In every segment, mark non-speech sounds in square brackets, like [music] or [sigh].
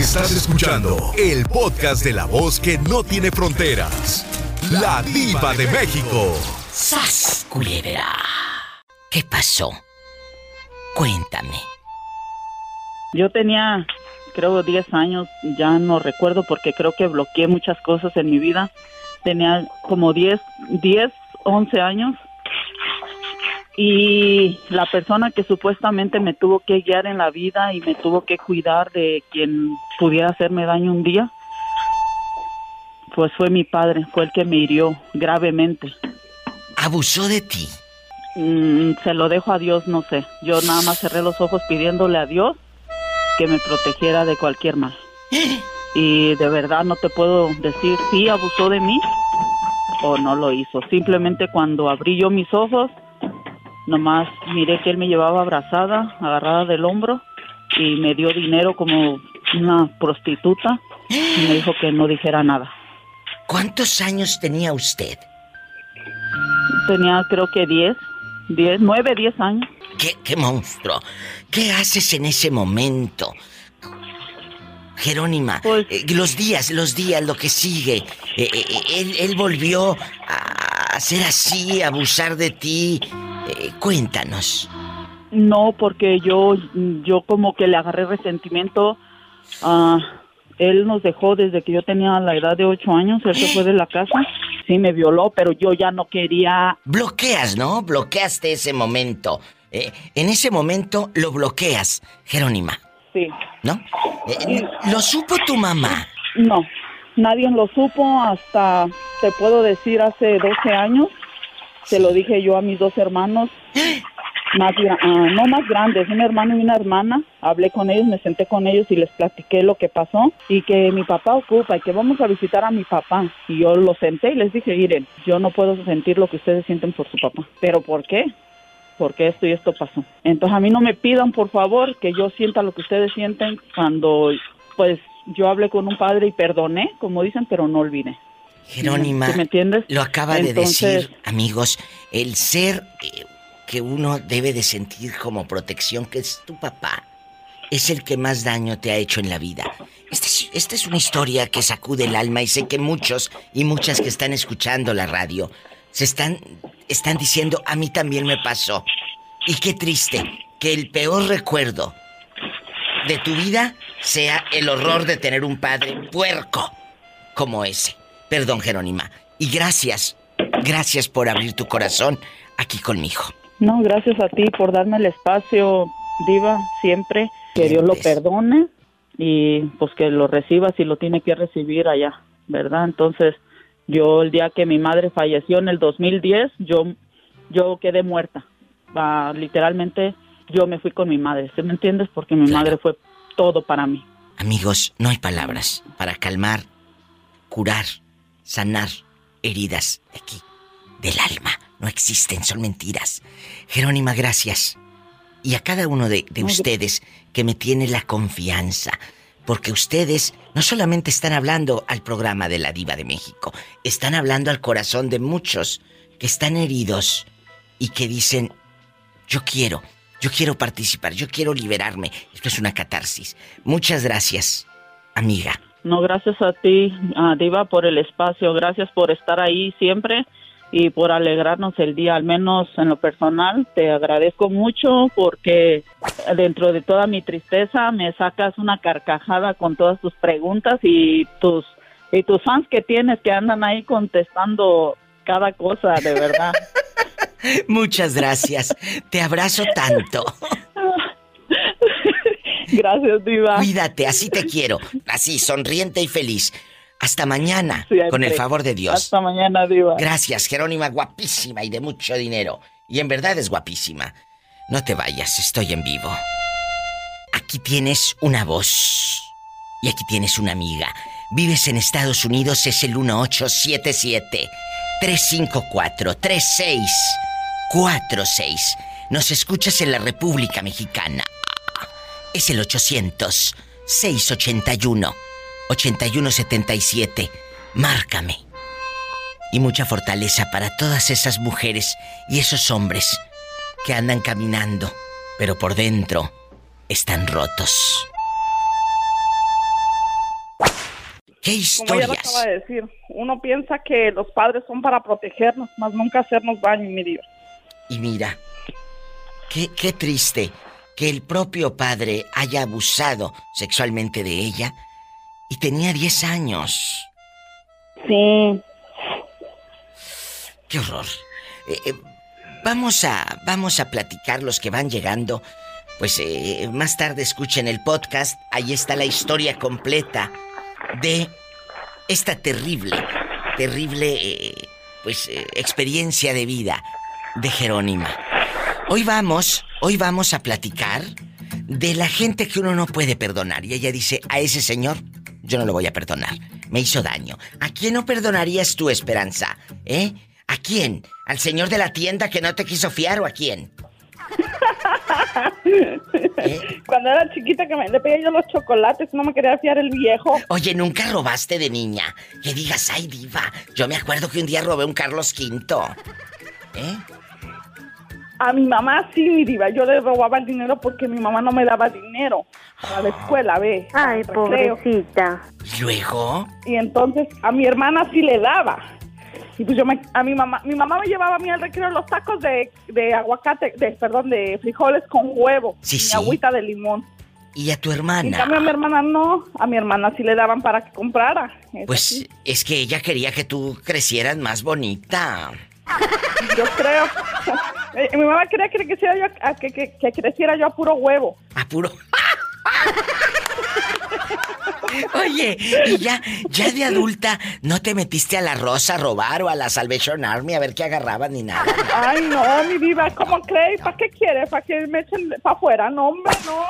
Estás escuchando el podcast de la voz que no tiene fronteras. La diva de México. ¡Sas, culebra! ¿Qué pasó? Cuéntame. Yo tenía, creo, 10 años, ya no recuerdo porque creo que bloqueé muchas cosas en mi vida. Tenía como 10, 10, 11 años y la persona que supuestamente me tuvo que guiar en la vida y me tuvo que cuidar de quien pudiera hacerme daño un día, pues fue mi padre, fue el que me hirió gravemente. ¿Abusó de ti? Mm, se lo dejo a Dios, no sé. Yo nada más cerré los ojos pidiéndole a Dios que me protegiera de cualquier mal. [gasps] Y de verdad no te puedo decir si abusó de mí o no lo hizo. Simplemente cuando abrí yo mis ojos, Nomás miré que él me llevaba abrazada, agarrada del hombro y me dio dinero como una prostituta y me dijo que no dijera nada. ¿Cuántos años tenía usted? Tenía creo que 10, 10, 9, 10 años. ¿Qué, qué monstruo? ¿Qué haces en ese momento? Jerónima, Pues- eh, los días, los días, lo que sigue. eh, eh, él, él volvió a hacer así, abusar de ti. Eh, cuéntanos. No, porque yo, yo como que le agarré resentimiento. a él nos dejó desde que yo tenía la edad de 8 años, él se fue de la casa. Sí, me violó, pero yo ya no quería Bloqueas, ¿no? Bloqueaste ese momento. Eh, en ese momento lo bloqueas, Jerónima, Sí. ¿no? Eh, ¿Lo supo tu mamá? No, nadie lo supo hasta, te puedo decir, hace 12 años. Se lo dije yo a mis dos hermanos, más, ah, no más grandes, un hermano y una hermana. Hablé con ellos, me senté con ellos y les platiqué lo que pasó y que mi papá ocupa y que vamos a visitar a mi papá. Y yo los senté y les dije, miren, yo no puedo sentir lo que ustedes sienten por su papá. ¿Pero por qué? porque esto y esto pasó. Entonces a mí no me pidan, por favor, que yo sienta lo que ustedes sienten cuando, pues, yo hablé con un padre y perdoné, como dicen, pero no olvidé. Jerónima, ¿Sí me entiendes? lo acaba de Entonces- decir, amigos, el ser eh, que uno debe de sentir como protección, que es tu papá, es el que más daño te ha hecho en la vida. Esta es, esta es una historia que sacude el alma y sé que muchos y muchas que están escuchando la radio se están, están diciendo, a mí también me pasó. Y qué triste que el peor recuerdo de tu vida sea el horror de tener un padre puerco como ese. Perdón, Jerónima. Y gracias, gracias por abrir tu corazón aquí conmigo. No, gracias a ti por darme el espacio, Diva, siempre. Que Dios lo perdone y pues que lo reciba si lo tiene que recibir allá, ¿verdad? Entonces, yo el día que mi madre falleció en el 2010, yo, yo quedé muerta. Ah, literalmente, yo me fui con mi madre, ¿sí me entiendes? Porque mi Claro. madre fue todo para mí. Amigos, no hay palabras para calmar, curar, sanar heridas de aquí, del alma. No existen, son mentiras. Jerónima, gracias. Y a cada uno de, ustedes que me tiene la confianza. Porque ustedes no solamente están hablando al programa de la Diva de México, están hablando al corazón de muchos que están heridos y que dicen, yo quiero, yo quiero participar, yo quiero liberarme. Esto es una catarsis. Muchas gracias, amiga. No, gracias a ti, a Diva, por el espacio. Gracias por estar ahí siempre y por alegrarnos el día. Al menos en lo personal, te agradezco mucho porque dentro de toda mi tristeza me sacas una carcajada con todas tus preguntas y tus y tus fans que tienes que andan ahí contestando cada cosa, de verdad. [laughs] Muchas gracias. Te abrazo tanto. gracias, Diva. Cuídate, así te quiero. Así, sonriente y feliz. Hasta mañana, Siempre. con el favor de Dios. Hasta mañana, Diva. Gracias, Jerónima, guapísima y de mucho dinero. Y en verdad es guapísima. No te vayas, estoy en vivo. Aquí tienes una voz. Y aquí tienes una amiga. Vives en Estados Unidos, es el 1877-354-3646. Nos escuchas en la República Mexicana. Es el 800-681-8177. Márcame y mucha fortaleza para todas esas mujeres y esos hombres que andan caminando, pero por dentro están rotos. ¿Qué historias? Como ya lo acaba de decir, uno piensa que los padres son para protegernos, más nunca hacernos daño, mi Dios. Y mira, qué, qué triste que el propio padre haya abusado sexualmente de ella y tenía 10 años. Sí. Qué horror. Eh, eh, vamos a vamos a platicar los que van llegando. Pues eh, más tarde escuchen el podcast. Ahí está la historia completa de esta terrible, terrible, pues experiencia de vida de Jerónima. Hoy vamos, hoy vamos a platicar de la gente que uno no puede perdonar. Y ella dice, a ese señor yo no lo voy a perdonar. Me hizo daño. ¿A quién no perdonarías tu Esperanza? ¿Eh? ¿A quién? ¿Al señor de la tienda que no te quiso fiar o a quién? ¿Eh? [laughs] Cuando era chiquita que me, le pedía yo los chocolates, no me quería fiar el viejo. Oye, nunca robaste de niña. Que digas, ay, diva. Yo me acuerdo que un día robé un Carlos V. ¿Eh? A mi mamá sí, diva. Yo le robaba el dinero porque mi mamá no me daba dinero a la escuela, ve. Ay, pobrecita. ¿Y luego? Y entonces a mi hermana sí le daba. Y pues yo me, a mi mamá, mi mamá me llevaba a mí al recreo los tacos de, de aguacate, de, perdón, de frijoles con huevo. Sí, y sí. agüita de limón. ¿Y a tu En hermana? cambio a mi hermana no, a mi hermana sí le daban para que comprara. Es Pues así. es que ella quería que tú crecieras más bonita. yo creo. Eh, mi mamá quería que creciera yo, a- que, que- que creciera yo a puro huevo. A puro. Oye, y ya, ya de adulta, ¿no te metiste a la Rosa a robar o a la Salvation Army a ver qué agarraban ni nada? Ay, no, mi diva, ¿cómo crees? ¿Para qué quiere? ¿Para que me echen para afuera? No, hombre, no.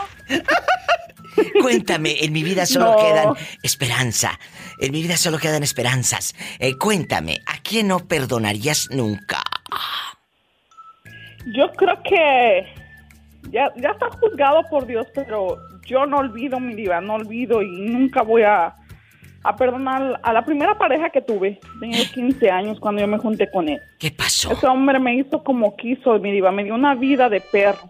Cuéntame, en mi vida solo No. quedan esperanza. En mi vida solo quedan esperanzas. Eh, cuéntame, ¿a quién no perdonarías nunca? Yo creo que ya, ya está juzgado por Dios, pero yo no olvido, mi diva, no olvido y nunca voy a, a perdonar a la primera pareja que tuve. Tenía 15 años cuando yo me junté con él. ¿Qué pasó? Ese hombre me hizo como quiso, mi diva, me dio una vida de perro.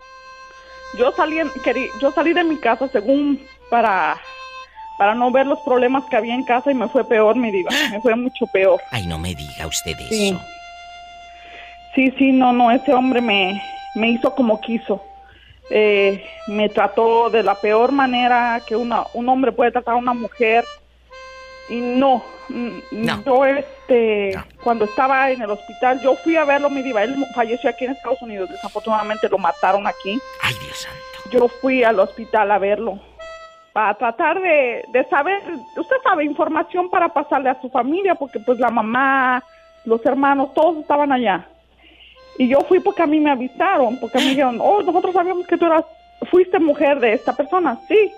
Yo salí, querí- yo salí de mi casa según para, para no ver los problemas que había en casa y me fue peor, mi diva, me fue mucho peor. Ay, no me diga usted eso. Sí. Sí, sí, no, no, ese hombre me, me hizo como quiso. Eh, me trató de la peor manera que una, un hombre puede tratar a una mujer. Y no, mm, No. yo este, No. cuando estaba en el hospital, yo fui a verlo, mi diva, él falleció aquí en Estados Unidos, desafortunadamente lo mataron aquí. Ay, Dios santo. Yo fui al hospital a verlo para tratar de, de saber, usted sabe, información para pasarle a su familia, porque pues la mamá, los hermanos, todos estaban allá. Y yo fui porque a mí me avisaron, porque me dijeron, oh, nosotros sabíamos que tú eras, fuiste mujer de esta persona, sí.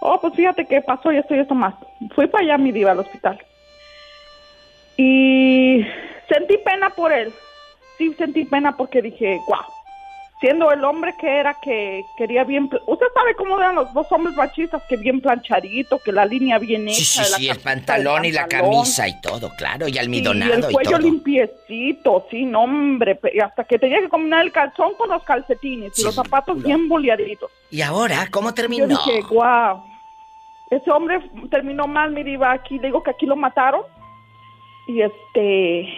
Oh, pues fíjate que pasó y esto y esto más. Fui para allá, mi diva, al hospital. Y sentí pena por él. Sí, sentí pena porque dije, wow, siendo el hombre que era que quería bien usted sabe cómo eran los dos hombres machistas que bien planchadito que la línea bien hecha Sí, sí, la sí, el pantalón y la pantalón, camisa y todo, claro, y almidonado y el y, cuello todo. limpiecito sí no hombre hasta que tenía que combinar el calzón con los calcetines y los zapatos no. bien boleaditos ¿Y ahora cómo yo terminó? dije wow ese hombre terminó mal mi diva aquí le digo que aquí lo mataron y este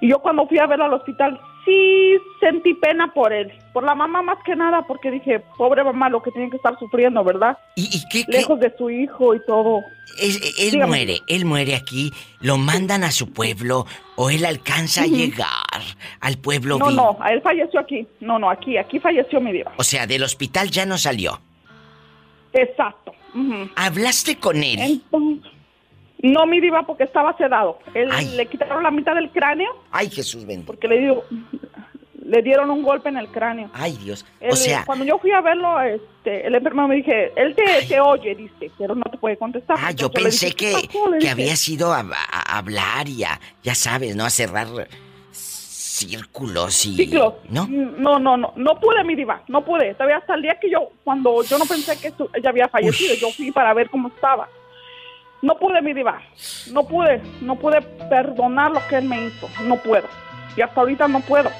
y yo cuando fui a verlo al hospital sí sentí pena por él por la mamá más que nada porque dije pobre mamá lo que tiene que estar sufriendo verdad ¿Y, y qué, qué? lejos de su hijo y todo Es- él Dígame. muere, él muere aquí, lo mandan a su pueblo o él alcanza a llegar al pueblo no vivo. no él falleció aquí no no aquí aquí falleció mi diva O sea, del hospital ya no salió. exacto. ¿Hablaste con él? Entonces, no mi diva porque estaba sedado él Ay. le quitaron la mitad del cráneo Ay, Jesús bendito. porque le dio le dieron un golpe en el cráneo Ay, Dios. Él- O sea, cuando yo fui a verlo, este, el enfermero me dije, él te, te oye, dice, pero no te puede contestar. ah, yo pensé dije, que, que había sido a, hablar y a, ya sabes, ¿no? A cerrar círculos y... Ciclos. ¿No? No, no, no, no pude, mi diva, no pude. Todavía hasta el día que yo, cuando yo no pensé que ella había fallecido, yo fui para ver cómo estaba. No pude, mi diva, no pude, no pude perdonar lo que él me hizo, no puedo. Y hasta ahorita no puedo.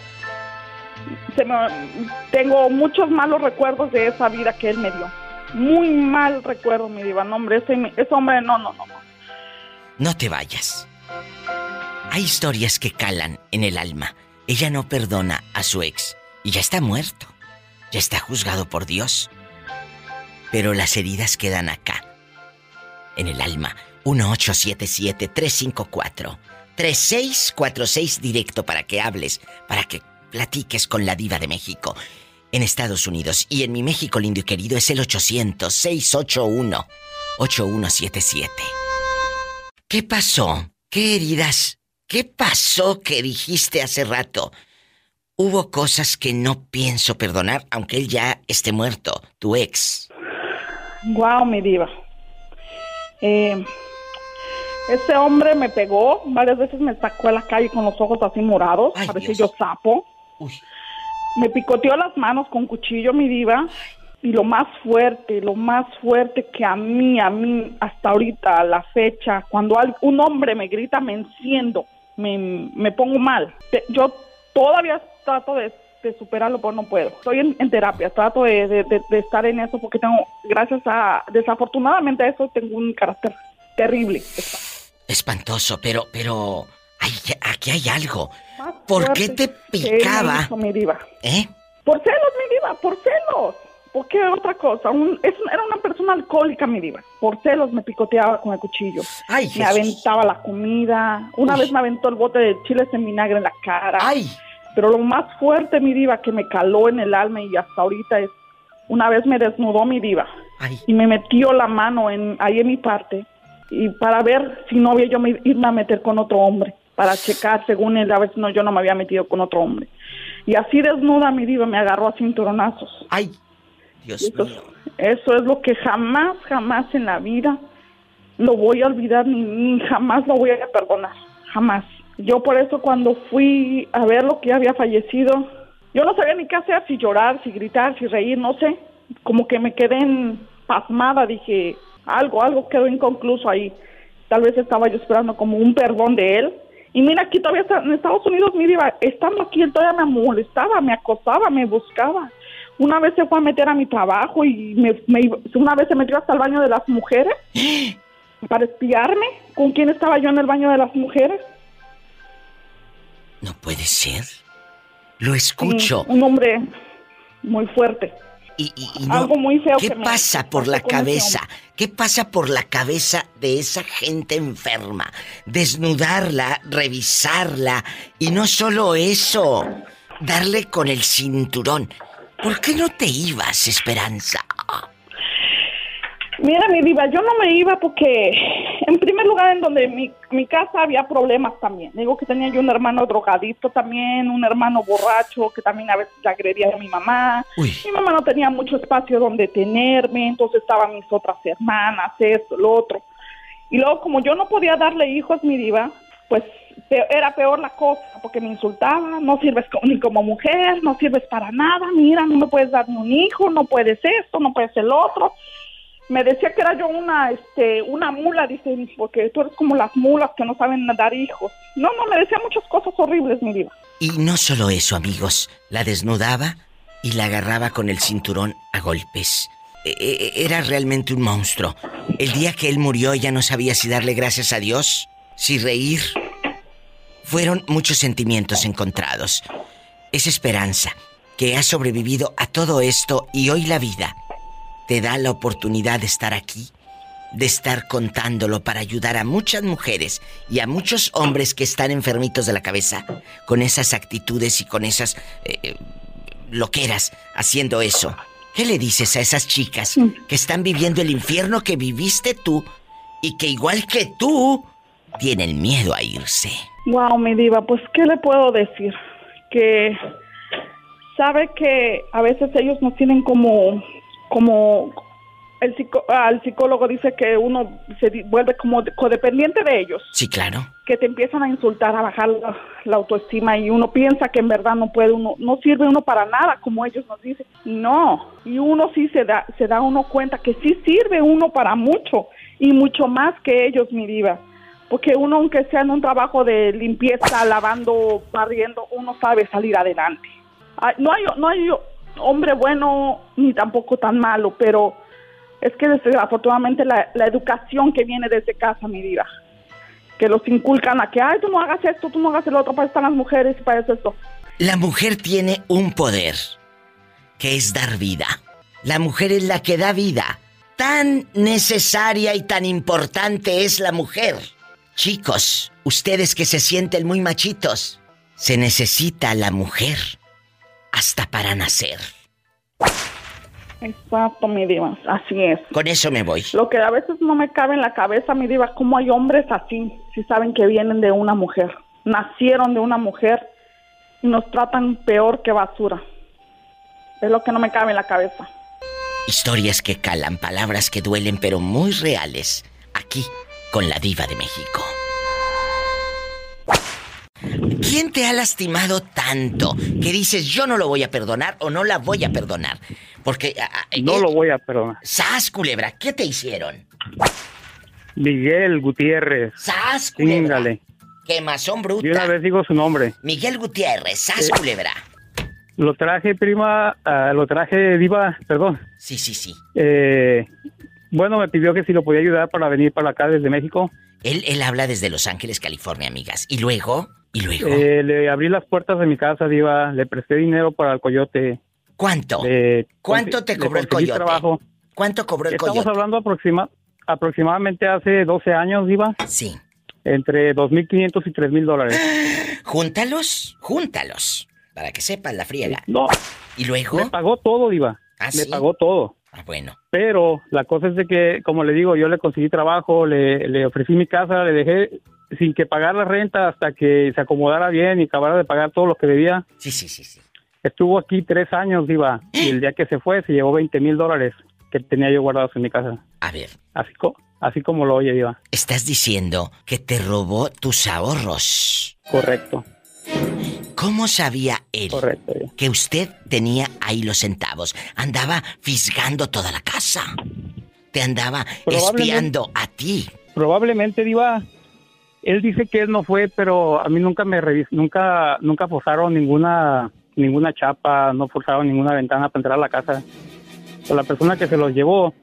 Se me, tengo muchos malos recuerdos de esa vida que él me dio. Muy mal recuerdo, mi diva. No, hombre, ese, ese hombre, no, no, no, no. te vayas. Hay historias que calan en el alma. Ella no perdona a su ex y ya está muerto. Ya está juzgado por Dios. Pero las heridas quedan acá, en el alma. 1877-354-3646 directo para que hables, para que platiques con la diva de México en Estados Unidos. Y en mi México lindo y querido es el 800-681-8177. ¿Qué pasó? ¿Qué heridas? ¿Qué pasó que dijiste hace rato? Hubo cosas que no pienso perdonar, aunque él ya esté muerto, tu ex. Wow, mi diva. Eh, este hombre me pegó, varias veces me sacó a la calle con los ojos así morados, Ay, parecía Dios. yo sapo. Uy, Me picoteó las manos con cuchillo, mi diva. Y lo más fuerte, lo más fuerte que a mí, a mí, hasta ahorita, a la fecha, cuando un hombre me grita, me enciendo, me, me pongo mal. Yo todavía trato de, de superarlo, pero no puedo. Estoy en, en terapia, trato de, de- de- de estar en eso porque tengo, gracias a, desafortunadamente a eso, tengo un carácter terrible. espantoso, pero, pero, ay, aquí hay algo. Más ¿Por qué te picaba? hizo, mi diva. ¿Eh? Por celos, mi diva, por celos. ¿Por qué otra cosa? Un- es- era una persona alcohólica, mi diva. Por celos me picoteaba con el cuchillo. Ay, Me Jesús. aventaba la comida. Una Uy. vez me aventó el bote de chiles en vinagre en la cara. Ay, Pero lo más fuerte, mi diva, que me caló en el alma y hasta ahorita es... Una vez me desnudó mi diva ay. y me metió la mano en, ahí en mi parte y para ver si no había yo me, irme a meter con otro hombre, para checar según él, a ver si no, yo no me había metido con otro hombre. Y así desnuda mi diva me agarró a cinturonazos. Ay, Dios mío. eso es lo que jamás, jamás en la vida lo voy a olvidar ni, ni jamás lo voy a perdonar, jamás. Yo por eso cuando fui a ver lo que había fallecido, yo no sabía ni qué hacer, si llorar, si gritar, si reír, no sé. Como que me quedé en pasmada, dije, algo, algo quedó inconcluso ahí. Tal vez estaba yo esperando como un perdón de él. Y mira, aquí todavía está, en Estados Unidos, mi diva, estando aquí, él todavía me molestaba, me acosaba, me buscaba. Una vez se fue a meter a mi trabajo y me, me una vez se metió hasta el baño de las mujeres [gasps] para espiarme con quién estaba yo en el baño de las mujeres. No puede ser. Lo escucho. un hombre muy fuerte. Y, y- y no- Algo muy feo ¿Qué que me pasa por la cabeza? ¿Qué pasa por la cabeza de esa gente enferma? Desnudarla, revisarla y no solo eso, darle con el cinturón. ¿Por qué no te ibas, Esperanza? Mira, mi diva, yo no me iba porque, en primer lugar, en donde mi, mi casa había problemas también. Digo que tenía yo un hermano drogadicto también, un hermano borracho que también a veces agredía a mi mamá. Uy. Mi mamá no tenía mucho espacio donde tenerme, entonces estaban mis otras hermanas, esto, lo otro. Y luego, como yo no podía darle hijos, mi diva, pues era peor la cosa, porque me insultaba, no sirves ni como mujer, no sirves para nada, mira, no me puedes dar ni un hijo, no puedes esto, no puedes el otro. Me decía que era yo una, este, una mula, dice, porque tú eres como las mulas que no saben dar hijos. No, no, me decía muchas cosas horribles, mi diva. Y no solo eso, amigos, la desnudaba y la agarraba con el cinturón a golpes. E- e- Era realmente un monstruo. El día que él murió ella no sabía si darle gracias a Dios, si reír. Fueron muchos sentimientos encontrados. Es esperanza que ha sobrevivido a todo esto y hoy la vida te da la oportunidad de estar aquí, de estar contándolo para ayudar a muchas mujeres y a muchos hombres que están enfermitos de la cabeza con esas actitudes y con esas eh, eh, loqueras haciendo eso. ¿Qué le dices a esas chicas que están viviendo el infierno que viviste tú y que igual que tú tienen miedo a irse? Wow, mi diva, pues ¿qué le puedo decir? Que sabe que a veces ellos nos tienen como, como el psico- el psicólogo dice que uno se vuelve como de- codependiente de ellos, Sí, claro. que te empiezan a insultar, a bajar la, la autoestima y uno piensa que en verdad no puede uno, no sirve uno para nada como ellos nos dicen. No, y uno sí se da, se da uno cuenta que sí sirve uno para mucho y mucho más que ellos, mi diva. Porque uno, aunque sea en un trabajo de limpieza, lavando, barriendo, uno sabe salir adelante. No hay, no hay hombre bueno ni tampoco tan malo, pero es que desafortunadamente la, la educación que viene desde casa, mi diva. que los inculcan a que, ay, tú no hagas esto, tú no hagas el otro, para estar las mujeres y para eso esto. La mujer tiene un poder, que es dar vida. La mujer es la que da vida. Tan necesaria y tan importante es la mujer. Chicos, ustedes que se sienten muy machitos, se necesita la mujer hasta para nacer. Exacto, mi diva, así es. Con eso me voy. Lo que a veces no me cabe en la cabeza, mi diva, cómo hay hombres así, si saben que vienen de una mujer, nacieron de una mujer y nos tratan peor que basura. Es lo que no me cabe en la cabeza. Historias que calan, palabras que duelen, pero muy reales, aquí con la diva de México. ¿Quién te ha lastimado tanto que dices yo no lo voy a perdonar o no la voy a perdonar? Porque... no lo voy a perdonar. ¡Sas, culebra! ¿Qué te hicieron? Miguel Gutiérrez. ¡Sas, culebra! Íngale. ¡Quemazón bruta! Y una vez digo su nombre. Miguel Gutiérrez, ¡sas, culebra! Lo traje, prima, uh, lo traje, diva, perdón. Sí, sí, sí. Eh, bueno, me pidió que si lo podía ayudar para venir para acá desde México. Él, él habla desde Los Ángeles, California, amigas. ¿Y luego? ¿Y luego? Eh, le abrí las puertas de mi casa, Diva. Le presté dinero para el coyote. ¿Cuánto? ¿Cuánto te cobró el coyote? Trabajo. ¿Cuánto cobró el Estamos coyote? Estamos hablando aproxima, aproximadamente hace 12 años, Diva. Sí. Entre 2.500 y 3.000 dólares. [gasps] Júntalos, júntalos. Para que sepan la friega. No. ¿Y luego? Me pagó todo, Diva. ¿Ah, me pagó todo. Ah, bueno. Pero la cosa es de que, como le digo, yo le conseguí trabajo, le, le ofrecí mi casa, le dejé sin que pagar la renta hasta que se acomodara bien y acabara de pagar todo lo que debía. Sí, sí, sí, sí. Estuvo aquí tres años, Diva, y el día que se fue se llevó 20 mil dólares que tenía yo guardados en mi casa. A ver. Así, así como lo oye, Diva. Estás diciendo que te robó tus ahorros. Correcto. ¿Cómo sabía él Correcto, que usted tenía ahí los centavos? Andaba fisgando toda la casa. Te andaba espiando a ti. Probablemente, Diva. Él dice que él no fue, pero a mí nunca me revis nunca nunca forzaron ninguna ninguna chapa, no forzaron ninguna ventana para entrar a la casa. O la persona que se los llevó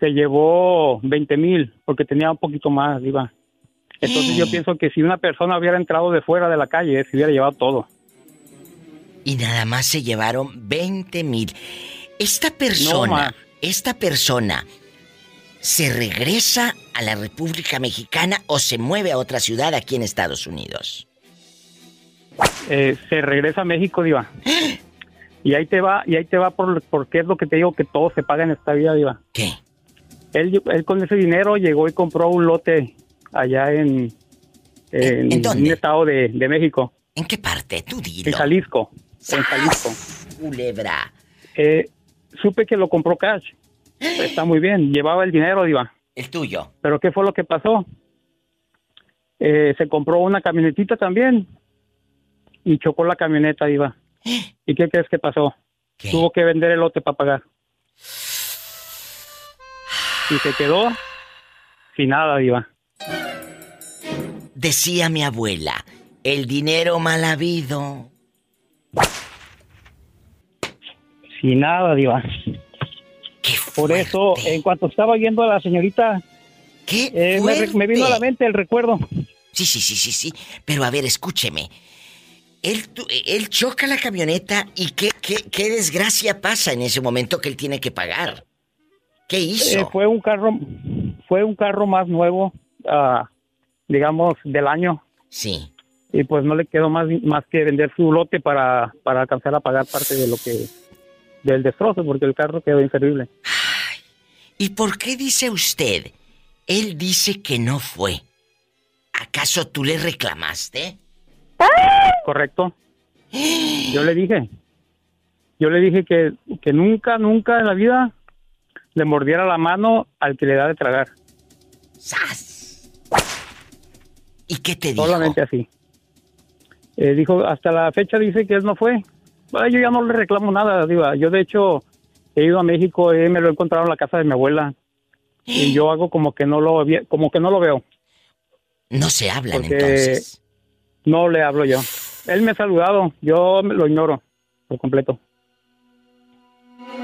se llevó 20 mil porque tenía un poquito más, Diva. Entonces yo pienso que si una persona hubiera entrado de fuera de la calle, se hubiera llevado todo. Y nada más se llevaron 20 mil. Esta persona, esta persona, ¿se regresa a la República Mexicana o se mueve a otra ciudad aquí en Estados Unidos? Eh, se regresa a México, Diva. [gasps] Y ahí te va, y ahí te va por, porque es lo que te digo que todo se paga en esta vida, Diva. ¿Qué? Él, él con ese dinero llegó y compró un lote allá en, en, ¿En dónde? un estado de, de, México. ¿En qué parte? Tú dilo. En Jalisco. En Jalisco. Culebra. Eh, supe que lo compró cash. Está muy bien. Llevaba el dinero, Diva. El tuyo. Pero ¿qué fue lo que pasó? Eh, se compró una camionetita también y chocó la camioneta, Diva. ¿Y qué crees que pasó? ¿Qué? Tuvo que vender el lote para pagar. Y se quedó sin nada, Diva. Decía mi abuela, el dinero mal habido. Sin nada, Diva. Por eso, en cuanto estaba yendo a la señorita, ¿Qué eh, me, me, vino a la mente el recuerdo. Sí, sí, sí, sí, sí. Pero a ver, escúcheme. Él, él choca la camioneta y qué, qué, qué, desgracia pasa en ese momento que él tiene que pagar. ¿Qué hizo? Eh, fue un carro, fue un carro más nuevo, uh, digamos, del año. Sí. Y pues no le quedó más, más que vender su lote para, para alcanzar a pagar parte de lo que del destrozo, porque el carro quedó inservible. ¿Y por qué dice usted? Él dice que no fue. ¿Acaso tú le reclamaste? Correcto. [gasps] Yo le dije. Yo le dije que, que nunca, nunca en la vida le mordiera la mano al que le da de tragar. ¡Sas! ¿Y qué te dijo? Solamente así. Eh, dijo, hasta la fecha dice que él no fue. Bueno, yo ya no le reclamo nada, diva. Yo de hecho he ido a México, y me lo he encontrado en la casa de mi abuela. Y yo hago como que no lo como que no lo veo. No se hablan entonces. No le hablo yo. Él me ha saludado, yo lo ignoro por completo.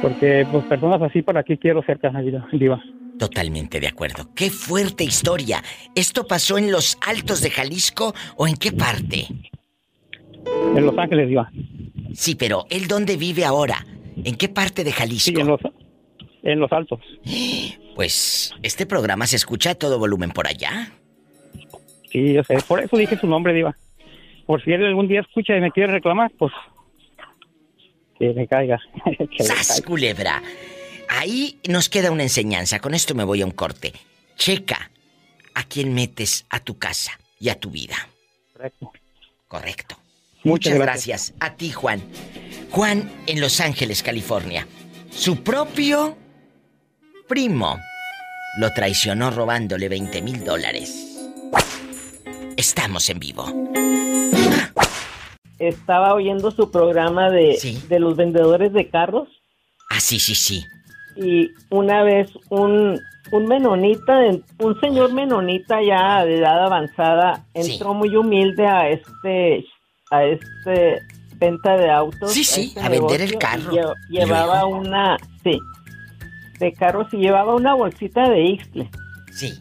Porque pues personas así para qué quiero cerca, diva. Totalmente de acuerdo. Qué fuerte historia. ¿Esto pasó en los altos de Jalisco o en qué parte? En Los Ángeles, Diva. Sí, pero ¿él dónde vive ahora? ¿En qué parte de Jalisco? Sí, en los, en los altos. Pues este programa se escucha a todo volumen por allá. Sí, yo sé. Por eso dije su nombre, Diva. Por si él algún día escucha y me quiere reclamar, pues que me caiga. [laughs] que ¡Sas, caiga. culebra! Ahí nos queda una enseñanza. Con esto me voy a un corte. Checa a quién metes a tu casa y a tu vida. Correcto. Correcto. Muchas Muchas gracias. gracias. A ti, Juan. Juan en Los Ángeles, California. Su propio primo lo traicionó robándole 20 mil dólares. Estamos en vivo. Estaba oyendo su programa de, Sí. de los vendedores de carros Ah, sí, sí, sí. y una vez un, un menonita, un señor menonita ya de edad avanzada, Sí. entró muy humilde a este, a este venta de autos. Sí, sí, este a vender el carro. y lle- ¿Y llevaba luego? una, sí, de carros y llevaba una bolsita de Ixtle. Sí.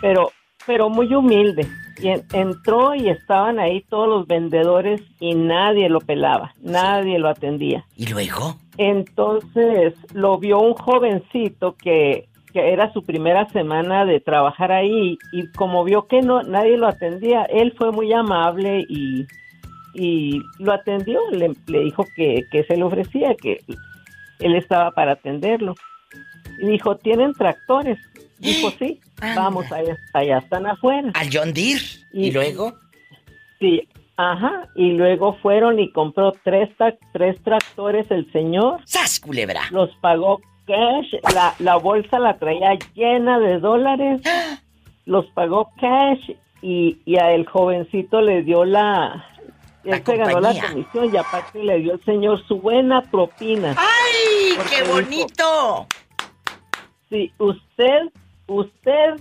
pero pero muy humilde y en- entró y estaban ahí todos los vendedores y nadie lo pelaba nadie lo atendía ¿Y luego? entonces lo vio un jovencito que que era su primera semana de trabajar ahí y como vio que no nadie lo atendía él fue muy amable y y lo atendió le, le dijo que, que se le ofrecía que él estaba para atenderlo y dijo tienen tractores dijo [gasps] sí Anda. vamos allá, allá están afuera Al John Deere. ¿Y, Y- luego? sí ajá y luego fueron y compró tres tra- tres tractores el señor ¡Sas, culebra! los pagó cash la, la bolsa la traía llena de dólares [gasps] los pagó cash y, y a el jovencito le dio la La él se ganó la comisión y aparte le dio el señor su buena propina ¡Ay, qué dijo- bonito! Sí, usted, usted,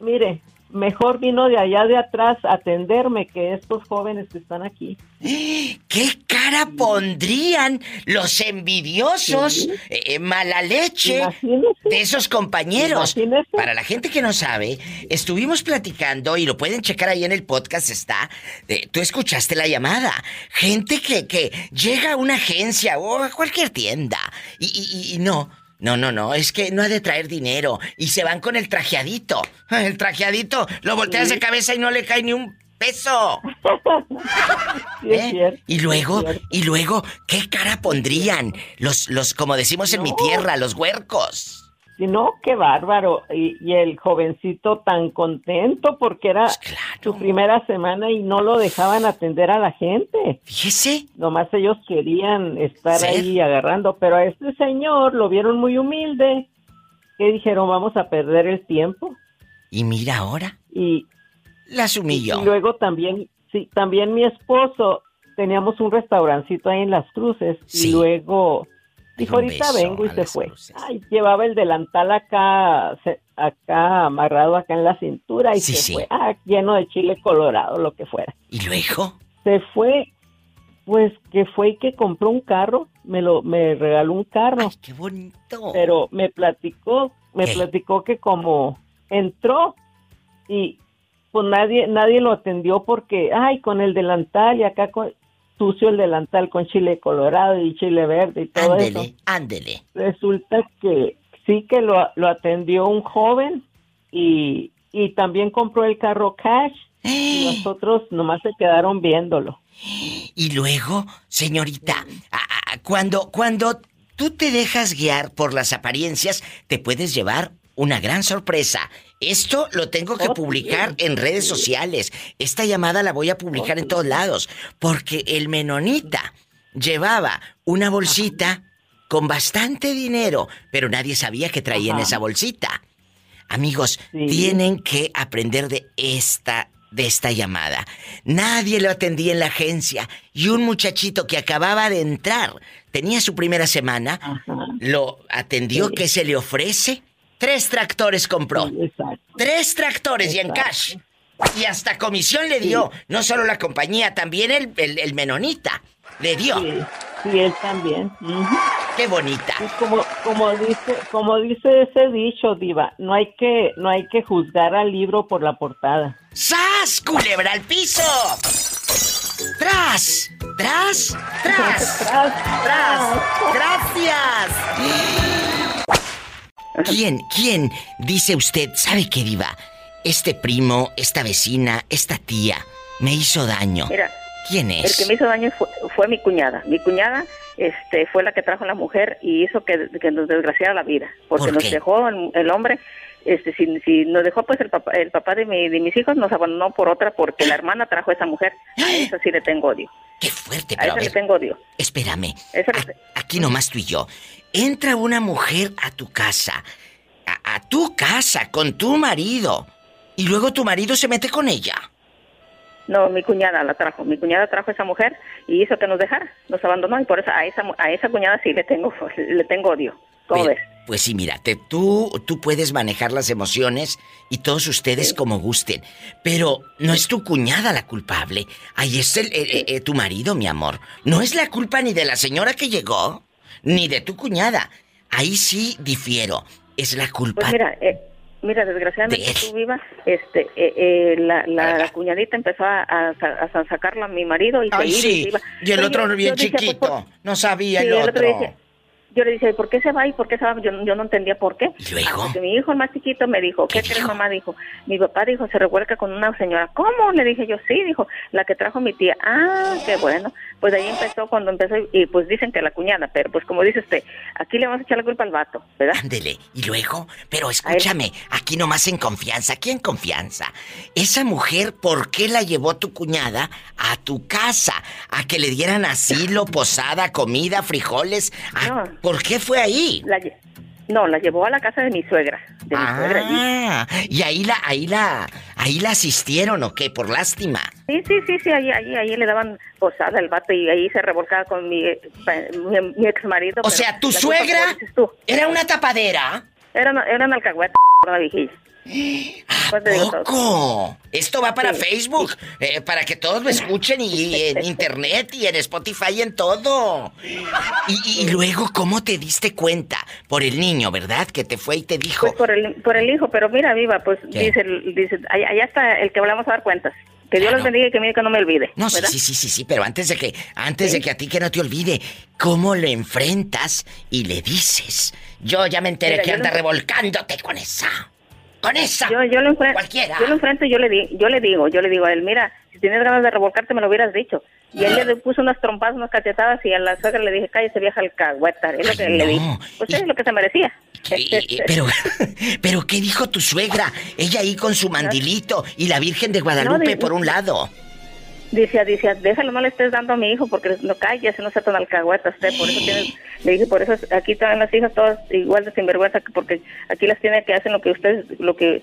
mire, mejor vino de allá de atrás a atenderme que estos jóvenes que están aquí. ¿Qué cara pondrían los envidiosos, Sí. eh, mala leche Imagínese. de esos compañeros? Imagínese. Para la gente que no sabe, estuvimos platicando y lo pueden checar ahí en el podcast está. tú escuchaste la llamada. Gente que, que llega a una agencia o a cualquier tienda y, y- y- y no. No, no, no, es que no ha de traer dinero y se van con el trajeadito. El trajeadito lo volteas de cabeza y no le cae ni un peso. [laughs] Sí, ¿Eh? cierto, Y luego, y luego, ¿qué cara pondrían? Los, los, como decimos en mi tierra, los huercos. No, qué bárbaro. Y, y el jovencito tan contento porque era Pues claro. su primera semana y no lo dejaban atender a la gente. Fíjese. Nomás ellos querían estar Ser. ahí agarrando, pero a este señor lo vieron muy humilde. Que dijeron, vamos a perder el tiempo. Y mira ahora, Y, las humilló. Y luego también, sí, también mi esposo, teníamos un restaurancito ahí en Las Cruces Sí. y luego dijo, ahorita vengo y se fue. Ay, llevaba el delantal acá, acá amarrado acá en la cintura y Sí, se sí. fue, ah, lleno de chile colorado, lo que fuera. Y luego, Se fue, pues que fue y que compró un carro, me lo, me regaló un carro ay, qué bonito. pero me platicó, me ¿Qué? platicó que como entró y pues nadie, nadie lo atendió porque, ay, con el delantal y acá con, sucio el delantal con chile colorado y chile verde y todo eso. Ándele, ándele. Resulta que sí que lo, lo atendió un joven y, y también compró el carro cash y los otros nomás se quedaron viéndolo. Y luego, señorita, cuando, cuando tú te dejas guiar por las apariencias, te puedes llevar una gran sorpresa. Esto lo tengo que Oh, publicar en redes sociales. Esta llamada la voy a publicar en todos lados. Porque el menonita llevaba una bolsita con bastante dinero, pero nadie sabía que traía en esa bolsita. Amigos, Sí. tienen que aprender de esta de esta llamada. Nadie lo atendía en la agencia y un muchachito que acababa de entrar, tenía su primera semana, Ajá. lo atendió, Sí. ¿qué se le ofrece? Tres tractores compró. Sí, exacto. Tres tractores y en cash. Y hasta comisión le dio. No solo la compañía, también el, el- el menonita. Le dio. Sí, Sí, él también. Qué bonita. como, como dice, como dice ese dicho, Diva, no hay que, no hay que juzgar al libro por la portada. ¡Sas! ¡Culebra al piso! ¡Tras! ¡Tras! ¡Tras! [laughs] ¡Tras! ¡Tras! ¡Gracias! ¿Quién, quién, dice usted, sabe qué diva? Este primo, esta vecina, esta tía, me hizo daño. Mira, ¿Quién es? El que me hizo daño fue, mi cuñada. Mi cuñada este, fue la que trajo a la mujer y hizo que, nos desgraciara la vida. Porque nos dejó el, hombre, este, si, si, nos dejó pues el papá, el papá de, mi, de mis hijos nos abandonó por otra porque la hermana trajo a esa mujer. A [gasps] eso sí le tengo odio. Qué fuerte, pero a, le tengo odio. Espérame. aquí nomás tú y yo. Entra una mujer a tu casa, a, a tu casa, con tu marido, y luego tu marido se mete con ella. No, mi cuñada la trajo. Mi cuñada trajo a esa mujer y hizo que nos dejara, nos abandonó y por eso a esa a esa cuñada sí le tengo [laughs] le tengo odio. ¿Cómo ves? Pues sí, mírate, tú tú puedes manejar las emociones y todos ustedes como gusten, pero no es tu cuñada la culpable. Ahí es el, eh, eh, tu marido, mi amor. No es la culpa ni de la señora que llegó, ni de tu cuñada. Ahí sí difiero. Es la culpa. Pues mira, eh, Mira, desgraciadamente tú viva, este, eh, eh, la, la, cuñadita empezó a, a, sacarla a mi marido y Ay, sí. y, el otro bien pues, chiquito, no sabía el otro. yo le dije, ¿por qué se va y por qué se va? Yo, yo no entendía por qué. Porque mi hijo el más chiquito me dijo, ¿qué, crees mamá? Dijo, mi papá dijo, se revuelca con una señora. ¿Cómo? Le dije yo, sí, dijo, la que trajo mi tía. Ah, qué bueno. Pues ahí empezó cuando empezó y pues dicen que la cuñada, pero pues como dice usted, aquí le vamos a echar la culpa al vato, ¿verdad? Ándele, y luego, pero escúchame, aquí nomás en confianza, aquí en confianza. Esa mujer, ¿por qué la llevó tu cuñada a tu casa? A que le dieran asilo, [laughs] posada, comida, frijoles. ¿Por qué fue ahí? No, la llevó a la casa de mi suegra. De mi suegra ah, y ahí la, ahí la, ahí la asistieron o qué, por lástima. Sí, sí, sí, sí, ahí, ahí, ahí le daban posada al vato y ahí se revolcaba con mi, mi, ex marido. O sea, tu suegra era una tapadera. Era, era una alcahueta, una viejilla. ¿A poco? Esto va para Facebook, eh, para que todos lo escuchen y, en [laughs] internet y en Spotify y en todo. Y, luego, ¿cómo te diste cuenta? Por el niño, ¿verdad? Que te fue y te dijo. Pues por el, por el hijo, pero mira, viva, pues dice, dice allá, está el que hablamos a dar cuentas. Que Dios los bendiga y que, que no me olvide. No, sí, sí, sí, sí, pero antes de que, antes de que a ti que no te olvide, ¿cómo le enfrentas y le dices? Yo ya me enteré que anda revolcándote con esa. Con esa. Yo, yo lo enfrento. Cualquiera. Yo lo enfrento y yo le, di, yo le digo, yo le digo a él, mira, si tienes ganas de revolcarte me lo hubieras dicho. Y él le puso unas trompadas, unas cachetadas y a la suegra le dije, cállese vieja alcahueta. Es lo que le dije. Pues es lo que se merecía. pero, [laughs] pero, ¿qué dijo tu suegra? Ella ahí con su mandilito y la Virgen de Guadalupe por un lado. Dice, dice, déjalo, no le estés dando a mi hijo porque no calles, no se tan alcahueta usted. Por eso tienes, le dije, por eso aquí están las hijas todas igual de sinvergüenza, porque aquí las tiene que hacen lo que ustedes, lo que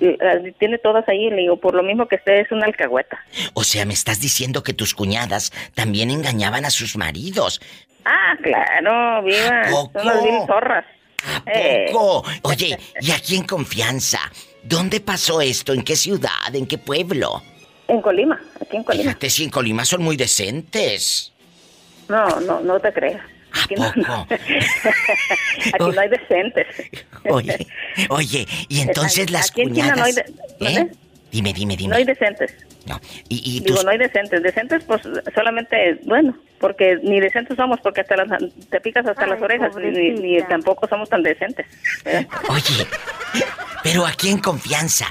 eh, tiene todas ahí. Le digo, por lo mismo que usted es una alcahueta. O sea, me estás diciendo que tus cuñadas también engañaban a sus maridos. Ah, claro, viva. Son las bien zorras. ¿A eh. poco? Oye, y aquí en confianza, ¿dónde pasó esto? ¿En qué ciudad? ¿En qué pueblo? En Colima, aquí en Colima. Fíjate, si en Colima son muy decentes. No, no, no te creas. Aquí, ¿A poco? No, [laughs] aquí no hay decentes. Oye, oye, y entonces las aquí cuñadas... no hay ¿Eh? Dime, dime, dime. No hay decentes. No, y, y Digo, no hay decentes. Decentes, pues, solamente, bueno, porque ni decentes somos, porque hasta las, te picas hasta las orejas, ni, ni, tampoco somos tan decentes. Oye, pero aquí en confianza,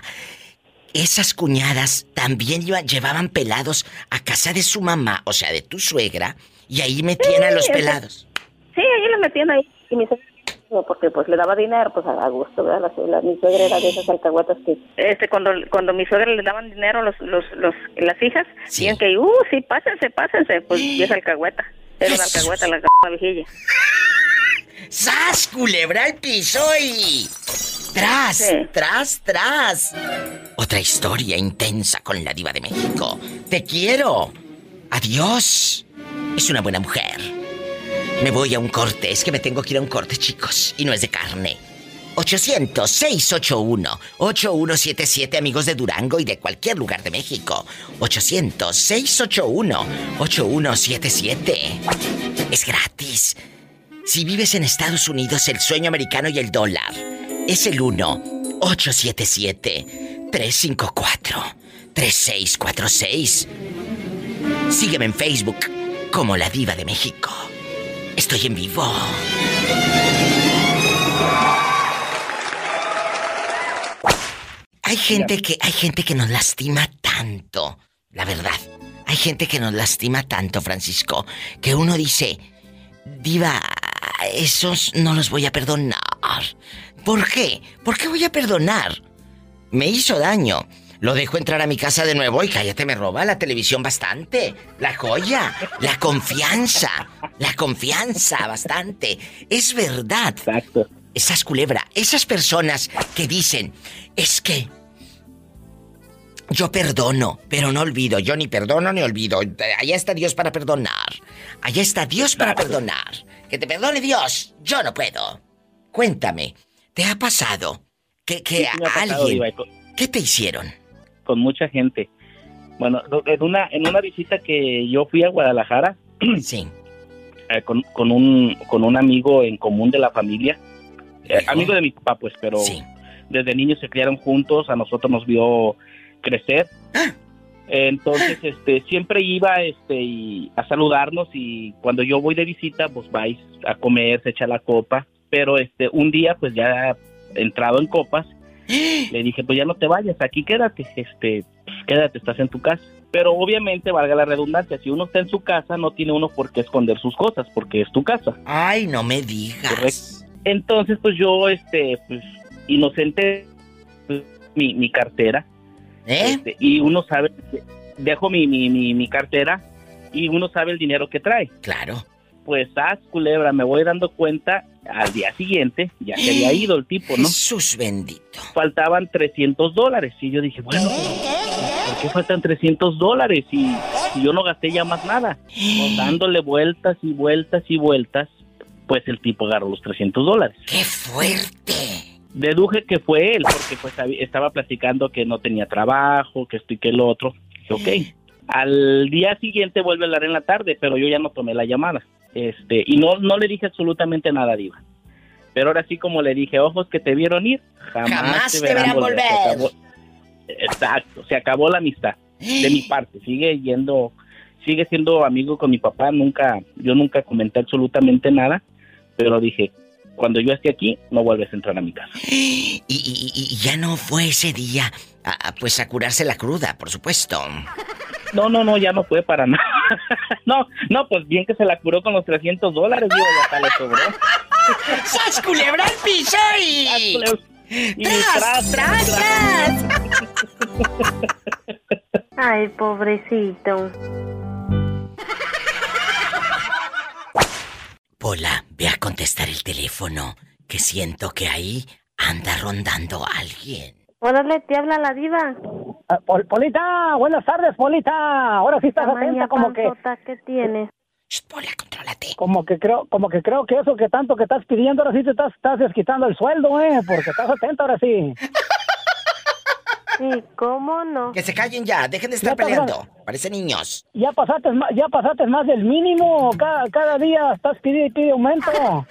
esas cuñadas también llevaban pelados a casa de su mamá, o sea, de tu suegra, y ahí metían a los pelados. Sí, ahí los metían ahí. Y mi suegra, porque pues le daba dinero, pues a gusto, ¿verdad? La, mi suegra era de esas alcahuetas que... Este, cuando, cuando mi suegra le daban dinero los, los, los, las hijas, sí. que, uh, sí, pásense, pásense, pues y esa alcahueta. Era una alcahueta, la, la viejilla. ¡Sas, culebra al piso y... Tras, tras, tras. Otra historia intensa con la diva de México. Te quiero. Adiós. Es una buena mujer. Me voy a un corte. Es que me tengo que ir a un corte, chicos. Y no es de carne. 800-681-8177, amigos de Durango y de cualquier lugar de México. 800-681-8177. Es gratis. Si vives en Estados Unidos, el sueño americano y el dólar es el 1-877-354-3646. Sígueme en Facebook como La Diva de México. Estoy en vivo. Hay gente que hay gente que nos lastima tanto, la verdad. Hay gente que nos lastima tanto, Francisco, que uno dice, "Diva, esos no los voy a perdonar." ¿Por qué? ¿Por qué voy a perdonar? Me hizo daño. Lo dejo entrar a mi casa de nuevo y cállate, me roba la televisión bastante. La joya, la confianza, la confianza bastante. Es verdad. Exacto. Esas culebra, esas personas que dicen, es que yo perdono, pero no olvido. Yo ni perdono ni olvido. Allá está Dios para perdonar. Allá está Dios para perdonar. Que te perdone Dios. Yo no puedo. Cuéntame, ¿te ha pasado que, que Sí, alguien... ¿Qué te hicieron? con mucha gente. Bueno, en una, en una visita que yo fui a Guadalajara [clears throat] Sí. eh, con, con, un, con un amigo en común de la familia, eh, amigo de mi papá, pues, pero Sí. desde niños se criaron juntos, a nosotros nos vio crecer. Ah. Entonces, este, siempre iba este, y a saludarnos y cuando yo voy de visita, pues vais a comer, se echa la copa. Pero este, un día, pues ya entrado en copas, le dije, pues ya no te vayas, aquí quédate, este, pues, quédate, estás en tu casa. Pero obviamente, valga la redundancia, si uno está en su casa, no tiene uno por qué esconder sus cosas, porque es tu casa. Ay, no me digas. Correcto. Entonces, pues yo, este, pues, inocente, pues, mi, mi cartera, ¿Eh? este, y uno sabe, dejo mi, mi, mi, mi cartera y uno sabe el dinero que trae. Claro. Pues, haz culebra, me voy dando cuenta al día siguiente, ya se había [gasps] ido el tipo, ¿no? Jesús bendito. Faltaban 300 dólares y yo dije, bueno, ¿por qué faltan 300 dólares? Y, y yo no gasté ya más nada. Pues, [gasps] dándole vueltas y vueltas y vueltas, pues el tipo agarró los 300 dólares. ¡Qué fuerte! Deduje que fue él, porque pues estaba platicando que no tenía trabajo, que esto y que el otro. Ok. Al día siguiente vuelve a hablar en la tarde, pero yo ya no tomé la llamada. Este, y no, no le dije absolutamente nada, Diva. Pero ahora sí, como le dije, ojos que te vieron ir, jamás, Jamás te verán volver. Se acabó- exacto, se acabó la amistad. De mi parte, sigue yendo, sigue siendo amigo con mi papá, nunca, yo nunca comenté absolutamente nada, pero dije, cuando yo esté aquí, no vuelves a entrar a mi casa. Y, y- y- y ya no fue ese día, a- a, pues a curarse la cruda, por supuesto. No, no, no, ya no fue para nada. [laughs] no, no, pues bien que se la curó con los 300 dólares, digo, ya le sobró. ¡Sas culebra al piso y... Y ¡Tras, tras, tras, Ay, pobrecito. Pola, ve a contestar el teléfono, que siento que ahí anda rondando alguien. Órale, te habla la diva. Ah, Pol- Polita, buenas tardes, Polita. Ahora sí estás atenta, como que, panzota que tiene. Shh, Pola, contrólate. como que creo, como que creo que eso que tanto que estás pidiendo, ahora sí te estás, estás desquitando el sueldo, eh, porque estás atenta ahora sí. [laughs] Sí, ¿cómo no? Que se callen ya, dejen de estar Ya, peleando. Parecen niños. Ya pasaste, ya pasaste más del mínimo, cada, cada día estás pidiendo y pide aumento. [laughs]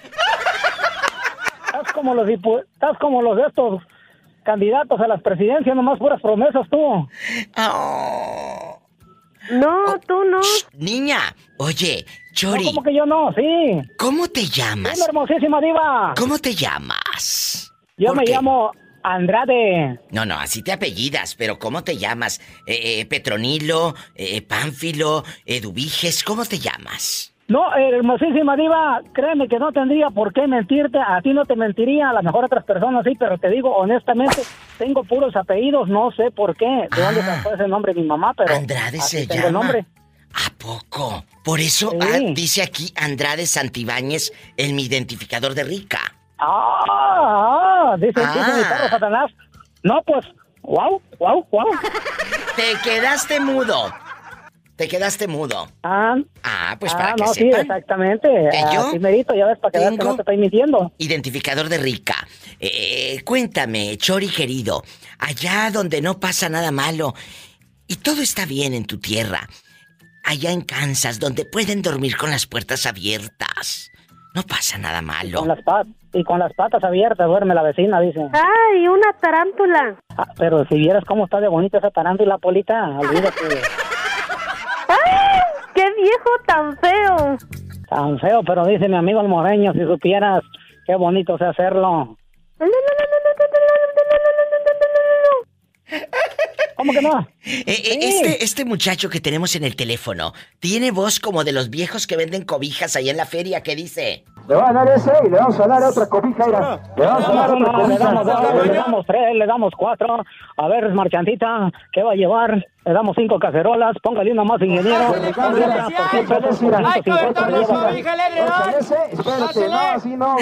Estás como los estás como los de estos candidatos a las presidencias, nomás puras promesas tú. Oh. No, tú no. Niña, oye, No, Chori, como que yo no, sí. ¿cómo te Una llamas? hermosísima diva. ¿Cómo te llamas? Yo ¿Por me qué? llamo Andrade. No, no, así te apellidas, pero ¿cómo te llamas? Eh, eh, Petronilo, eh, Pánfilo, Eduviges, ¿cómo te llamas? No, eh, hermosísima diva, créeme que no tendría por qué mentirte, a ti no te mentiría, a lo mejor a otras personas sí, pero te digo honestamente, [laughs] tengo puros apellidos, no sé por qué, de dónde Ah. sacó ese nombre mi mamá, pero Andrade así se tengo llama. el nombre. ¿A poco? Por eso Sí. ah, dice aquí Andrade Santibáñez en mi identificador de rica. Ah, ah, dice, Ah. dice mi perro Satanás. No, pues, wow, wow, wow. Te quedaste mudo. Te quedaste mudo. Ah, Ah, pues ah, para que no, sí, exactamente. que yo Así merito, ya ves, para que no te estoy mintiendo. Identificador de rica. Eh, cuéntame, Chori querido, allá donde no pasa nada malo y todo está bien en tu tierra, allá en Kansas, donde pueden dormir con las puertas abiertas, no pasa nada malo. Con las y con las patas abiertas duerme la vecina, dice. ¡Ay, una tarántula! Ah, pero si vieras cómo está de bonita esa tarántula, Polita, olvídate. [laughs] ¡Ay! ¡Qué viejo tan feo! Tan feo, pero dice mi amigo el moreño, si supieras qué bonito es hacerlo. ¿Cómo que no? Eh, eh, este, este muchacho que tenemos en el teléfono tiene voz como de los viejos que venden cobijas ahí en la feria que dice. Le va a dar ese y le vamos a dar otra cobija, Le vamos a dar otra cobija. Le damos dos, le damos tres, le damos cuatro. A ver, marchantita, ¿qué va a llevar? Le damos cinco cacerolas, póngale una más, ingeniero. Ay, Espérate, no, así no.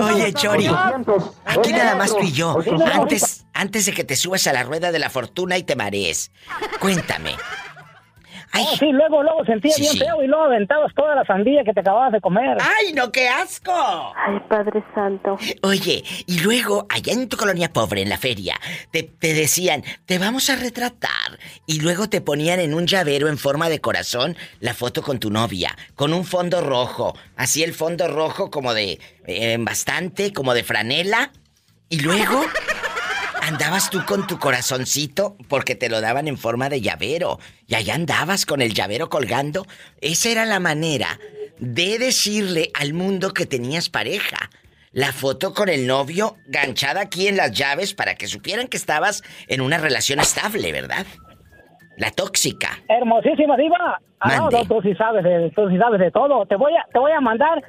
Oye, Chori, aquí nada más tú y yo. Antes, antes de que te subas a la rueda de la fortuna y te marees, cuéntame. Ay. sí, luego, luego sentía bien feo y luego aventabas toda la sandía que te acababas de comer. ¡Ay, no, qué asco! Ay, Padre Santo. Oye, y luego, allá en tu colonia pobre, en la feria, te, te decían, te vamos a retratar. Y luego te ponían en un llavero en forma de corazón la foto con tu novia, con un fondo rojo. Así el fondo rojo como de... Eh, bastante, como de franela. Y luego andabas tú con tu corazoncito porque te lo daban en forma de llavero. Y allá andabas con el llavero colgando. Esa era la manera de decirle al mundo que tenías pareja. La foto con el novio ganchada aquí en las llaves para que supieran que estabas en una relación estable, ¿verdad? La tóxica. Hermosísima diva. Ah, no, tú sí sabes de, tú sí sabes de todo. Te voy a, te voy a mandar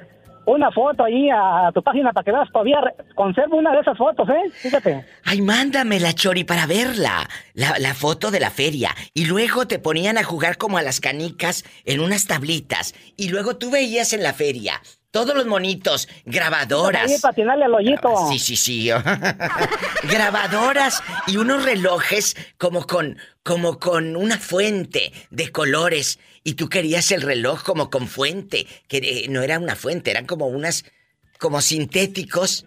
una foto ahí a tu página para que veas todavía conservo una de esas fotos, ¿eh? Fíjate. Ay, mándamela, Chori, para verla. La, la, foto de la feria. Y luego te ponían a jugar como a las canicas en unas tablitas. Y luego tú veías en la feria todos los monitos, grabadoras. Ahí patinarle al hoyito. Sí, sí, sí. [laughs] grabadoras y unos relojes como con como con una fuente de colores y tú querías el reloj como con fuente, que eh, no era una fuente, eran como unas como sintéticos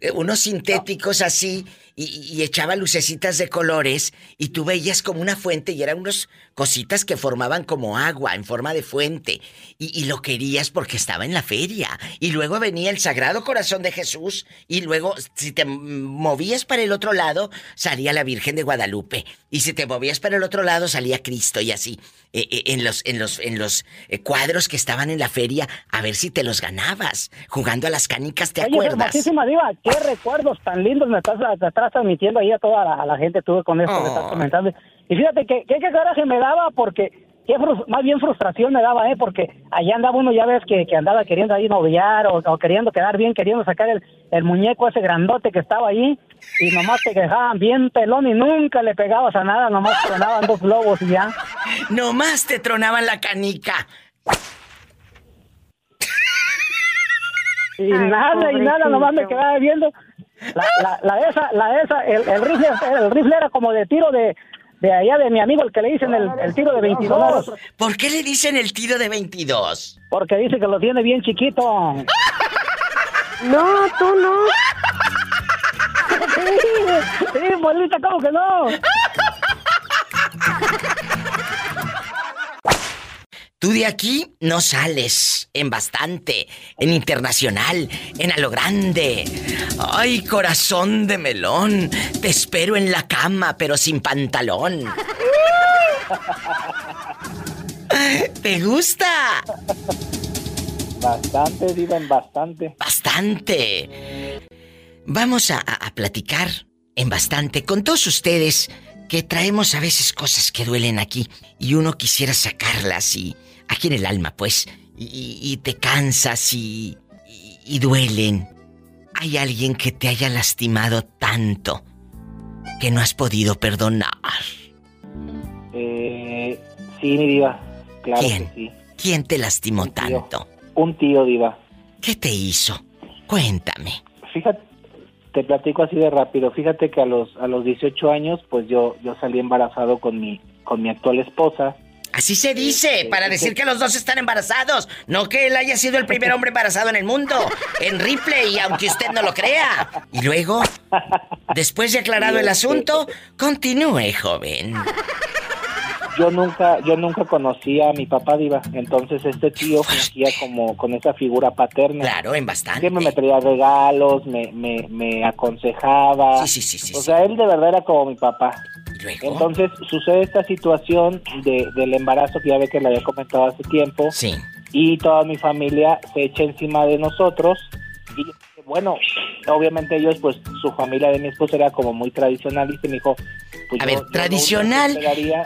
eh, unos sintéticos así y, echaba lucecitas de colores y tú veías como una fuente y eran unas cositas que formaban como agua en forma de fuente y, y, lo querías porque estaba en la feria. Y luego venía el Sagrado Corazón de Jesús y luego si te movías para el otro lado salía la Virgen de Guadalupe y si te movías para el otro lado salía Cristo y así eh, eh, en los en los en los cuadros que estaban en la feria a ver si te los ganabas jugando a las canicas te acuerdas diva qué recuerdos tan lindos me estás, transmitiendo ahí a toda la, gente tuve con esto que estás comentando. Y fíjate que qué coraje me daba porque qué más bien frustración me daba, ¿eh? Porque allá andaba uno, ya ves, que, que andaba queriendo ahí noviar o, queriendo quedar bien, queriendo sacar el, el, muñeco ese grandote que estaba ahí y nomás te dejaban bien pelón y nunca le pegabas a nada, nomás tronaban dos globos y ya. Nomás te tronaban la canica. Y nada, y nada, nomás me quedaba viendo. La, la, la esa, la esa, el, el, rifle, el rifle era como de tiro de, de allá de mi amigo, el que le dicen el, el, tiro de 22. ¿Por qué le dicen el tiro de 22? Porque dice que lo tiene bien chiquito. [laughs] No, tú no. [laughs] sí, sí, bolita, ¿cómo que no? [laughs] Tú de aquí no sales en bastante, en internacional, en a lo grande. Ay, corazón de melón, te espero en la cama, pero sin pantalón. [laughs] ¿Te gusta? Bastante, en bastante. Bastante. Vamos a, a platicar en bastante con todos ustedes que traemos a veces cosas que duelen aquí y uno quisiera sacarlas y aquí en el alma, pues, y, te cansas y, y, duelen. ¿Hay alguien que te haya lastimado tanto que no has podido perdonar? Eh, sí, mi diva, claro ¿Quién? sí. ¿Quién te lastimó tanto? Un tío, diva. ¿Qué te hizo? Cuéntame. Fíjate, te platico así de rápido. Fíjate que a los a los 18 años, pues yo yo salí embarazado con mi con mi actual esposa Así se dice, para decir que los dos están embarazados. No que él haya sido el primer hombre embarazado en el mundo. En Ripley, aunque usted no lo crea. Y luego, después de aclarado el asunto, continúe, joven yo nunca, yo nunca conocí a mi papá diva, entonces este tío fungía como con esa figura paterna. Claro, en bastante. Que me traía regalos, me, me, me aconsejaba. Sí, sí, sí, O sea, él de verdad era como mi papá. Entonces sucede esta situación de, del embarazo que ya ve que le había comentado hace tiempo. Sí. Y toda mi familia se echa encima de nosotros y bueno, obviamente ellos, pues su familia de mi esposo era como muy tradicional y me dijo, pues a ver, tradicional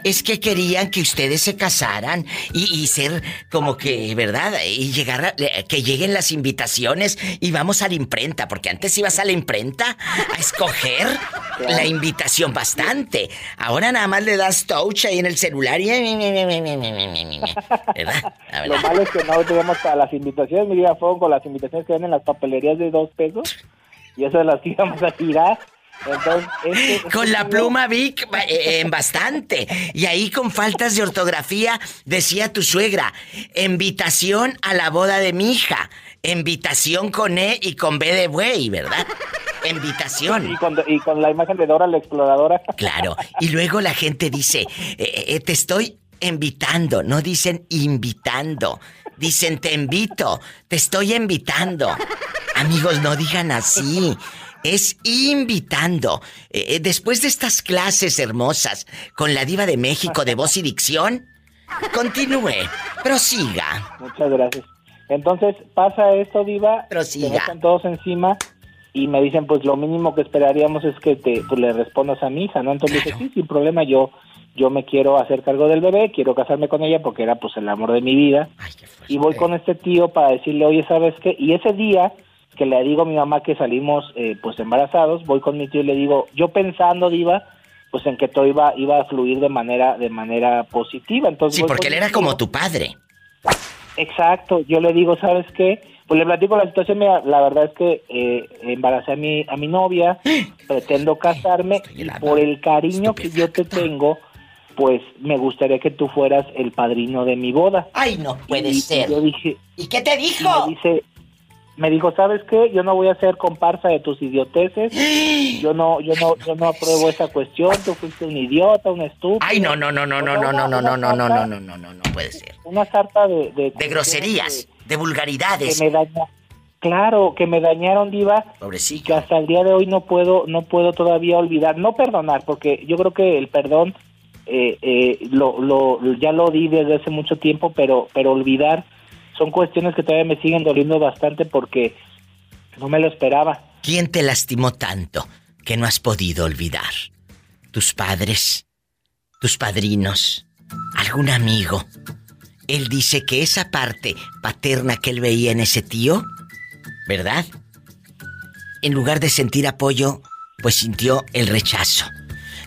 es que querían que ustedes se casaran y, ser como que, ¿verdad? Y llegar a, que lleguen las invitaciones y vamos a la imprenta, porque antes ibas a la imprenta a escoger la invitación bastante. Ahora nada más le das touch ahí en el celular y... ¿Verdad? Lo malo es que no tenemos para las invitaciones, mi vida, fueron con las invitaciones que ven en las papelerías de dos pesos y eso las íbamos a tirar. Este, con la pluma Vic eh, en bastante. Y ahí con faltas de ortografía decía tu suegra, invitación a la boda de mi hija. Invitación con E y con B de buey, ¿verdad? Invitación. Y con, la imagen de Dora la exploradora. Claro. Y luego la gente dice, eh, eh, te estoy invitando. No dicen invitando. Dicen te invito. Te estoy invitando. Amigos, no digan así es invitando. Eh, eh, después de estas clases hermosas con la diva de México de voz y dicción, continúe, prosiga. Muchas gracias. Entonces pasa esto, diva. Prosiga. están todos encima y me dicen, pues lo mínimo que esperaríamos es que te, pues, le respondas a mi hija, ¿no? Entonces dije, sí, sin problema, yo yo me quiero hacer cargo del bebé, quiero casarme con ella porque era pues el amor de mi vida. y voy con este tío para decirle, oye, ¿sabes qué? Y ese día que le digo a mi mamá que salimos eh, pues embarazados, voy con mi tío y le digo, yo pensando, Diva, pues en que todo iba, iba a fluir de manera, de manera positiva. Entonces, sí, porque él era como tu padre. Exacto, yo le digo, ¿sabes qué? Pues le platico la situación, la verdad es que eh, embaracé a mi, a mi novia, [gasps] pretendo casarme y por el cariño que yo te tengo, pues me gustaría que tú fueras el padrino de mi boda. Ay, no puede ser. Yo dije, ¿Y qué te dijo? me dice, me dijo, ¿sabes qué? Yo no voy a ser comparsa de tus idioteces. Yo no, yo no, yo no apruebo esa cuestión. Tú fuiste un idiota, un estúpido. Ay, no, no, no, no, no, no, no, no, no, no, no, no, no, no, no, no puede ser. Una carta de... De, groserías, de vulgaridades. Que me daña, claro, que me dañaron, diva. Pobrecito. Que hasta el día de hoy no puedo, no puedo todavía olvidar. No perdonar, porque yo creo que el perdón eh, eh, lo, lo, ya lo di desde hace mucho tiempo, pero, pero olvidar son cuestiones que todavía me siguen doliendo bastante porque no me lo esperaba. ¿Quién te lastimó tanto que no has podido olvidar? ¿Tus padres? ¿Tus padrinos? ¿Algún amigo? Él dice que esa parte paterna que él veía en ese tío, ¿verdad? En lugar de sentir apoyo, pues sintió el rechazo.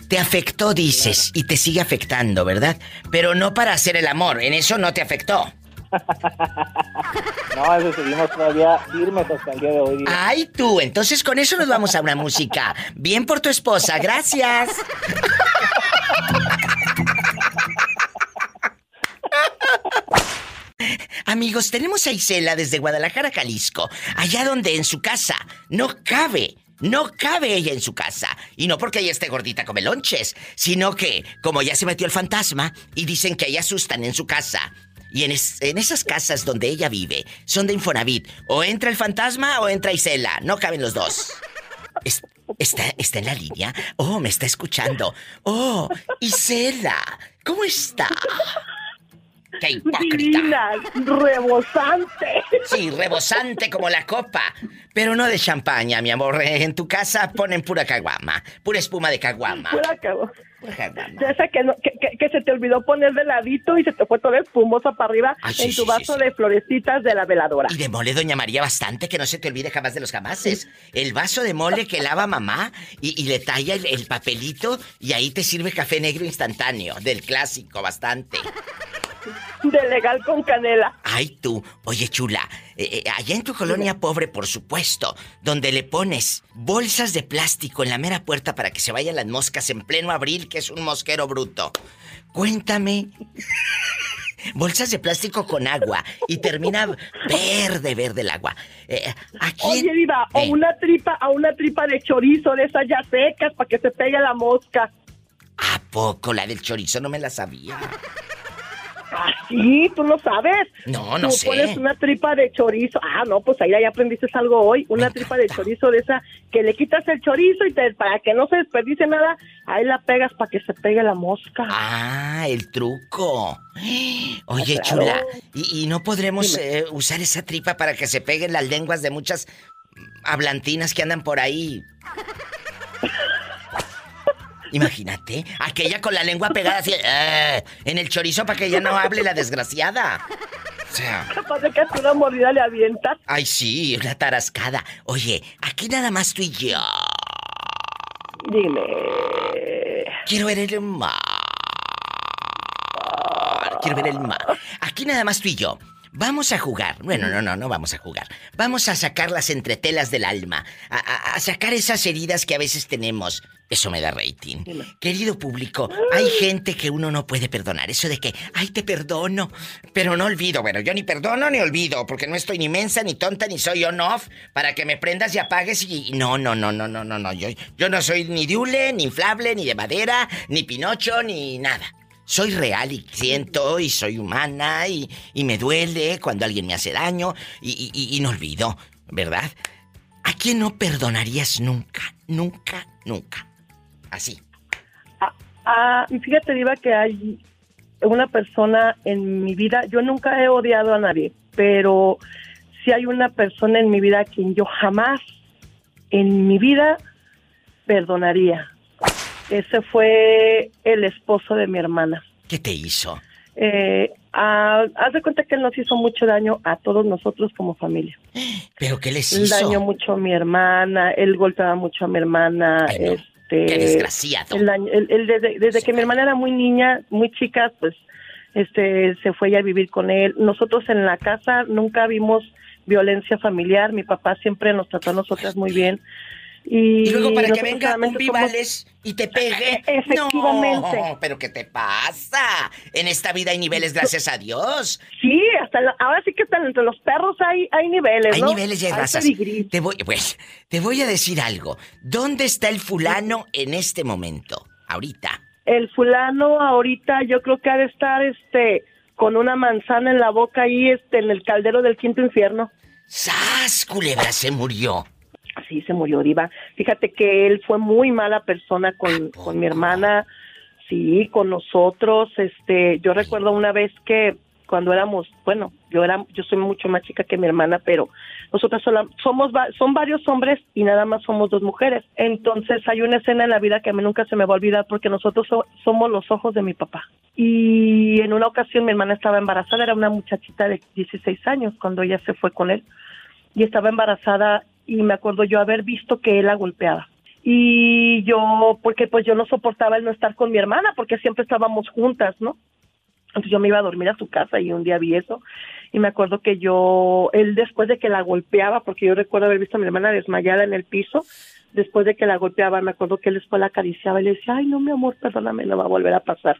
Te afectó, dices, y te sigue afectando, ¿verdad? Pero no para hacer el amor, en eso no te afectó. [laughs] no, eso seguimos todavía firmes hasta el de hoy. Ay, tú, entonces con eso nos vamos a una música. Bien por tu esposa, gracias. Amigos, tenemos a Isela desde Guadalajara, Jalisco, allá donde en su casa no cabe no cabe ella en su casa. Y no porque ella esté gordita come lonches, sino que, como ya se metió el fantasma y dicen que ella asustan en su casa, y en, esas casas donde ella vive, son de Infonavit. O entra el fantasma o entra Isela. No caben los dos. está, ¿Está en la línea? Oh, me está escuchando. Oh, Isela, ¿cómo está? ¡Qué hipócrita! rebosante. Sí, rebosante como la copa. Pero no de champaña, mi amor. En tu casa ponen pura caguama. Pura espuma de caguama. Pura caguama. Ya esa que, que, se te olvidó poner de ladito y se te fue todo espumoso para arriba en tu vaso de florecitas de la veladora. Y de mole, doña María, bastante que no se te olvide jamás de los jamases. El vaso de mole que lava mamá y, le talla el, papelito y ahí te sirve café negro instantáneo, del clásico, bastante. De legal con canela. Ay, tú. Oye, chula, eh, eh, allá en tu colonia pobre, por supuesto, donde le pones bolsas de plástico en la mera puerta para que se vayan las moscas en pleno abril, que es un mosquero bruto. Cuéntame. [laughs] bolsas de plástico con agua y termina verde, verde el agua. Eh, Oye, Diva, o una tripa, a una tripa de chorizo de esas ya secas para que se pegue la mosca. ¿A poco la del chorizo no me la sabía? Ah, sí, tú lo sabes. No, no tú sé. pones una tripa de chorizo. Ah, no, pues ahí ya aprendiste algo hoy. Una tripa de chorizo de esa que le quitas el chorizo y te, para que no se desperdice nada, ahí la pegas para que se pegue la mosca. Ah, el truco. [gasps] Oye, chula, ¿y, no podremos eh, usar esa tripa para que se peguen las lenguas de muchas hablantinas que andan por ahí? Imagínate, aquella con la lengua pegada así, eh, en el chorizo para que ella no hable la desgraciada. O sea. Capaz de que a una mordida le avienta. Ay, sí, una tarascada. Oye, aquí nada más tú y yo. Dime. Quiero ver el mar. Quiero ver el mar. Aquí nada más tú y yo. Vamos a jugar. Bueno, no, no, no vamos a jugar. Vamos a sacar las entretelas del alma. A, sacar esas heridas que a veces tenemos. Eso me da rating. Querido público, hay gente que uno no puede perdonar. Eso de que, ay, te perdono, pero no olvido. Bueno, yo ni perdono ni olvido, porque no estoy ni mensa, ni tonta, ni soy on-off para que me prendas y apagues y... No, no, no, no, no, no, no. Yo, yo no soy ni de ni inflable, ni de madera, ni pinocho, ni nada. Soy real y siento y soy humana y, me duele cuando alguien me hace daño y, no olvido, ¿verdad? ¿A quién no perdonarías nunca, nunca, nunca? Así. Ah, ah, y fíjate, Diva, que hay una persona en mi vida, yo nunca he odiado a nadie, pero sí hay una persona en mi vida a quien yo jamás en mi vida perdonaría. Ese fue el esposo de mi hermana. ¿Qué te hizo? Eh, haz de cuenta que él nos hizo mucho daño a todos nosotros como familia. ¿Pero qué les hizo? Él dañó mucho a mi hermana, él golpeaba mucho a mi hermana. este, qué desgraciado. desde, que mi hermana era muy niña, muy chica, pues este se fue ya a vivir con él. Nosotros en la casa nunca vimos violencia familiar. Mi papá siempre nos trató a nosotras muy bien. Y, luego para que venga un Vivales y te pegue. Efectivamente. No, pero ¿qué te pasa? En esta vida hay niveles, gracias a Dios. Sí, hasta ahora sí que están entre los perros hay, hay niveles, Hay niveles y hay razas. Te voy, pues, te voy a decir algo. ¿Dónde está el fulano en este momento? Ahorita. El fulano ahorita yo creo que ha de estar este con una manzana en la boca ahí este en el caldero del quinto infierno. ¡Sas! Culebra se murió. Sí, se murió Diva. Fíjate que él fue muy mala persona con, con mi hermana, sí, con nosotros. Este, yo recuerdo una vez que cuando éramos, bueno, yo era, yo soy mucho más chica que mi hermana, pero nosotros somos, son varios hombres y nada más somos dos mujeres. Entonces hay una escena en la vida que a mí nunca se me va a olvidar porque nosotros somos los ojos de mi papá. Y en una ocasión mi hermana estaba embarazada, era una muchachita de 16 años cuando ella se fue con él y estaba embarazada y me acuerdo yo haber visto que él la golpeaba. Y yo, porque pues yo no soportaba el no estar con mi hermana, porque siempre estábamos juntas, ¿no? Entonces yo me iba a dormir a su casa y un día vi eso y me acuerdo que yo, él después de que la golpeaba, porque yo recuerdo haber visto a mi hermana desmayada en el piso, después de que la golpeaba, me acuerdo que él después la acariciaba y le decía, ay no mi amor, perdóname, no va a volver a pasar.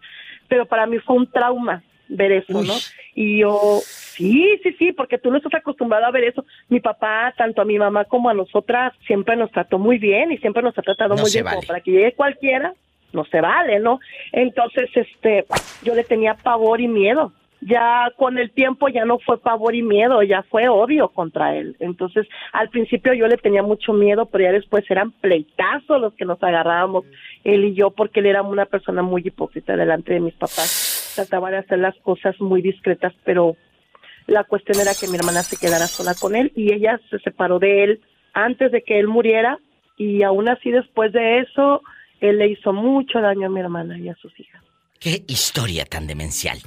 Pero para mí fue un trauma ver eso, ¿no? Y yo, sí, sí, sí, porque tú no estás acostumbrado a ver eso. Mi papá, tanto a mi mamá como a nosotras, siempre nos trató muy bien y siempre nos ha tratado muy bien, como para que llegue cualquiera, no se vale, ¿no? Entonces, este, yo le tenía pavor y miedo. Ya con el tiempo ya no fue pavor y miedo, ya fue odio contra él. Entonces, al principio yo le tenía mucho miedo, pero ya después eran pleitazos los que nos agarrábamos, él y yo, porque él era una persona muy hipócrita delante de mis papás trataba de hacer las cosas muy discretas, pero la cuestión era que mi hermana se quedara sola con él y ella se separó de él antes de que él muriera y aún así después de eso él le hizo mucho daño a mi hermana y a sus hijas. Qué historia tan demencial.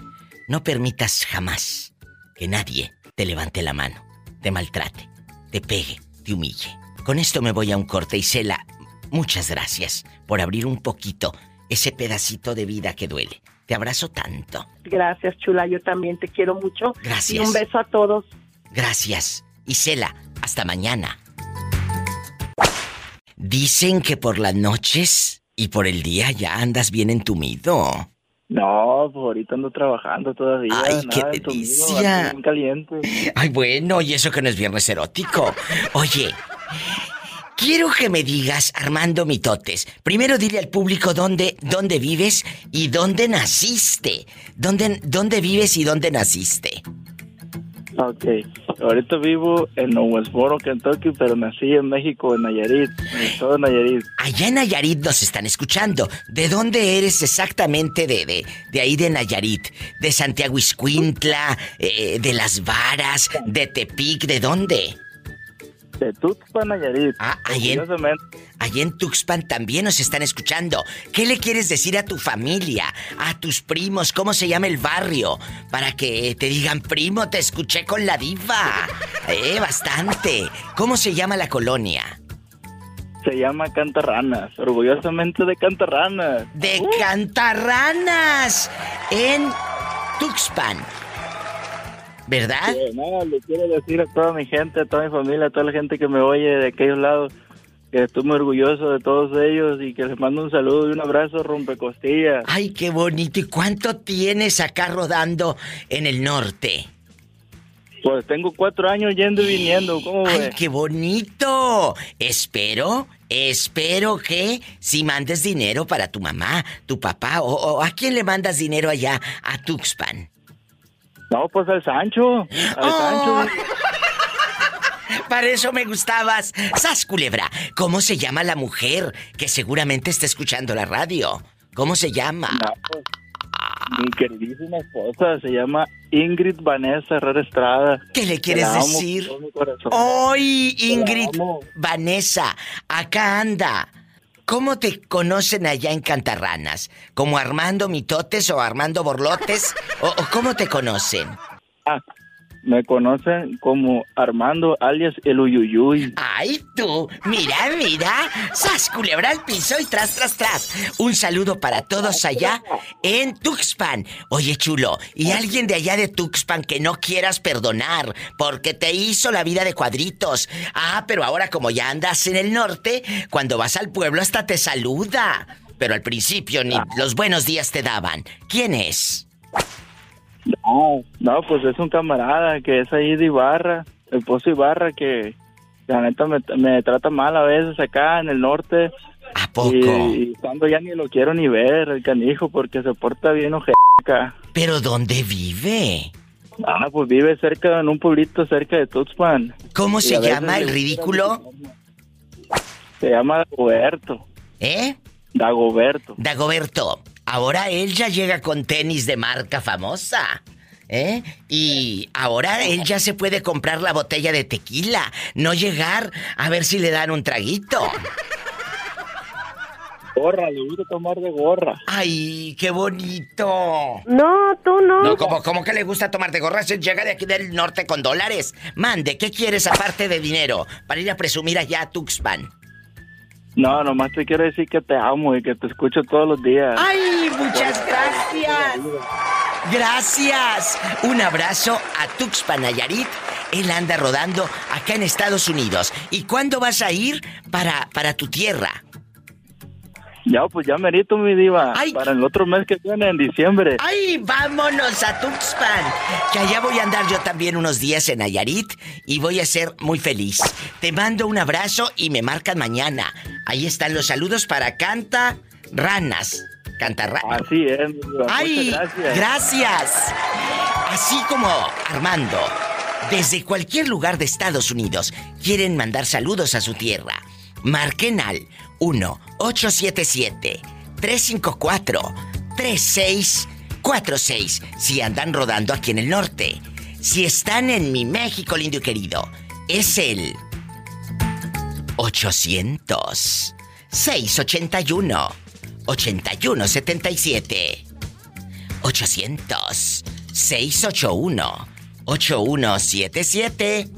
No permitas jamás que nadie te levante la mano, te maltrate, te pegue, te humille. Con esto me voy a un corte y Cela, muchas gracias por abrir un poquito ese pedacito de vida que duele. Te abrazo tanto. Gracias, chula. Yo también te quiero mucho. Gracias. Y un beso a todos. Gracias. Isela, hasta mañana. Dicen que por las noches y por el día ya andas bien entumido. No, pues ahorita ando trabajando todavía. Ay, nada, qué delicia. bien caliente. Ay, bueno, y eso que no es viernes erótico. Oye, quiero que me digas, Armando Mitotes, primero dile al público dónde, dónde vives y dónde naciste. ¿Dónde, dónde vives y dónde naciste? Ok, ahorita vivo en Owensboro, Kentucky, pero nací en México, en Nayarit, en de Nayarit. Allá en Nayarit nos están escuchando. ¿De dónde eres exactamente de, de, de ahí de Nayarit? ¿De Santiago Iscuintla? eh, ¿De Las Varas? ¿De Tepic? ¿De dónde? De Tuxpan, Nayarit. Ah, ahí en, ahí en Tuxpan también nos están escuchando. ¿Qué le quieres decir a tu familia, a tus primos? ¿Cómo se llama el barrio? Para que te digan, primo, te escuché con la diva. Eh, bastante. ¿Cómo se llama la colonia? Se llama Cantarranas, orgullosamente de Cantarranas. De Cantarranas, en Tuxpan. ¿Verdad? Sí, no, le quiero decir a toda mi gente, a toda mi familia, a toda la gente que me oye de aquellos lados, que estoy muy orgulloso de todos ellos y que les mando un saludo y un abrazo rompecostillas. Ay, qué bonito. ¿Y cuánto tienes acá rodando en el norte? Pues tengo cuatro años yendo y viniendo, ¿cómo ¡Ay, ves? qué bonito! Espero, espero que si mandes dinero para tu mamá, tu papá, o, o ¿a quién le mandas dinero allá a Tuxpan? No, pues al Sancho, al Oh. Sancho. Para eso me gustabas. Sas culebra, ¿cómo se llama la mujer que seguramente está escuchando la radio? ¿Cómo se llama? Mi queridísima esposa se llama Ingrid Vanessa Herrera Estrada. ¿Qué le quieres amo decir? Hoy, Ingrid. Vanessa, acá anda. ¿Cómo te conocen allá en Cantarranas? ¿Como Armando Mitotes o Armando Borlotes? ¿O, cómo te conocen? Ah, me conocen como Armando alias el Uyuyuy. ¡Ay, tú! Mira, mira. ¡Sas, culebra al piso y tras, tras, tras! Un saludo para todos allá en Tuxpan. Oye, chulo, ¿y alguien de allá de Tuxpan que no quieras perdonar porque te hizo la vida de cuadritos? Ah, pero ahora como ya andas en el norte, cuando vas al pueblo hasta te saluda. Pero al principio ni los buenos días te daban. ¿Quién es? No, no, pues es un camarada que es ahí de Ibarra, el Pozo Ibarra, que la neta me, me trata mal a veces acá en el norte. ¿A poco? Y, y cuando ya ni lo quiero ni ver, el canijo, porque se porta bien ojete acá. ¿Pero dónde vive? Ah, pues vive cerca, en un pueblito cerca de Tuxpan. ¿Cómo Y se llama el ridículo? Se llama Dagoberto. ¿Eh? Dagoberto. Dagoberto, ahora él ya llega con tenis de marca famosa. ¿Eh? Y ahora él ya se puede comprar la botella de tequila, no llegar a ver si le dan un traguito. Gorra, le gusta tomar de gorra. ¡Ay, qué bonito! No, tú no. No, ¿cómo, cómo que le gusta tomar de gorra? Se llega de aquí del norte con dólares. Mande, ¿qué quieres aparte de dinero? Para ir a presumir allá a Tuxpan. No, nomás te quiero decir que te amo y que te escucho todos los días. ¡Ay, muchas gracias! Gracias. Un abrazo a Tuxpan Nayarit. Él anda rodando acá en Estados Unidos. ¿Y cuándo vas a ir para, para tu tierra? Ya, pues ya merito, mi diva. Para el otro mes que viene, en diciembre. ¡Ay, vámonos a Tuxpan! Que allá voy a andar yo también unos días en Nayarit y voy a ser muy feliz. Te mando un abrazo y me marcan mañana. Ahí están los saludos para Canta Ranas. Canta Ranas. Así es, diva. ¡Ay! Muchas gracias. gracias. Así como Armando, desde cualquier lugar de Estados Unidos quieren mandar saludos a su tierra. Marquen al 1-877-354-3646 si andan rodando aquí en el norte. Si están en mi México lindo y querido, es el 800 681 8177 800 681 8177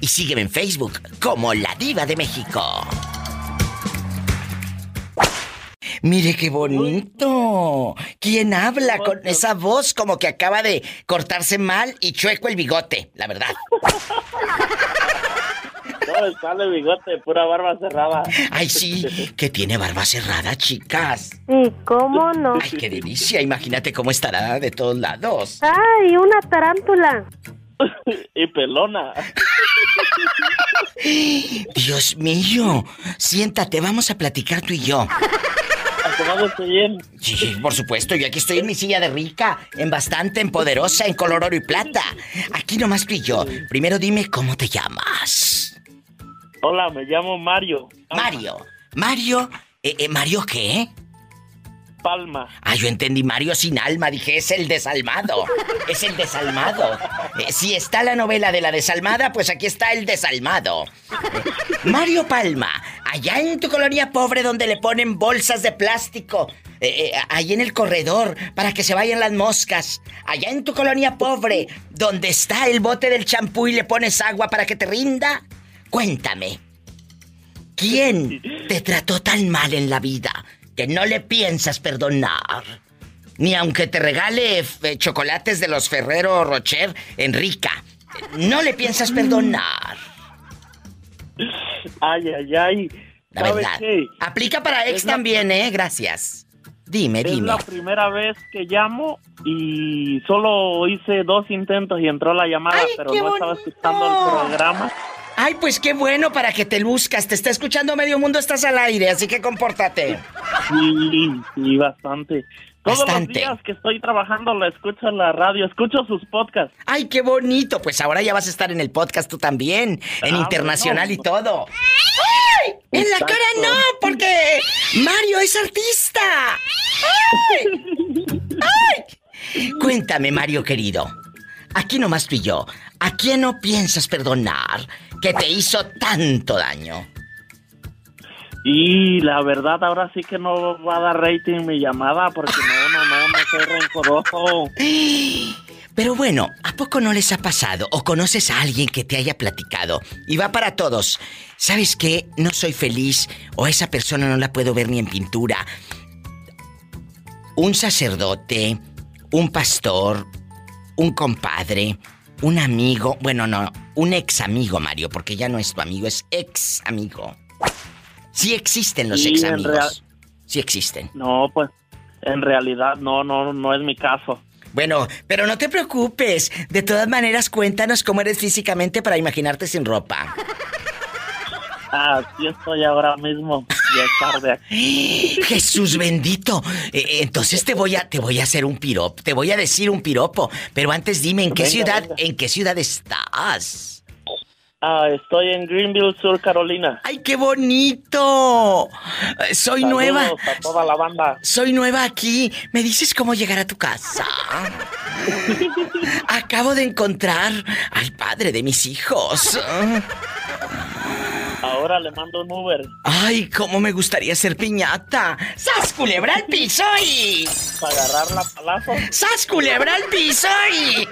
Y sígueme en Facebook como La Diva de México. Mire qué bonito. ¿Quién habla con esa voz como que acaba de cortarse mal y chueco el bigote? La verdad. [laughs] No, sale bigote, pura barba cerrada. Ay, sí, que tiene barba cerrada, chicas. Sí, ¿cómo no? Ay, qué delicia. Imagínate cómo estará de todos lados. Ay, una tarántula. [laughs] y pelona. Dios mío. Siéntate, vamos a platicar tú y yo. Bien? Sí, por supuesto. Yo aquí estoy en mi silla de rica, en bastante, en poderosa, en color oro y plata. Aquí nomás tú y yo. Primero dime cómo te llamas. Hola, me llamo Mario. Mario. Mario. Eh, eh, ¿Mario qué? Palma. Ah, yo entendí Mario sin alma, dije, es el desalmado. Es el desalmado. Eh, si está la novela de la desalmada, pues aquí está el desalmado. Eh, Mario Palma, allá en tu colonia pobre donde le ponen bolsas de plástico, eh, ahí en el corredor para que se vayan las moscas, allá en tu colonia pobre donde está el bote del champú y le pones agua para que te rinda, cuéntame. ¿Quién te trató tan mal en la vida? Que no le piensas perdonar. Ni aunque te regale eh, chocolates de los Ferrero Rocher, Enrica. No le piensas perdonar. Ay, ay, ay. La verdad. Aplica para ex también, ¿eh? Gracias. Dime, dime. Es la primera vez que llamo y solo hice dos intentos y entró la llamada, pero no estaba escuchando el programa. Ay, pues qué bueno para que te luzcas. Te está escuchando medio mundo, estás al aire, así que compórtate. Sí, sí, bastante. Todos los días que estoy trabajando la escucho en la radio, escucho sus podcasts. Ay, qué bonito. Pues ahora ya vas a estar en el podcast tú también, en ah, internacional y todo. ¡Ay! En la cara no, porque Mario es artista. ¡Ay! ¡Ay! Cuéntame, Mario querido. Aquí nomás tú y yo. ¿A quién no piensas perdonar que te hizo tanto daño? Y la verdad, ahora sí que no va a dar rating mi llamada porque no, no, no, no soy rencoroso. [gasps] Pero bueno, ¿a poco no les ha pasado o conoces a alguien que te haya platicado? Y va para todos. ¿Sabes qué? No soy feliz o esa persona no la puedo ver ni en pintura. Un sacerdote, un pastor, un compadre, un amigo, bueno, no, un ex amigo, Mario, porque ya no es tu amigo, es ex amigo. Sí existen los ex amigos. Sí existen. No, pues en realidad no, no, no es mi caso. Bueno, pero no te preocupes. De todas maneras, cuéntanos cómo eres físicamente para imaginarte sin ropa. Ah, sí estoy ahora mismo. Ya es tarde [gasps] Jesús bendito. Eh, eh, entonces te voy a te voy a hacer un piropo, te voy a decir un piropo, pero antes dime en qué ciudad en qué ciudad estás. Ah, estoy en Greenville, Sur Carolina. ¡Ay, qué bonito! Soy nueva. A toda la banda. Soy nueva aquí. ¿Me dices cómo llegar a tu casa? [laughs] Acabo de encontrar al padre de mis hijos. [laughs] Ahora le mando un Uber. Ay, cómo me gustaría ser piñata. ¡Sas culebra al piso y! Para agarrar la palazo. ¡Sas culebra al piso y!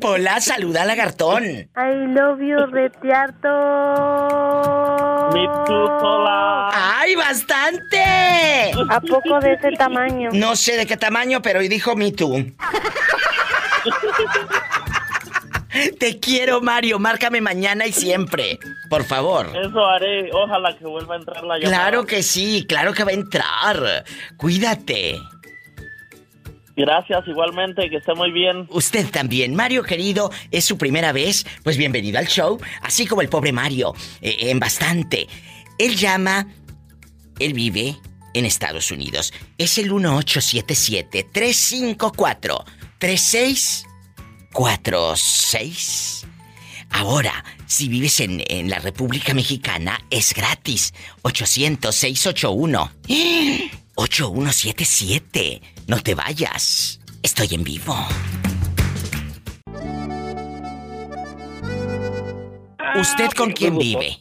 Pola, saluda al lagartón. I love you, retiarto. Me too, Pola. ¡Ay, bastante! ¿A poco de ese tamaño? No sé de qué tamaño, pero hoy dijo me too. [laughs] Te quiero, Mario. Márcame mañana y siempre. Por favor. Eso haré. Ojalá que vuelva a entrar la llamada. Claro que sí, claro que va a entrar. Cuídate. Gracias, igualmente, que esté muy bien. Usted también, Mario querido, es su primera vez, pues bienvenido al show, así como el pobre Mario, eh, en bastante. Él llama, él vive en Estados Unidos. Es el 1877 354 36 46. Ahora, si vives en, en, la República Mexicana, es gratis. 800-681. 8177. No te vayas. Estoy en vivo. ¿Usted con ah, quién vive?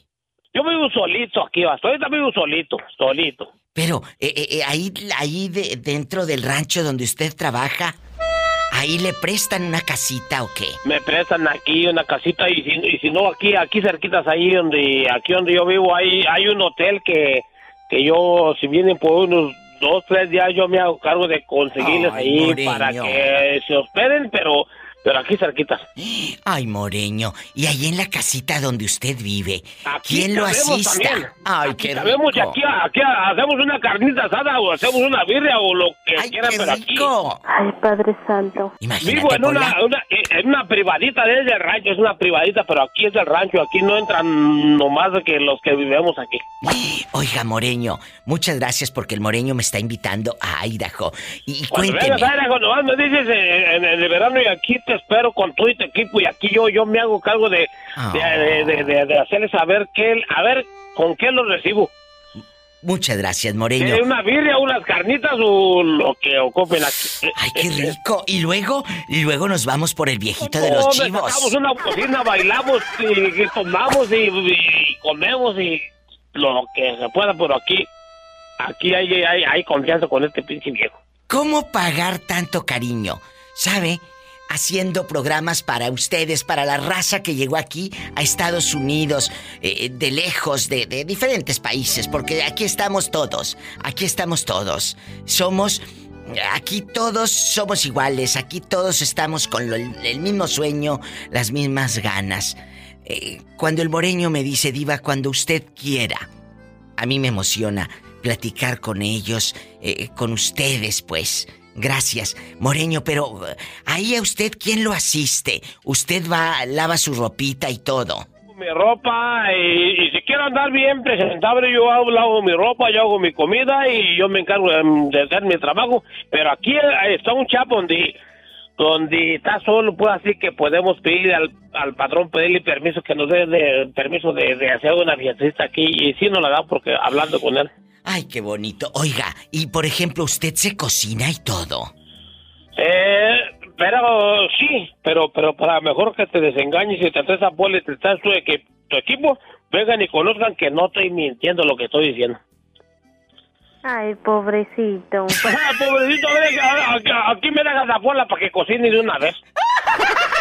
Yo vivo solito aquí, estoy vivo solito, solito. Pero, eh, eh, eh, ahí, ahí dentro del rancho donde usted trabaja, ¿Ahí le prestan una casita o qué? Me prestan aquí una casita y si, y si no aquí aquí cerquitas ahí donde aquí donde yo vivo hay hay un hotel que que yo, si vienen por unos dos, tres días, yo me hago cargo de conseguirles Ay, ahí para que se hospeden, pero, pero aquí cerquita. Ay, Moreño. Y ahí en la casita donde usted vive, Aquí ¿quién lo asista? también. Ay, Aquí qué sabemos rico. aquí, aquí hacemos una carnita asada o hacemos una birria o lo que quieran, pero aquí. Ay, Padre Santo. Vivo en una, una- en una privadita desde el rancho, es una privadita, pero aquí es del rancho, aquí no entran nomás de que los que vivimos aquí. [gasps] Oiga, Moreño, muchas gracias porque el Moreño me está invitando a Idaho. Y, y Cuando cuénteme. vengas a Idaho, nomás me dices eh, en, en el verano y aquí te espero con todo tu equipo y aquí yo yo me hago cargo de, Ah. de, de- de- de- hacerles saber qué, a ver con qué los recibo. Muchas gracias, Moreño. Eh, una birria, unas carnitas o lo que ocupen aquí. Ay, qué rico. Y luego, y luego nos vamos por el viejito de los chivos. Sacamos una cocina, bailamos y, y tomamos y, y comemos y lo que se pueda, pero aquí, aquí hay, hay, hay confianza con este pinche viejo. ¿Cómo pagar tanto cariño? ¿Sabe? Haciendo programas para ustedes, para la raza que llegó aquí a Estados Unidos, eh, de lejos, de, diferentes países, porque aquí estamos todos, aquí estamos todos. Somos, aquí todos somos iguales, aquí todos estamos con el mismo sueño, las mismas ganas. Eh, cuando el moreño me dice, diva, cuando usted quiera, a mí me emociona platicar con ellos, eh, con ustedes, pues. Gracias, Moreño, pero eh, ahí a usted, ¿quién lo asiste? Usted va, lava su ropita y todo. Mi ropa y, si quiero andar bien presentable, yo hago, lavo mi ropa, yo hago mi comida y yo me encargo de hacer mi trabajo. Pero aquí eh, está un chapo donde, está solo, pues así que podemos pedir al, al patrón, pedirle permiso, que nos dé de- permiso de, de hacer una fiestecita aquí y sí nos la da porque hablando con él. Ay, qué bonito. Oiga, y por ejemplo, usted se cocina y todo. Eh, pero sí, pero pero para mejor que te desengañes y te traes a Poli, te traes tu, equi- tu equipo, vengan y conozcan que no estoy mintiendo lo que estoy diciendo. Ay, pobrecito. [laughs] Pobrecito, ven, a- a- aquí me dejas a Pola para que cocine de una vez. [laughs]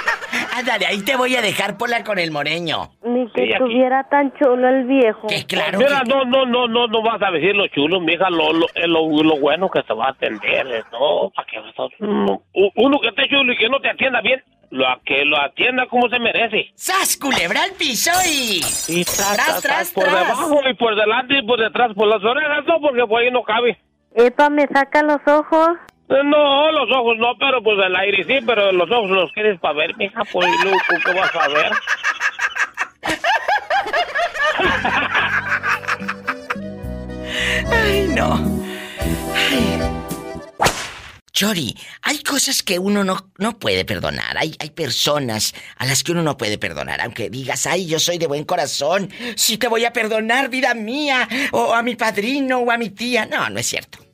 Ándale, ahí te voy a dejar Pola con el moreño. Ni que Sí, aquí. estuviera tan chulo el viejo. Que claro Mira, no, no, no, no, no vas a decir lo chulo, mija, lo, lo, eh, lo, lo bueno que te va a atender, eh, no, para que vas a- uno, que esté chulo y que no te atienda bien, lo que lo atienda como se merece. ¡Sas, culebra al piso y... Y tras, tras, tras, por tras. debajo y por delante y por detrás, por las orejas, no, porque por ahí no cabe. Epa, me saca los ojos. No, los ojos no, pero pues el aire sí, pero los ojos los quieres para ver, mija, pues y luego ¿tú ¿qué vas a ver? [laughs] Ay, no. Ay. Chori, hay cosas que uno no, no puede perdonar. Hay, hay personas a las que uno no puede perdonar. Aunque digas, ay, yo soy de buen corazón. Sí te voy a perdonar, vida mía. O a mi padrino o a mi tía. No, no es cierto.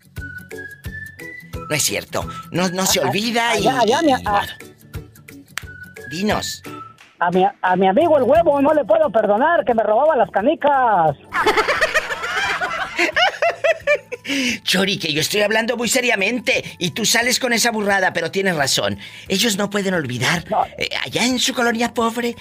No es cierto. No, no se Ah, olvida y... allá, allá, mi- y- ah. Dinos. A mi, a mi amigo el huevo no le puedo perdonar que me robaba las canicas. [laughs] Chori, que yo estoy hablando muy seriamente y tú sales con esa burrada, pero tienes razón. Ellos no pueden olvidar, eh, allá en su colonia pobre,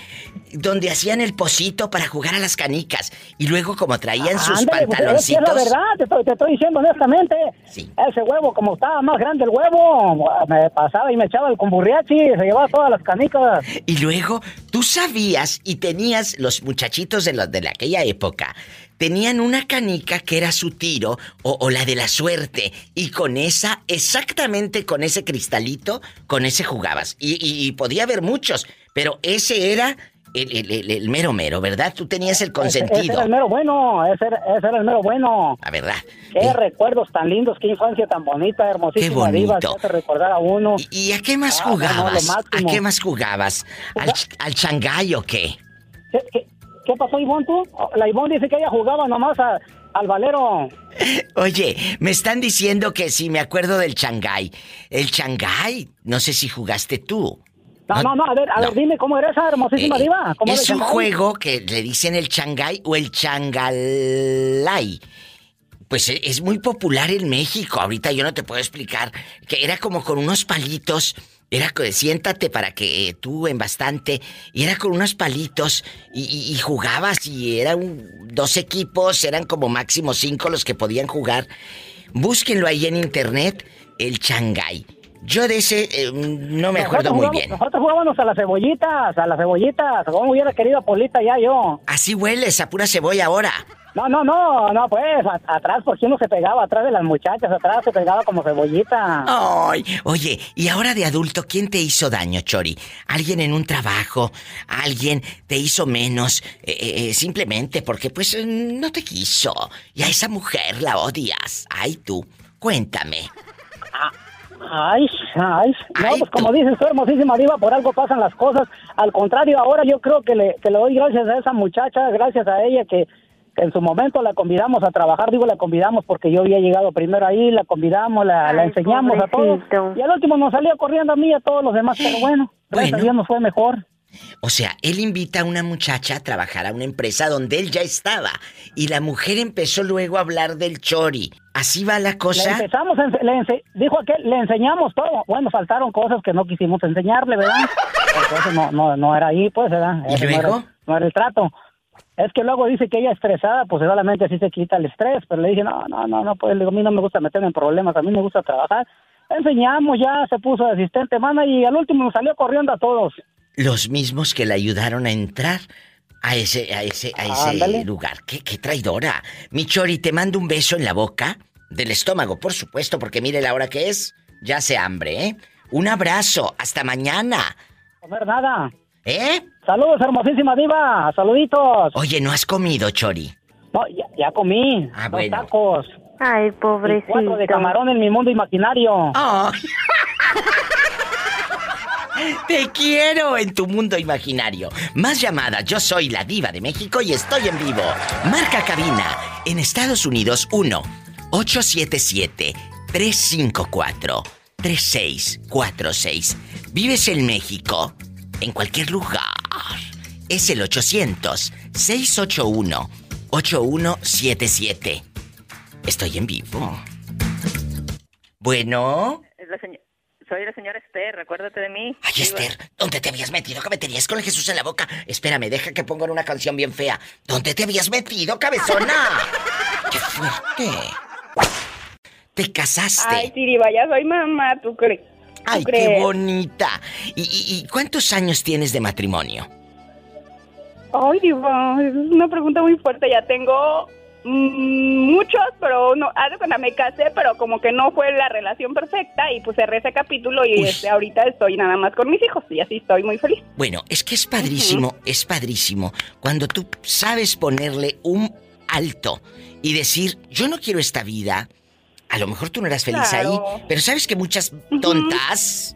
donde hacían el pocito para jugar a las canicas y luego como traían sus Ándale, pues, es pantaloncitos... la verdad, te estoy, te estoy diciendo honestamente. Ese huevo, como estaba más grande el huevo, me pasaba y me echaba el comburriachi y se llevaba todas las canicas. Y luego tú sabías y tenías los muchachitos de, los de aquella época. Tenían una canica que era su tiro o, o la de la suerte. Y con esa, exactamente con ese cristalito, con ese jugabas. Y, y- y podía haber muchos, pero ese era el, el- el- el mero mero, ¿verdad? Tú tenías el Ese, ese consentido. era el mero bueno, ese era, ese era el mero bueno. La verdad. Qué recuerdos tan lindos, qué infancia tan bonita, hermosísima Qué diva, bonito. hace recordar a uno. ¿Y a qué más Ah, no, jugabas? ¿A qué más jugabas? ¿Al, al changay o qué? ¿Qué, qué, qué pasó, Ivonne, tú? La Ivonne dice que ella jugaba nomás a- al valero. [laughs] Oye, me están diciendo que si me acuerdo del Shanghái. El Shanghái, no sé si jugaste tú. No, no, no, a ver, a ver, dime cómo era esa hermosísima Eh, diva. ¿Cómo es un juego que le dicen el Shanghái o el Changalai. Pues e- es muy popular en México. Ahorita yo no te puedo explicar. Que era como con unos palitos Era siéntate para que eh, tú en bastante. Y era con unos palitos. Y jugabas. Y eran dos equipos. Eran como máximo cinco los que podían jugar. Búsquenlo ahí en internet. El Shanghai. Yo de ese eh, no me acuerdo muy bien. Nosotros jugábamos a las cebollitas, a las cebollitas. Como hubiera querido a Polita ya yo. Así hueles a pura cebolla ahora. No, no, no, no, pues, a- atrás, porque uno se pegaba, atrás de las muchachas, atrás se pegaba como cebollita. Ay, oye, y ahora de adulto, ¿quién te hizo daño, Chori? ¿Alguien en un trabajo? ¿Alguien te hizo menos? Eh, eh, eh, simplemente porque, pues, no te quiso. Y a esa mujer la odias. Ay, tú, cuéntame. Ay, ay, no, pues como dices tú, hermosísima diva, por algo pasan las cosas. Al contrario, ahora yo creo que le, que le doy gracias a esa muchacha, gracias a ella que, que en su momento la convidamos a trabajar, digo la convidamos porque yo había llegado primero ahí, la convidamos, la, la enseñamos a todos. Y al último nos salió corriendo a mí y a todos los demás, pero bueno, gracias Bueno. a Dios nos fue mejor. O sea, él invita a una muchacha a trabajar a una empresa donde él ya estaba. Y la mujer empezó luego a hablar del Chori. ¿Así va la Le cosa? empezamos, a ense- le ense- dijo aquel, le enseñamos todo. Bueno, faltaron cosas que no quisimos enseñarle, ¿verdad? Eso no, no, no era ahí, pues, ¿verdad? ¿Y Ese no luego? era- no era el trato. Es que luego dice que ella estresada, pues solamente así se quita el estrés. Pero le dije, no, no, no, no, pues le digo, a mí no me gusta meterme en problemas, a mí me gusta trabajar. Enseñamos, ya se puso de asistente, mana, y al último nos salió corriendo a todos. Los mismos que le ayudaron a entrar a ese, a ese, a ese Ándale. lugar. ¿Qué, qué traidora. Mi Chori, te mando un beso en la boca. Del estómago, por supuesto, porque mire la hora que es. Ya hace hambre, ¿eh? Un abrazo. Hasta mañana. Comer nada. ¿Eh? Saludos, hermosísima diva. Saluditos. Oye, ¿no has comido, Chori? No, ya, ya comí. Ah, dos bueno. tacos. Ay, Y pobrecito. cuatro de camarón en mi mundo imaginario. Ay. [laughs] Te quiero en tu mundo imaginario. Más llamadas, yo soy la diva de México y estoy en vivo. Marca cabina en Estados Unidos 1 877 354 3646. ¿Vives en México? En cualquier lugar. Es el 800 681 8177. Estoy en vivo. Bueno. Soy la señora Esther, acuérdate de mí. Ay, Esther, ¿dónde te habías metido que me tenías con el Jesús en la boca? Espérame, deja que pongan una canción bien fea. ¿Dónde te habías metido, cabezona? [laughs] ¡Qué fuerte! Te casaste. Ay, Siriba, ya soy mamá, ¿tú crees? ¿Tú Ay, qué bonita. ¿Y, y- y cuántos años tienes de matrimonio? Ay, Diva, es una pregunta muy fuerte. Ya tengo muchos, pero no, haz de cuenta, me casé, pero como que no fue la relación perfecta y pues cerré ese capítulo y este, ahorita estoy nada más con mis hijos y así estoy muy feliz. Bueno, es que es padrísimo, es padrísimo cuando tú sabes ponerle un alto y decir, yo no quiero esta vida. A lo mejor tú no eras feliz Claro. ahí, pero sabes que muchas tontas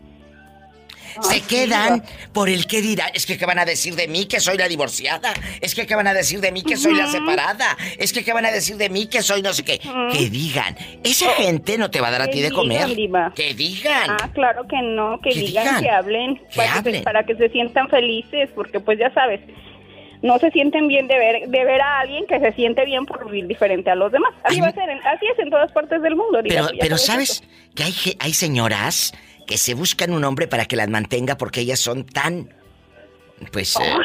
se quedan por el que dirán. Es que qué van a decir de mí que soy la divorciada. Es que qué van a decir de mí que soy la separada. Es que qué van a decir de mí que soy no sé qué. Que digan. Esa gente no te va a dar a Que ti de comer. Diva. Que digan. Ah, claro que no, que, Que digan, digan. que hablen, Que para, Que hablen. se, para que se sientan felices, porque pues ya sabes, no se sienten bien de ver, de ver a alguien que se siente bien por vivir diferente a los demás. Así va a ser, en- así es en todas partes del mundo. Pero, pero sabes ¿sabes que hay, hay señoras que se buscan un hombre para que las mantenga porque ellas son tan... Pues... eh,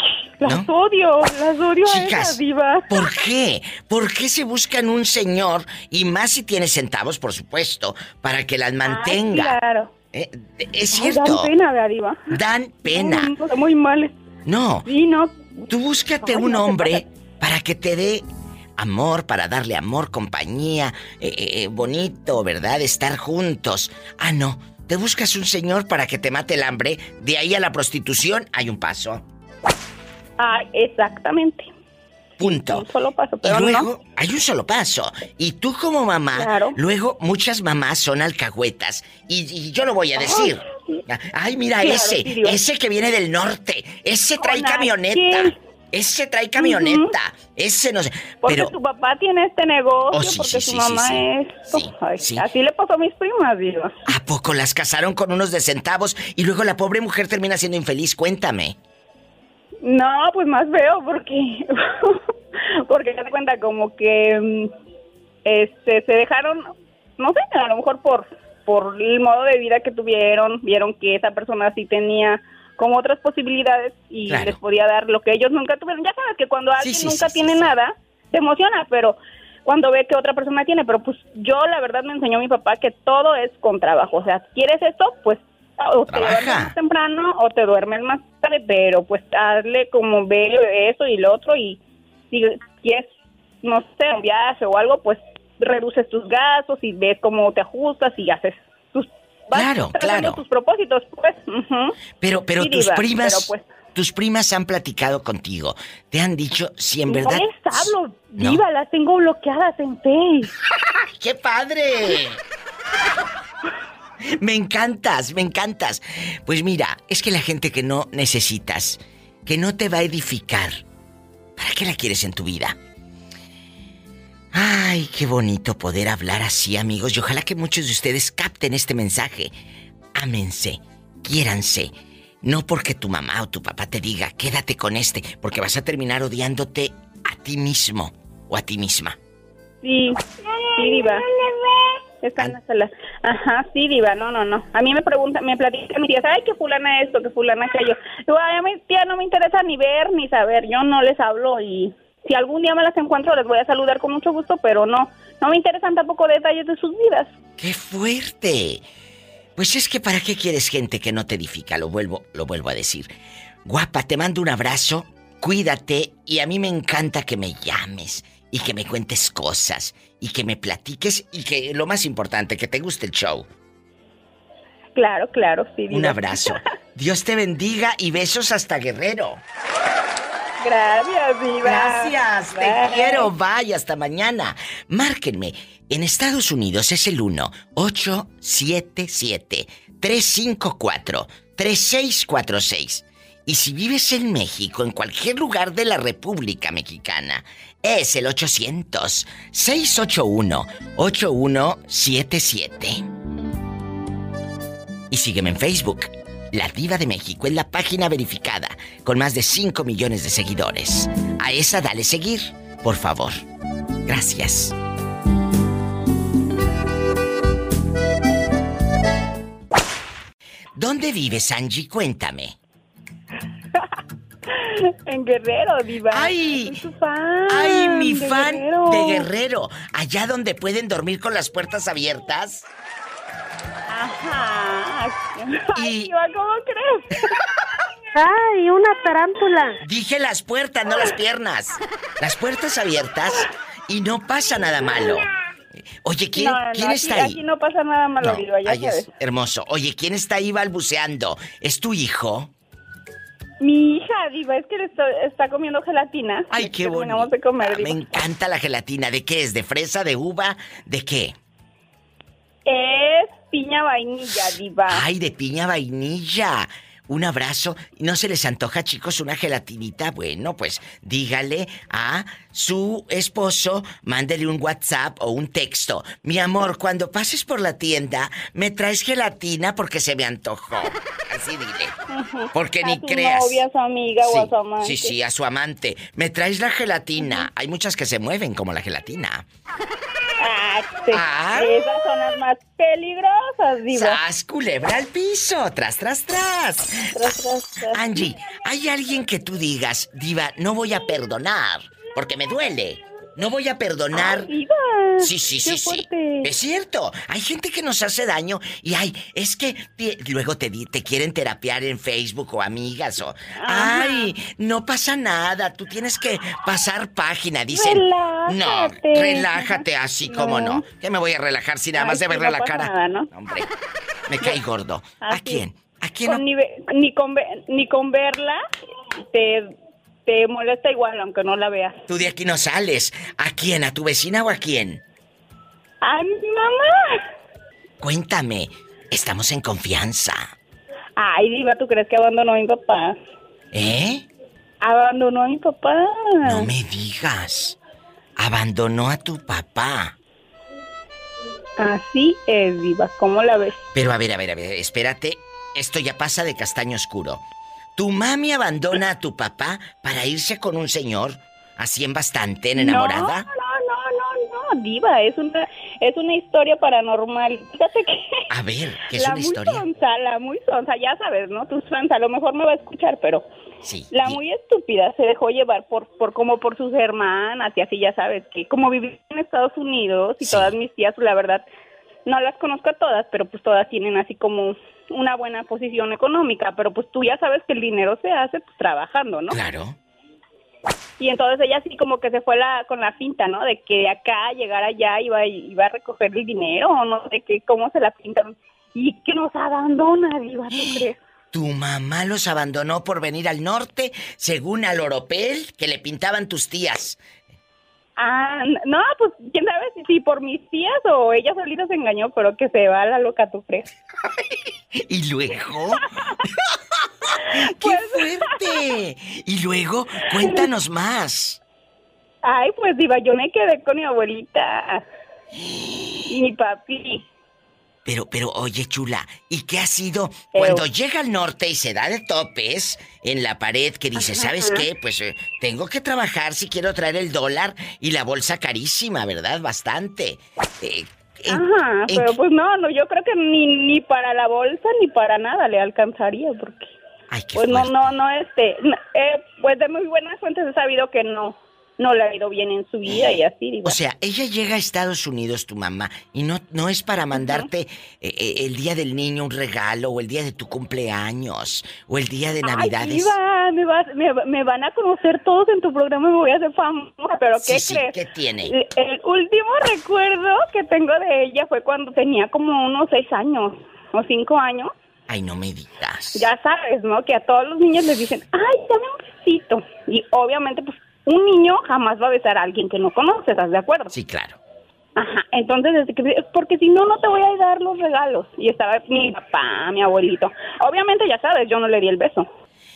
Las ¿no? odio, las odio a Chicas, esas divas. ¿por qué? ¿Por qué se buscan un señor, y más si tiene centavos, por supuesto, para que las mantenga? Ay, claro. Eh, es Ay, cierto. dan pena, ¿verdad, diva? Dan pena. Muy, muy mal. No. Sí, no. Tú búscate Ay, un no hombre para que te dé amor, para darle amor, compañía, eh, bonito, ¿verdad? Estar juntos. Ah, no. Te buscas un señor para que te mate el hambre. De ahí a la prostitución hay un paso. Ah, exactamente. Punto. Un solo paso, pero y luego no. hay un solo paso. Y tú como mamá, luego muchas mamás son alcahuetas. Y, y yo lo voy a decir. Ay, mira Claro, ese, Dios. ese que viene del norte. Ese trae Con camioneta. aquel. Ese trae camioneta. Ese no sé. Porque Pero su papá tiene este negocio, Oh, sí, porque sí, su sí, mamá es... Ay, Así le pasó a mis primas, diva. ¿a poco las casaron con unos de centavos y luego la pobre mujer termina siendo infeliz? Cuéntame. No, pues más veo porque [laughs] porque se cuenta como que mm, este se dejaron no sé, a lo mejor por por el modo de vida que tuvieron, vieron que esa persona sí tenía como otras posibilidades y Claro. les podía dar lo que ellos nunca tuvieron. Ya sabes que cuando alguien sí, nunca sí, tiene nada, se emociona, pero cuando ve que otra persona tiene, pero pues yo la verdad me enseñó mi papá que todo es con trabajo, o sea, ¿quieres esto? Pues o te levantas más temprano o te duermes más tarde, pero pues darle como ve eso y lo otro y si quieres, no sé, un viaje o algo, pues reduces tus gastos y ves cómo te ajustas y haces vas Claro, claro. tus propósitos, pues. Pero, pero Sí, tus diva, primas, pero, pues, tus primas han platicado contigo. Te han dicho si en verdad. No les hablo, No. las tengo bloqueadas en Face. [laughs] ¡Qué padre! Me encantas, me encantas. Pues mira, es que la gente que no necesitas, que no te va a edificar, ¿para qué la quieres en tu vida? Ay, qué bonito poder hablar así, amigos, y ojalá que muchos de ustedes capten este mensaje. Ámense, quiéranse. No porque tu mamá o tu papá te diga, quédate con este, porque vas a terminar odiándote a ti mismo o a ti misma. Sí, sí, diva. Está en la sala. Ajá, sí, diva, no, no, no. A mí me preguntan, me platican mis tías, ay, que fulana esto, que fulana aquello. Ay, a mi tía no me interesa ni ver ni saber, yo no les hablo y si algún día me las encuentro les voy a saludar con mucho gusto, pero no, no me interesan tampoco detalles de sus vidas. ¡Qué fuerte! Pues es que para qué quieres gente que no te edifica, lo vuelvo, lo vuelvo a decir. Guapa, te mando un abrazo, cuídate y a mí me encanta que me llames y que me cuentes cosas y que me platiques y que lo más importante, que te guste el show. Claro, claro, sí. Un abrazo. [laughs] Dios te bendiga y besos hasta Guerrero. Gracias, diva. Gracias, te Bye. quiero. Bye, hasta mañana. Márquenme. En Estados Unidos es el 1-877-354-3646. Y si vives en México, en cualquier lugar de la República Mexicana, es el 800-681-8177. Y sígueme en Facebook. La Diva de México es la página verificada con más de 5 millones de seguidores. A esa dale seguir, por favor. Gracias. ¿Dónde vives, Angie? Cuéntame. [laughs] En Guerrero, diva. ¡Ay! Soy tu fan ¡Ay, mi de fan Guerrero. de Guerrero! Allá donde pueden dormir con las puertas abiertas. Ajá. Ay, diva, ¿cómo crees? [laughs] ¡Ay, una tarántula! Dije las puertas, no las piernas. Las puertas abiertas y no pasa nada malo. Oye, ¿quién, No, no, ¿quién aquí- está ahí? Aquí no pasa nada malo, No, diva, ya ahí es sabes. hermoso. Oye, ¿quién está ahí balbuceando? ¿Es tu hijo? Mi hija, diva, es que le está, está comiendo gelatina. Ay, qué bonito. de comer, Me encanta la gelatina. ¿De qué es? ¿De fresa, de uva? ¿De qué? Es piña vainilla, diva. Ay, de piña vainilla. Un abrazo. ¿No se les antoja, chicos, una gelatinita? Bueno, pues dígale a su esposo, mándele un WhatsApp o un texto. Mi amor, cuando pases por la tienda, me traes gelatina porque se me antojó. Así dile. Porque a ni su creas. novia, a su amiga o a su amante. Sí, sí, a su amante. Me traes la gelatina. Hay muchas que se mueven como la gelatina. Ah. [laughs] Ah. Esas son las más peligrosas, diva. ¡Sas, culebra al piso! ¡Tras, tras, tras! Tras, tras, tras. Angie, ¿hay alguien que tú digas, Diva, no voy a perdonar? Porque me duele. No voy a perdonar. Diva. Sí, sí, sí, qué sí. fuerte. Es cierto. Hay gente que nos hace daño y ay, es que te- luego te, te quieren terapiar en Facebook o amigas o ay, no pasa nada. Tú tienes que pasar página. Dicen, no, Relájate. relájate así como no. No. ¿Qué me voy a relajar si nada Ay, más de verle no la pasa cara? nada, ¿no? Hombre, me cae gordo. ¿A quién? ¿A quién Con no? ni, ni, con ni con verla te, te molesta igual, aunque no la veas. Tú de aquí no sales. ¿A quién? ¿A tu vecina o a quién? ¡Ay, mi mamá! Cuéntame. Estamos en confianza. Ay, Diva, ¿tú crees que abandonó a mi papá? ¿Eh? Abandonó a mi papá. No me digas. Abandonó a tu papá. Así es, Diva. ¿Cómo la ves? Pero a ver, a ver, a ver, espérate. Esto ya pasa de castaño oscuro. ¿Tu mami abandona a tu papá para irse con un señor? Así en bastante, en enamorada. No, no, no, no, diva, es una es una historia paranormal. Fíjate que A ver, ¿qué es la una muy historia? sonsa, la muy sonsa, ya sabes, ¿no? Tus fans a lo mejor me va a escuchar, pero Sí. la muy estúpida se dejó llevar por por como por sus hermanas y así ya sabes que como viví en Estados Unidos y todas mis tías, la verdad no las conozco a todas, pero pues todas tienen así como una buena posición económica, pero pues tú ya sabes que el dinero se hace pues trabajando, ¿no? Claro. Y entonces ella así como que se fue la, con la finta, ¿no? De que de acá llegar allá iba, iba a recoger el dinero o no sé qué, cómo se la pintaron. Y que nos abandona, Diva, ¿tú [gasps] crees? Tu mamá los abandonó por venir al norte, según al oropel que le pintaban tus tías. Ah, no, pues quién sabe si, si por mis tías o ella solita se engañó, pero que se va la loca, ¿tú crees? [laughs] ¿Y luego? [laughs] ¡Qué fuerte! [laughs] Y luego, cuéntanos más. Ay, pues Diva, yo me quedé con mi abuelita y mi papi. Pero, pero, oye, chula, ¿y qué ha sido cuando llega al norte y se da de topes en la pared que dice, Ajá, ¿sabes ajá. qué? Pues eh, tengo que trabajar si quiero traer el dólar y la bolsa carísima, ¿verdad? Bastante. Eh, en- Ajá, en- pero pues no, no, yo creo que ni, ni para la bolsa ni para nada le alcanzaría, porque pues no, no, no, este, eh, pues de muy buenas fuentes he sabido que no, no le ha ido bien en su vida y así, digo. O sea, ella llega a Estados Unidos, tu mamá, y no, no es para mandarte eh, eh, el día del niño un regalo, o el día de tu cumpleaños, o el día de Navidades. Ay, Diva, me, vas- me, me van a conocer todos en tu programa y me voy a hacer famosa, pero ¿qué Sí, sí, crees? ¿qué tiene? El, el último recuerdo que tengo de ella fue cuando tenía como unos seis años o cinco años. Ay, no me digas. Ya sabes, ¿no? Que a todos los niños les dicen, ay, dame un besito. Y obviamente, pues, un niño jamás va a besar a alguien que no conoce, ¿estás de acuerdo? Sí, claro. Ajá, entonces, porque si no, no te voy a dar los regalos. Y estaba mi papá, mi abuelito. Obviamente, ya sabes, yo no le di el beso,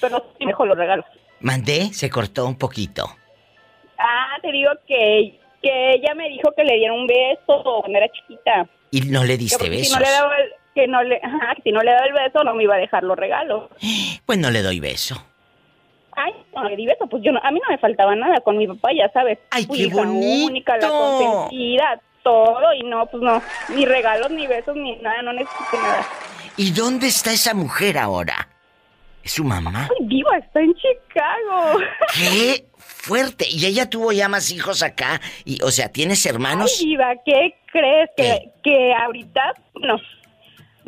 pero sí me dejó los regalos. Mandé, se cortó un poquito. Ah, te digo que, que ella me dijo que le diera un beso cuando era chiquita. Y no le diste besos. Si no le daba el, que no le, ajá, que si no le daba el beso, no me iba a dejar los regalos. Pues no le doy beso. Ay, no le di beso, pues yo no, a mí no me faltaba nada con mi papá, ya sabes. Ay, qué hija única, la bonito. consentida, todo, y no, pues no, ni regalos, ni besos, ni nada, no necesito nada. ¿Y dónde está esa mujer ahora? ¿Es su mamá? Ay, viva, está en Chicago. ¡Qué fuerte! Y ella tuvo ya más hijos acá. Y, o sea, ¿tienes hermanos? Ay, viva, ¿qué crees? Que, que ahorita, no,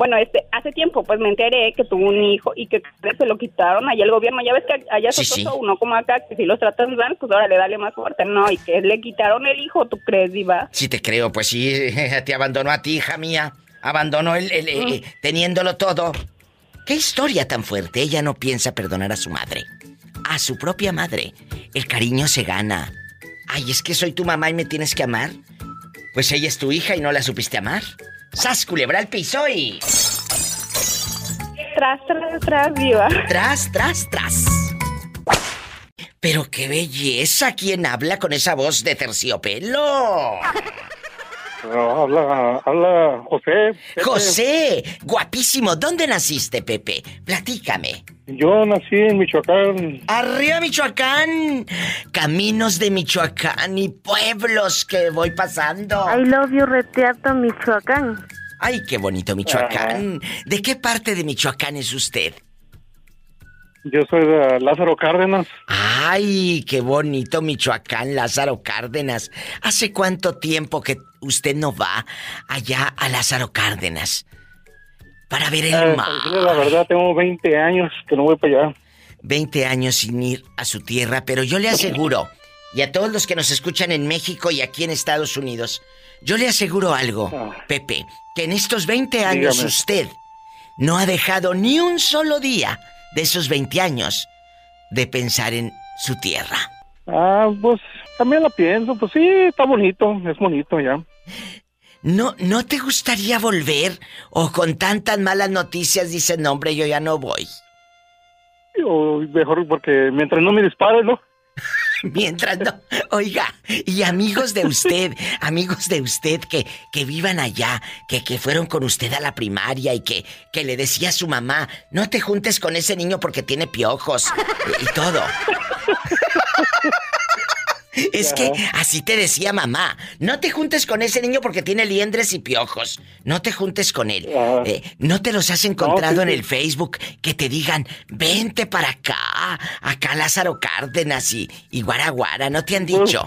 bueno, este, hace tiempo, pues me enteré que tuvo un hijo y que se lo quitaron allá el gobierno. Ya ves que allá Sí, se sí. uno como acá, que si los tratan mal, pues ahora le dale más fuerte. No, y que le quitaron el hijo, ¿tú crees, diva? Sí te creo, pues sí, [laughs] te abandonó a ti, hija mía. Abandonó el, el- eh, teniéndolo todo. ¿Qué historia tan fuerte? Ella no piensa perdonar a su madre. A su propia madre. El cariño se gana. Ay, es que soy tu mamá y me tienes que amar. Pues ella es tu hija y no la supiste amar. ¡Sas, culebra al piso y... Tras, tras, tras, diva. Tras, tras, tras. Pero qué belleza, ¿quién habla con esa voz de terciopelo? No, habla, habla José. Pepe. José, guapísimo, ¿dónde naciste, Pepe? Platícame. Yo nací en Michoacán. Arriba Michoacán, caminos de Michoacán y pueblos que voy pasando. I love you, Retiato, Michoacán. Ay, qué bonito Michoacán. ¿De qué parte de Michoacán es usted? Yo soy de Lázaro Cárdenas. Ay, qué bonito Michoacán, Lázaro Cárdenas. ¿Hace cuánto tiempo que usted no va allá a Lázaro Cárdenas? Para ver el Eh, mar. la verdad, tengo 20 años que no voy para allá. 20 años sin ir a su tierra, pero yo le aseguro, y a todos los que nos escuchan en México y aquí en Estados Unidos, yo le aseguro algo, Pepe, que en estos 20 años Dígame. usted no ha dejado ni un solo día de esos 20 años de pensar en su tierra. Ah, pues también la pienso. Pues sí, está bonito, es bonito ya. ¿No, ¿No te gustaría volver? ¿O con tantas malas noticias dicen, no, hombre, yo ya no voy? O mejor porque mientras no me disparen, ¿no? [laughs] Mientras no. Oiga, y amigos de usted, [laughs] amigos de usted que, que vivan allá, que, que fueron con usted a la primaria y que, que le decía a su mamá, no te juntes con ese niño porque tiene piojos y todo. Es que así te decía mamá. No te juntes con ese niño porque tiene liendres y piojos. No te juntes con él. Eh, no te los has encontrado No, sí, en el Facebook que te digan, vente para acá, acá Lázaro Cárdenas y, y Guaraguara. ¿No te han dicho?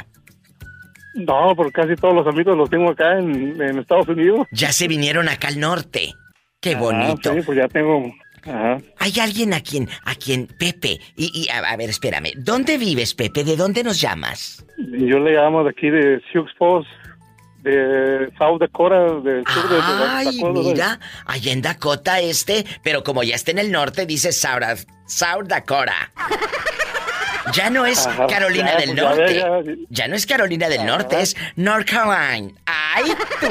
No, porque casi todos los amigos los tengo acá en, en Estados Unidos. Ya se vinieron acá al norte. Qué bonito. Ah, sí, pues ya tengo... Ajá. Hay alguien a quien, a quien, Pepe, y, y a, a ver, espérame, ¿dónde vives, Pepe? ¿De dónde nos llamas? Yo le llamo de aquí de Sioux Falls, de South Dakota, del sur de Ay, Dakota. mira, allá en Dakota este, pero como ya está en el norte, dice South, South Dakota. Ya no es Ajá, Carolina ya, del ya Norte. Ya no es Carolina del Norte, es North Carolina. ¡Ay, tú!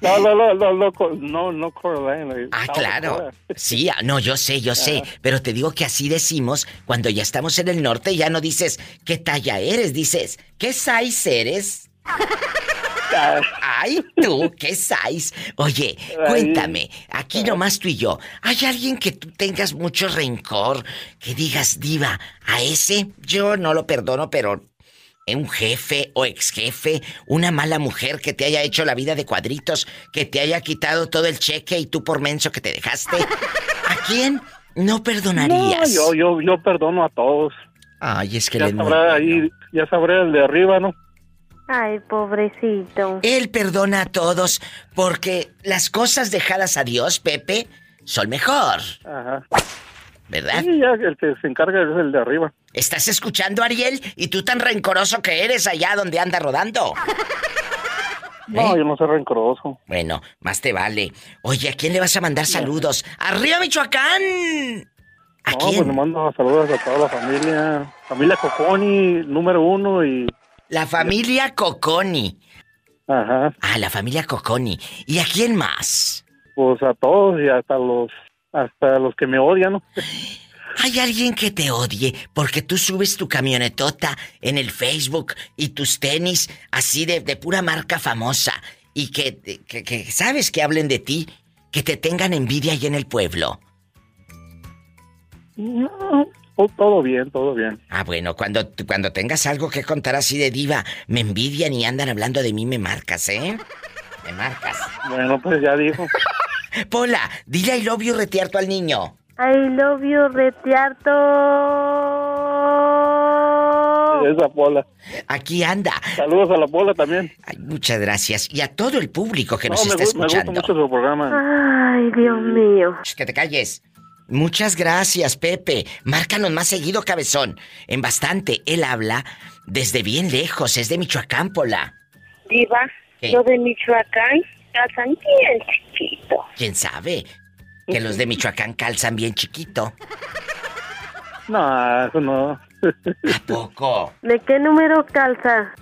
No, no, no, no, no, no, no Carolina. Ah, claro. Sí, ah, no, yo sé, yo sé. Pero te digo que así decimos cuando ya estamos en el norte, ya no dices qué talla eres, dices qué size eres. [laughs] Ay, tú, qué size. Oye, cuéntame, aquí nomás tú y yo, ¿hay alguien que tú tengas mucho rencor? Que digas, diva, a ese yo no lo perdono, pero un jefe o ex jefe, una mala mujer que te haya hecho la vida de cuadritos, que te haya quitado todo el cheque y tú por menso que te dejaste. ¿A quién no perdonarías? No, yo, yo, yo perdono a todos. Ay, es que ya muy sabrá ahí, ya sabré el de arriba, ¿no? Ay, pobrecito. Él perdona a todos porque las cosas dejadas a Dios, Pepe, son mejor. Ajá. ¿Verdad? Sí, ya el que se encarga es el de arriba. ¿Estás escuchando, Ariel? ¿Y tú tan rencoroso que eres allá donde anda rodando? [laughs] No, ¿Eh? yo no soy rencoroso. Bueno, más te vale. Oye, ¿a quién le vas a mandar saludos? ¡Arriba, Michoacán! ¿A no, quién? pues le mando saludos a toda la familia. Familia Coconi, número uno y... La familia Coconi. Ajá. Ah, la familia Coconi. ¿Y a quién más? Pues a todos y hasta los... Hasta los que me odian, ¿no? [laughs] Hay alguien que te odie porque tú subes tu camionetota en el Facebook y tus tenis así de, de pura marca famosa y que, que, que sabes que hablen de ti, que te tengan envidia ahí en el pueblo. No, to- todo bien, todo bien. Ah, bueno, cuando, cuando tengas algo que contar así de diva, me envidian y andan hablando de mí, me marcas, ¿eh? Me marcas. Bueno, pues ya dijo. [laughs] Pola, dile I love you retierto al niño. I love you, retiarto. Esa pola. Aquí anda. Saludos a la pola también. Ay, muchas gracias. Y a todo el público que No, nos me, está gu- me gusta escuchando. mucho su programa. Ay, Dios mío. Que te calles. Muchas gracias, Pepe. Márcanos más seguido, cabezón. En bastante. Él habla desde bien lejos. Es de Michoacán, Pola. Diva, ¿Qué? lo de Michoacán calzan bien chiquito. ¿Quién sabe? Que los de Michoacán calzan bien chiquito. No, eso no. ¿A poco? ¿De qué número calza?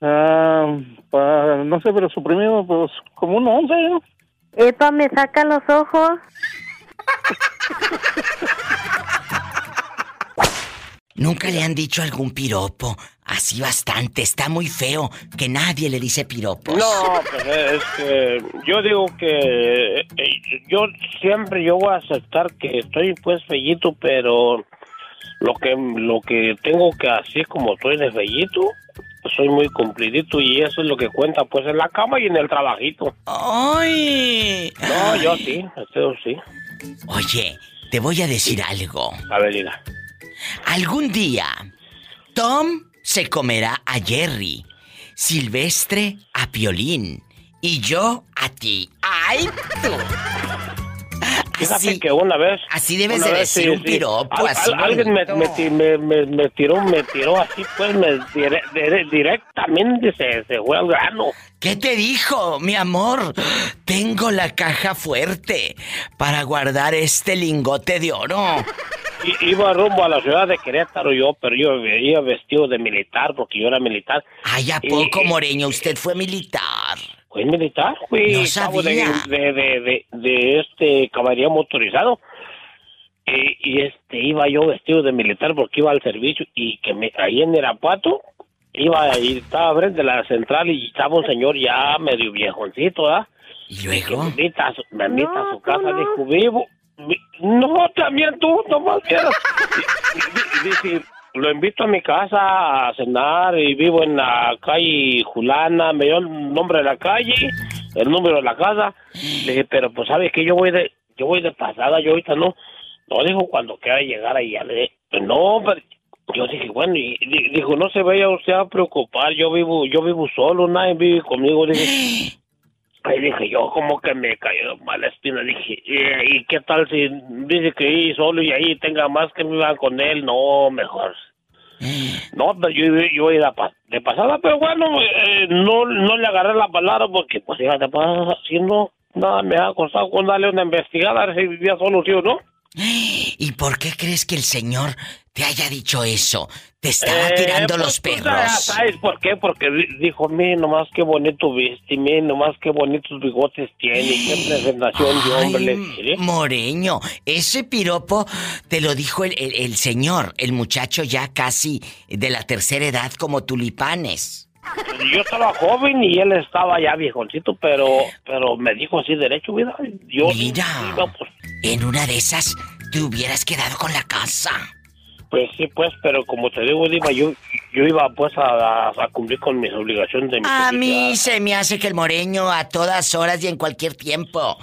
Ah, pa- no sé, pero suprimido, pues como un 11, ¿no? Epa, me saca los ojos. [laughs] Nunca le han dicho algún piropo. Así bastante. Está muy feo que nadie le dice piropos. No, pues es que yo digo que eh, yo siempre yo voy a aceptar que estoy pues fellito, pero lo que lo que tengo que hacer como estoy de fellito, soy muy cumplidito y eso es lo que cuenta pues en la cama y en el trabajito. ¡Ay! No, yo sí, eso sí. Oye, te voy a decir algo. A ver, diga. Algún día, Tom se comerá a Jerry, Silvestre a Piolín y yo a ti. ¡Ay, tú! Fíjate que una vez... Así debes de decir sí, un sí. piropo, Al- así al- alguien me, me me- tiró, me tiró así, pues, me dire- dire- directamente se, se fue al grano. ¿Qué te dijo, mi amor? Tengo la caja fuerte para guardar este lingote de oro. I- iba rumbo a la ciudad de Querétaro yo, pero yo iba vestido de militar porque yo era militar. Ay, ¿a Y- poco, y- Moreño? Usted fue militar. ¿Fue militar? Fui No cabo de, sabía. de, de, de, de este caballería motorizado. Y, y, este iba yo vestido de militar porque iba al servicio y que me caí en Irapuato. Iba y estaba frente de la central y estaba un señor ya medio viejoncito, ¿verdad? ¿Y Que luego? me invita a su, me invita a su casa, dijo, vivo. No, también tú, no más vieras. [laughs] Dice, lo invito a mi casa a cenar y vivo en la calle Julana, me dio el nombre de la calle, el número de la casa. Le dije, pero pues sabes que yo voy de, yo voy de pasada, yo ahorita no. No, dijo, cuando quiera llegar ahí, ya le dije, no, pero yo dije, bueno, y di- dijo, no se vaya usted a preocupar, yo vivo, yo vivo solo, nadie vive conmigo, dije. [gasps] Ahí dije yo, como que me cayó mala espina, dije, "Eh, ¿y qué tal si dice que ir solo y ahí tenga más que me iban con él? No, mejor. No, pero yo, yo iba de pasada, pero bueno, eh, no, no le agarré la palabra porque, pues, fíjate, pues, haciendo nada, me ha costado con darle una investigada a ver si vivía solo, ¿sí o no? ¿Y por qué crees que el señor te haya dicho eso? Te estaba Eh, tirando pues, los perros. ¿Sabes por qué? Porque di- dijo, mi, nomás qué bonito viste, mi, nomás qué bonitos bigotes tiene, qué [gasps] presentación de hombre le. Moreño, ese piropo te lo dijo el, el- el señor, el muchacho ya casi de la tercera edad como tulipanes. Yo estaba joven y él estaba ya viejoncito, pero pero me dijo así derecho, mira, yo Mira. iba, pues, En una de esas te hubieras quedado con la casa. pues sí, pues, pero como te digo, Diva, yo, yo iba pues a, a cumplir con mis obligaciones de mi A familia. mí se me hace que el moreño a todas horas y en cualquier tiempo.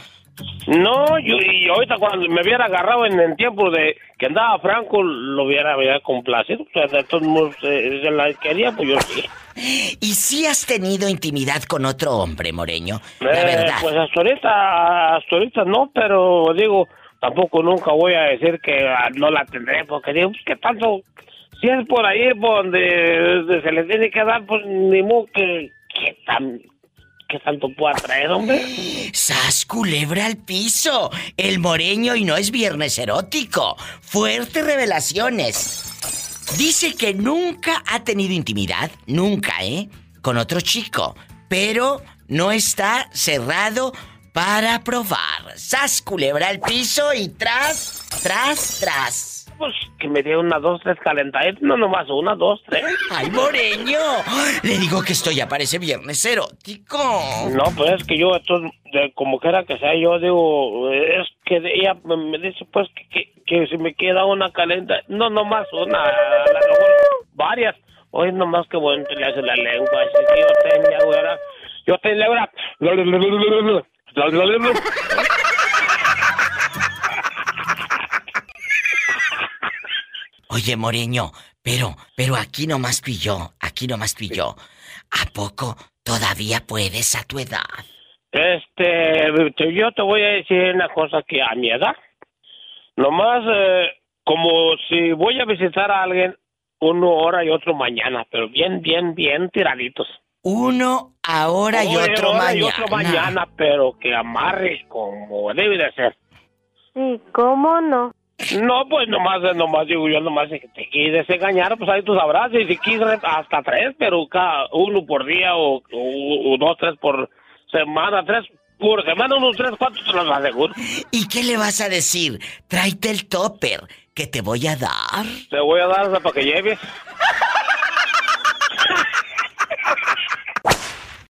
No, yo, y ahorita cuando me hubiera agarrado en el tiempo de que andaba Franco, lo hubiera, hubiera complacido. O sea, de todos modos, eh, se la quería, pues yo sí. [laughs] ¿Y si has tenido intimidad con otro hombre, Moreño? La Eh, verdad. Pues hasta ahorita, hasta ahorita no, pero digo, tampoco nunca voy a decir que ah, no la tendré, porque digo, pues, ¿qué tanto? Si es por ahí por donde se le tiene que dar, pues ni modo que, que tan, que tanto pueda traer, hombre. ¡Sas culebra al piso! El moreño y no es viernes erótico. Fuertes revelaciones. Dice que nunca ha tenido intimidad, nunca, ¿eh? Con otro chico. Pero no está cerrado para probar. ¡Sas culebra al piso y tras, tras, tras! Pues que me dé una, dos, tres calentaditas, no nomás una, dos, tres. ¡Ay, moreño! Le digo que esto ya parece viernes erótico. No, pues es que yo, esto, de, como quiera que sea, yo digo, es que ella me, me dice, pues, que, que, que si me queda una calenta, no nomás una, a lo mejor varias. Hoy nomás que bueno, le hace la lengua, así que yo tenía, güera, yo tenía, güera. Oye, Moreño, pero, pero aquí nomás tú y yo, aquí nomás tú y yo. ¿A poco todavía puedes a tu edad? Este, te- yo te voy a decir una cosa que a mi edad, nomás eh, como si voy a visitar a alguien, uno ahora y otro mañana, pero bien, bien, bien tiraditos. Uno ahora y Uno otro ahora mañana. y otro mañana, pero que amarre como debe de ser. ¿Y cómo no? No, pues nomás, nomás digo yo, nomás si te quieres engañar, pues ahí tú sabrás, y si quieres hasta tres, pero cada uno por día o, o- o dos, tres por semana, tres por semana, unos tres, cuatro, te los aseguro. ¿Y qué le vas a decir? Tráete el topper que te voy a dar. Te voy a dar hasta para que lleves.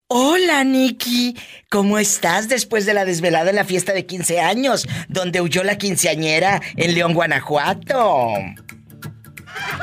Hola, Nicky. ¿Cómo estás después de la desvelada en la fiesta de 15 años, donde huyó la quinceañera en León, Guanajuato?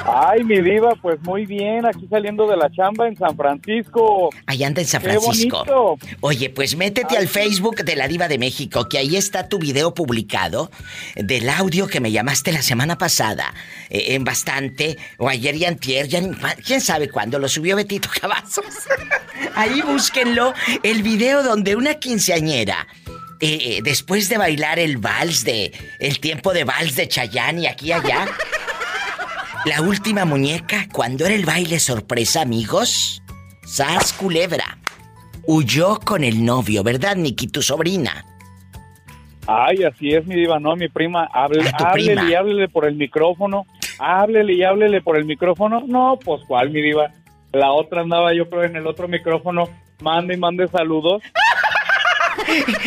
Ay, mi diva, pues muy bien, aquí saliendo de la chamba en San Francisco. Allá anda en San Qué Francisco. bonito. Oye, pues métete al Facebook de la Diva de México, que ahí está tu video publicado del audio que me llamaste la semana pasada. eh, en bastante, o ayer y antier, ya ni- quién sabe cuándo, lo subió Betito Cavazos. [laughs] ahí búsquenlo, el video donde una quinceañera. eh, eh, después de bailar el vals de. El tiempo de vals de Chayanne y aquí y allá. La última muñeca, cuando era el baile sorpresa, amigos. Sas Culebra. Huyó con el novio, ¿verdad, Nikki, tu sobrina? Ay, así es, mi diva, no, mi prima, hable, háblele prima. y háblele por el micrófono, háblele y háblele por el micrófono. No, pues cuál, mi diva. La otra andaba yo creo en el otro micrófono, mande y mande saludos. [laughs]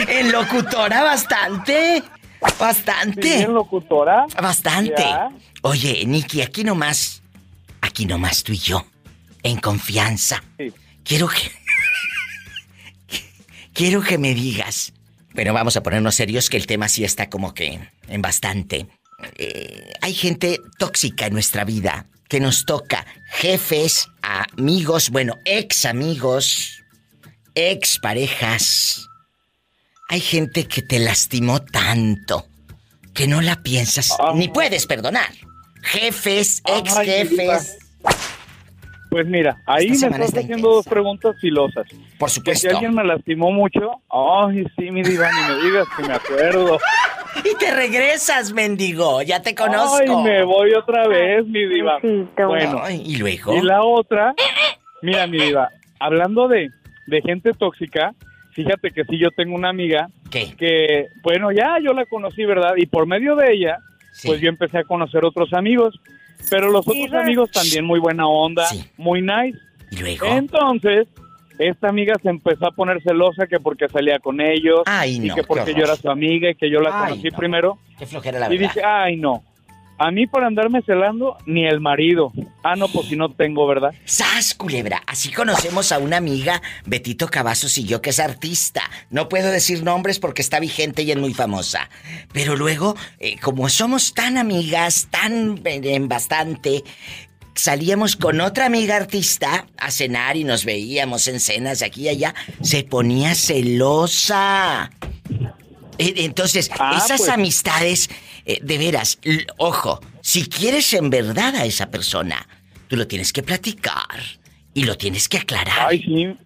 En locutora bastante. Bastante. Locutora. Bastante. Ya. Oye, Nikki, aquí nomás. Aquí nomás tú y yo. En confianza. Quiero que. Quiero que me digas. Pero vamos a ponernos serios que el tema sí está como que en bastante. Eh, hay gente tóxica en nuestra vida. que nos toca jefes, amigos, bueno, ex amigos, ex parejas. Hay gente que te lastimó tanto que no la piensas ni puedes perdonar. Jefes, ex Ay, jefes. Pues mira, ahí Esta me estás está haciendo dos preguntas filosas. Por Que supuesto. si alguien me lastimó mucho, ay, sí, mi diva, ni me digas que me acuerdo. Y te regresas, mendigo. Ya te conozco. Ay, me voy otra vez, mi diva. Bueno, y luego. y la otra, mira, mi diva, hablando de, de gente tóxica, fíjate que sí, yo tengo una amiga que, bueno, ya yo la conocí, ¿verdad? Y por medio de ella, pues yo empecé a conocer otros amigos, pero los otros amigos también muy buena onda, muy nice. ¿Y luego? Entonces, esta amiga se empezó a poner celosa que porque salía con ellos Ay, y que porque yo era su amiga y que yo la Ay, conocí no. primero. Qué flojera la y verdad. dice, ay, no. A mí por andarme celando, ni el marido. Ah, no, pues si no tengo, ¿verdad? ¡Sas, culebra! Así conocemos a una amiga, Betito Cavazos y yo, que es artista. No puedo decir nombres porque está vigente y es muy famosa. Pero luego, eh, como somos tan amigas, tan eh, bastante, salíamos con otra amiga artista a cenar y nos veíamos en cenas de aquí y allá. Se ponía celosa. Eh, Entonces, Ah, esas pues. amistades, eh, de veras, ojo, si quieres en verdad a esa persona, tú lo tienes que platicar y lo tienes que aclarar. Ay, sí.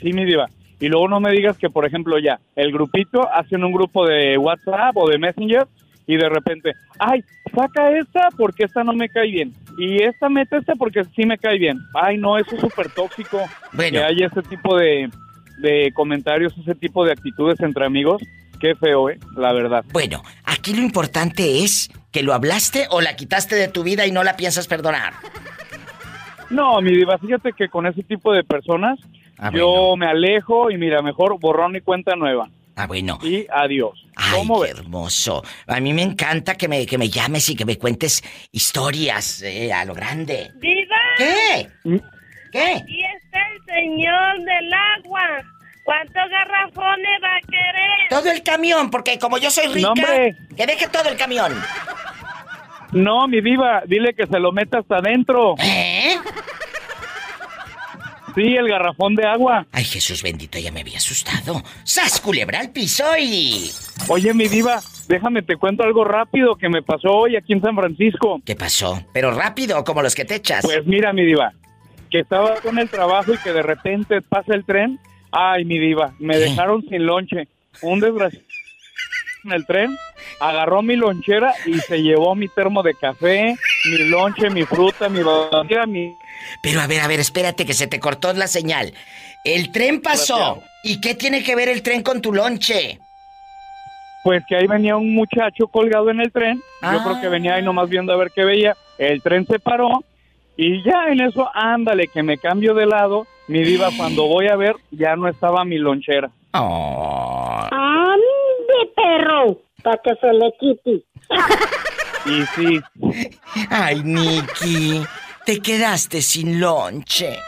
Sí, mi diva. Y luego no me digas que, por ejemplo, ya, el grupito hacen un grupo de WhatsApp o de Messenger y de repente, ay, saca esta porque esta no me cae bien. Y esta mete esta porque sí me cae bien. Ay, no, eso es súper tóxico. Bueno. Que haya ese tipo de, de comentarios, ese tipo de actitudes entre amigos. Qué feo, ¿eh? La verdad. Bueno, aquí lo importante es que lo hablaste o la quitaste de tu vida y no la piensas perdonar. No, mi diva, fíjate que con ese tipo de personas Ah, yo me alejo y mira, mejor borrón y cuenta nueva. Ah, bueno. Y adiós. Ay, ¿Cómo qué hermoso. A mí me encanta que me, que me llames y que me cuentes historias eh, a lo grande. ¡Viva! ¿Qué? ¿Qué? Aquí está el señor del agua. ¿Cuántos garrafones va a querer? Todo el camión, porque como yo soy rica, No, que deje todo el camión. No, mi diva, dile que se lo meta hasta adentro. ¿Eh? Sí, el garrafón de agua. Ay, Jesús bendito, ya me había asustado. ¡Sas, culebra al piso y... Oye, mi diva, déjame te cuento algo rápido que me pasó hoy aquí en San Francisco. ¿Qué pasó? Pero rápido, como los que te echas. Pues mira, mi diva, que estaba con el trabajo y que de repente pasa el tren. Ay, mi diva, me dejaron sin lonche. Un desgraciado en el tren agarró mi lonchera y se llevó mi termo de café, mi lonche, mi fruta, mi bandera, mi... Pero a ver, a ver, espérate que se te cortó la señal. El tren pasó. ¿Y qué tiene que ver el tren con tu lonche? Pues que ahí venía un muchacho colgado en el tren. Yo Ah. creo que venía ahí nomás viendo a ver qué veía. El tren se paró y ya en eso, ándale, que me cambio de lado. Mi diva, cuando voy a ver, ya no estaba mi lonchera. Oh. ¡Ande, perro! Para que se le quite. [laughs] Y sí, Ay, Nicky, te quedaste sin lonche.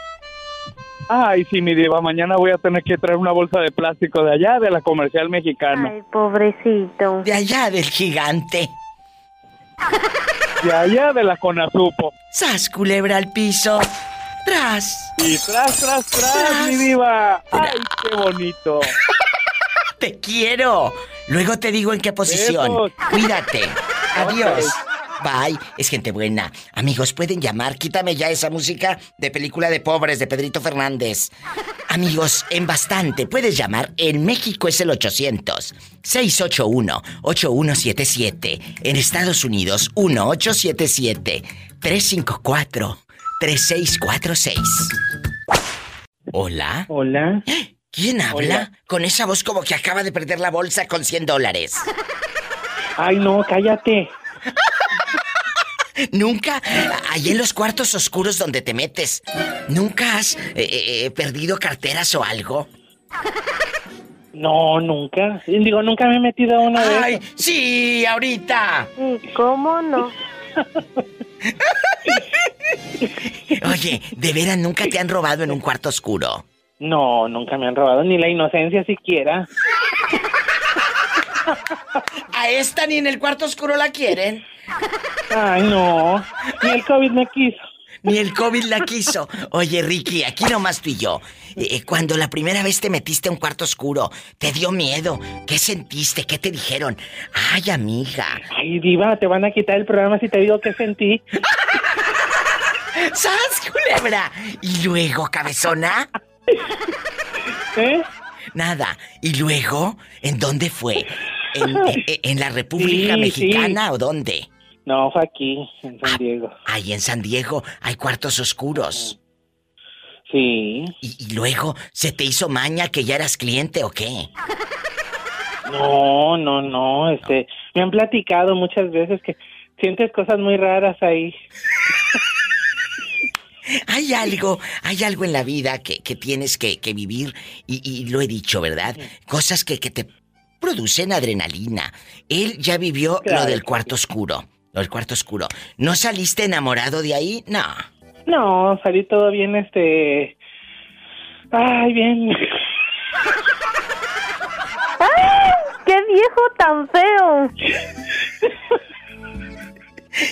ay, sí, mi diva, mañana voy a tener que traer una bolsa de plástico de allá, de la comercial mexicana. Ay, pobrecito. De allá del gigante. [laughs] De allá de la Conazupo. ¡Sas, culebra al piso! ¡Tras! Y tras, tras, tras, mi diva. Ay, qué bonito. [laughs] ¡Te quiero! Luego te digo en qué posición. Besos. Cuídate. Adiós. Bye. Es gente buena. Amigos, pueden llamar. Quítame ya esa música de película de pobres de Pedrito Fernández. Amigos, en bastante. Puedes llamar. En México es el 800-681-8177. En Estados Unidos, 1877-354-3646. Hola. Hola. ¿Quién habla? Hola. Con esa voz como que acaba de perder la bolsa con 100 dólares. Ay, no, cállate. Nunca, ahí en los cuartos oscuros donde te metes, ¿nunca has eh, eh, perdido carteras o algo? No, nunca. Digo, nunca me he metido a una ¡Ay, vez. sí, ahorita! ¿Y cómo no? Oye, ¿de veras nunca te han robado en un cuarto oscuro? No, nunca me han robado ni la inocencia siquiera. A esta ni en el cuarto oscuro la quieren. Ay, no. Ni el COVID me quiso. Ni el COVID la quiso. Oye, Ricky, aquí nomás tú y yo. Eh, cuando la primera vez te metiste a un cuarto oscuro, ¿te dio miedo? ¿Qué sentiste? ¿Qué te dijeron? Ay, amiga. Ay, diva, te van a quitar el programa si te digo que sentí. [laughs] ¡Sas, culebra! ¿Y luego, cabezona? ¿Eh? Nada. ¿Y luego? ¿En dónde fue? ¿En, [laughs] en- en la República Sí, Mexicana sí. o dónde? No, fue aquí, en San Diego. Ahí en San Diego hay cuartos oscuros. Sí. ¿Y, y luego se te hizo maña que ya eras cliente o qué? No, no, no, este, me han platicado muchas veces que sientes cosas muy raras ahí. [laughs] Hay algo, hay algo en la vida que, que tienes que, que vivir y, y lo he dicho, ¿verdad? Cosas que, que te producen adrenalina. Él ya vivió Claro lo del cuarto oscuro. Lo del cuarto oscuro. ¿No saliste enamorado de ahí? No. No, salí todo bien, este, ay, bien. ¡Qué viejo tan feo! [laughs]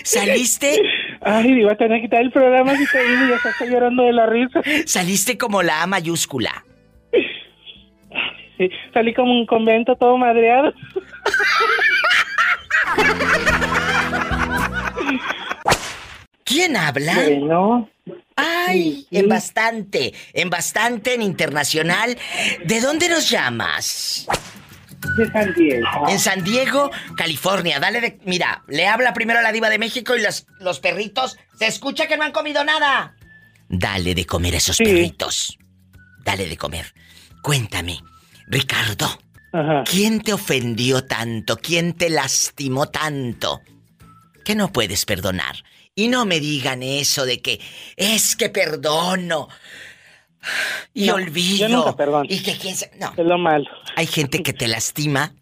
¿Saliste? Ay, digo, te van a quitar el programa si te digo, ya estoy llorando de la risa. Saliste como la A mayúscula. Sí, salí como un convento todo madreado. ¿Quién habla? Bueno. Ay, en bastante, en bastante, en internacional. ¿De dónde nos llamas? De San Diego. En San Diego, California. Dale de. Mira, le habla primero a la diva de México y los, los perritos. Se escucha que no han comido nada. Dale de comer a esos perritos. Dale de comer. Cuéntame, Ricardo. ¿Quién te ofendió tanto? ¿Quién te lastimó tanto? Que no puedes perdonar. Y no me digan eso de que es que perdono. Y No, olvido. yo nunca perdono. Y que quién No. Es lo malo. Hay gente que te lastima.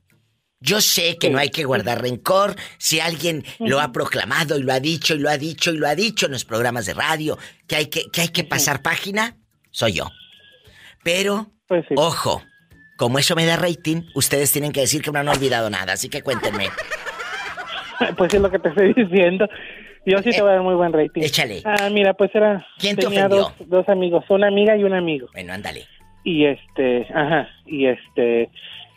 Yo sé que no hay que guardar rencor. Si alguien lo ha proclamado y lo ha dicho y lo ha dicho y lo ha dicho en los programas de radio, que hay que, que, hay que pasar página, soy yo. Pero, ojo, como eso me da rating, ustedes tienen que decir que no han olvidado nada, así que cuéntenme. [laughs] Pues es lo que te estoy diciendo. Yo sí te voy a dar muy buen rating. Échale. Ah, mira, pues era. ¿Quién te tenía ofendió? Dos, dos amigos, una amiga y un amigo. Bueno, ándale. Y este, ajá, y este,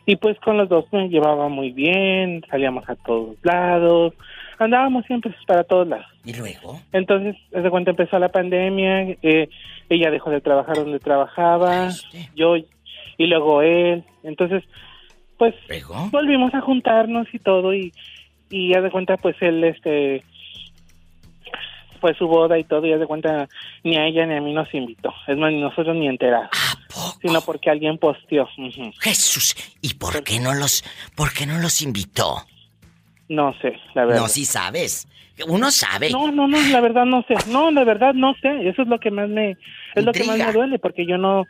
y pues con los dos me llevaba muy bien, salíamos a todos lados, andábamos siempre para todos lados. ¿Y luego? Entonces, desde cuando empezó la pandemia, eh, ella dejó de trabajar donde trabajaba, yo y luego él. Entonces, pues volvimos a juntarnos y todo y y ya de cuenta pues él este fue su boda y todo y de cuenta ni a ella ni a mí nos invitó. Es más, ni nosotros ni enterados. Sino porque alguien posteó. Jesús, ¿y por qué no los, por qué no los invitó? No sé, la verdad. No, sí sabes. Uno sabe. No, no, no, la verdad no sé. No, la verdad no sé. Eso es lo que más me, es lo que más me duele porque yo no,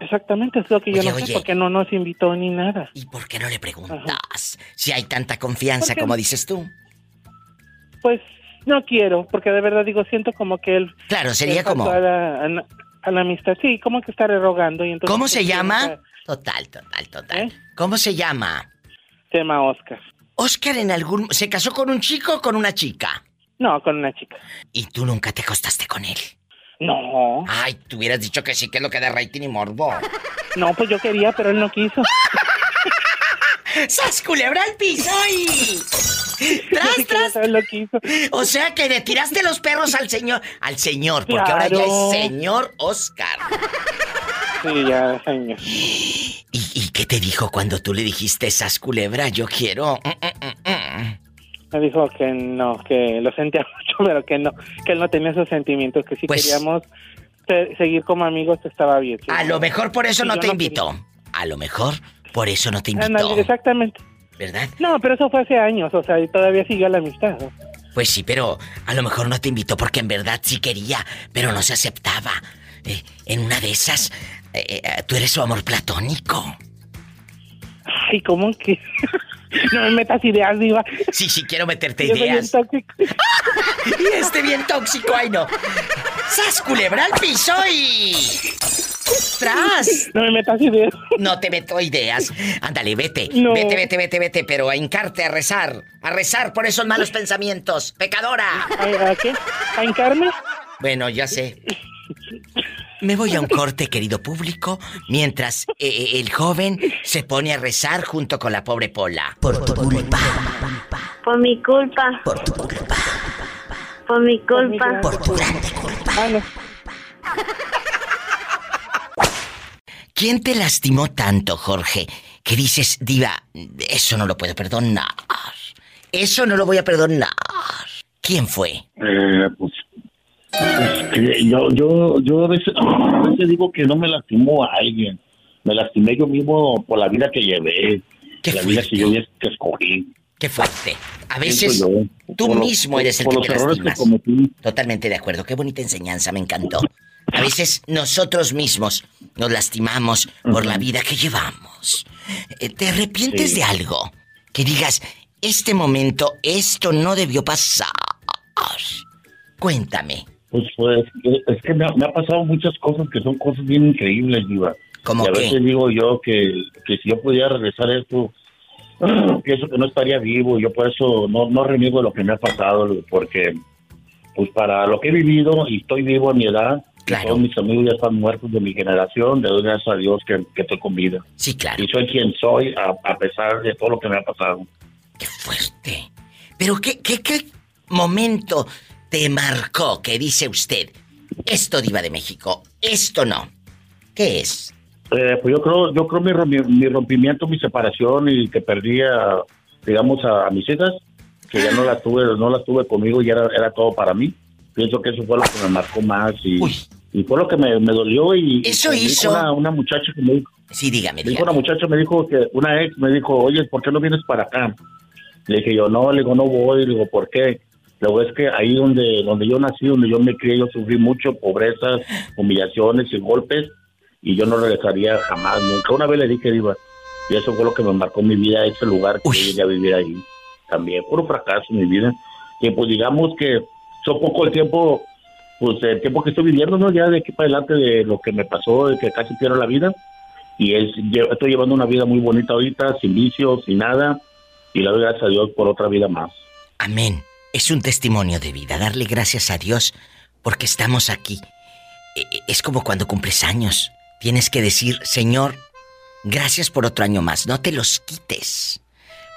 exactamente es lo que yo Oye, no oye. sé porque no nos invitó ni nada. ¿Y por qué no le preguntas? Si hay tanta confianza como dices tú. Pues no quiero porque de verdad digo siento como que él. Claro, sería como- a la, a la- a la amistad. Sí, como que estaré rogando y entonces. ¿Cómo se pues, llama? Total, total, total. ¿Cómo se llama? Se llama Oscar. Oscar en algún... ¿Se casó con un chico o con una chica? No, con una chica. ¿Y tú nunca te acostaste con él? No. Ay, tú hubieras dicho que sí, que es lo que da rating y morbo. No, pues yo quería, pero él no quiso. [laughs] ¡Sas culebra al piso y... [laughs] ¡Tras, tras! lo quiso. O sea que le tiraste los perros al señor... Al señor, porque ahora ya Claro. es señor Oscar. Sí, ya, señor. ¿Y, y qué te dijo cuando tú le dijiste, Sas culebra, yo quiero... mm, mm, mm, mm"? Me dijo que no, que lo sentía [laughs] mucho, pero que no, que él no tenía esos sentimientos, que si Pues- queríamos se- seguir como amigos estaba bien. sí. A lo mejor por eso no te no invitó. A lo mejor por eso no te invitó. Ándale, exactamente. ¿Verdad? No, pero eso fue hace años, o sea, y todavía siguió la amistad. ¿no? Pues sí, pero a lo mejor no te invitó porque en verdad sí quería, pero no se aceptaba. Eh, en una de esas, eh, eh, tú eres su amor platónico. Ay, ¿cómo que? [laughs] no me metas ideas, diva. Sí, sí, quiero meterte Yo soy bien ideas. tóxico. [laughs] y este bien tóxico, ay no. ¡Sas culebra al piso y... ¡Tras! No me metas ideas. No te meto ideas. Ándale, vete. No. Vete, vete, vete, vete, pero a hincarte, a rezar. A rezar por esos malos pensamientos. ¡Pecadora! ¿A, a qué? ¿A hincarme? Bueno, ya sé. [laughs] Me voy a un corte, querido público, mientras eh, eh, el joven se pone a rezar junto con la pobre Pola. Por tu culpa. Por mi culpa. Por tu culpa. Por mi culpa. Por tu grande culpa. ¿Quién te lastimó tanto, Jorge? Que dices, diva, eso no lo puedo perdonar. Eso no lo voy a perdonar. ¿Quién fue? Eh, pues, que yo, yo, yo a veces, a veces digo que no me lastimó a alguien. Me lastimé yo mismo por la vida que llevé. la vida que yo que escogí. Qué fuerte. A veces tú por los- mismo eres el que te que lastimas. Totalmente de acuerdo. Qué bonita enseñanza, me encantó. A veces nosotros mismos nos lastimamos por la vida que llevamos. Eh, ¿Te arrepientes Sí. de algo? Que digas, este momento, esto no debió pasar. Cuéntame. Pues, pues, es que me ha, me ha pasado muchas cosas que son cosas bien increíbles, Diva. ¿Cómo y a qué? veces digo yo que, que si yo pudiera regresar a esto, [clears throat] pienso que no estaría vivo. Yo por eso no, no reniego lo que me ha pasado, porque pues para lo que he vivido y estoy vivo a mi edad, y todos mis amigos ya están muertos de mi generación, le doy gracias a Dios que, que estoy con vida. Sí, claro. Y soy quien soy a, a pesar de todo lo que me ha pasado. Pero ¿qué, qué, qué momento te marcó que dice usted, esto diva de México, esto no? ¿Qué es? Eh, pues yo creo, yo creo mi, mi rompimiento, mi separación y que perdí a, digamos, a, a mis hijas, que ya no las tuve, no las tuve conmigo y era, era todo para mí. Pienso que eso fue lo que me marcó más y, y fue lo que me, me dolió y Eso y hizo- una, una muchacha que me dijo, Sí, dígame, me dijo dígame. una muchacha me dijo que una ex me dijo, oye, ¿por qué no vienes para acá? Le dije yo, no, le digo, no voy, le digo, ¿por qué? Luego es que ahí donde, donde yo nací, donde yo me crié, yo sufrí mucho, pobrezas, humillaciones y golpes, y yo no regresaría jamás, nunca. Una vez le dije, Diva, y eso fue lo que me marcó mi vida, ese lugar que yo llegué a vivir ahí. También, puro fracaso en mi vida. Que pues digamos que son poco el tiempo, pues el tiempo que estoy viviendo, ¿no? Ya de aquí para adelante de lo que me pasó, de que casi pierdo la vida. Y es, estoy llevando una vida muy bonita ahorita, sin vicios, sin nada, y le doy gracias a Dios por otra vida más. Amén. Es un testimonio de vida. Darle gracias a Dios porque estamos aquí. E- e- Es como cuando cumples años. Tienes que decir, Señor, gracias por otro año más. No te los quites.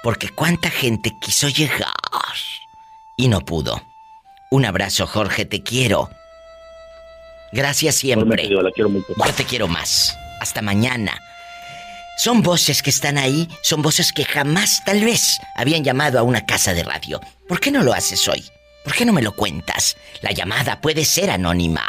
Porque cuánta gente quiso llegar y no pudo. Un abrazo, Jorge, te quiero. Gracias siempre. Yo te quiero más. Hasta mañana. Son voces que están ahí, son voces que jamás, tal vez, habían llamado a una casa de radio. ¿Por qué no lo haces hoy? ¿Por qué no me lo cuentas? La llamada puede ser anónima.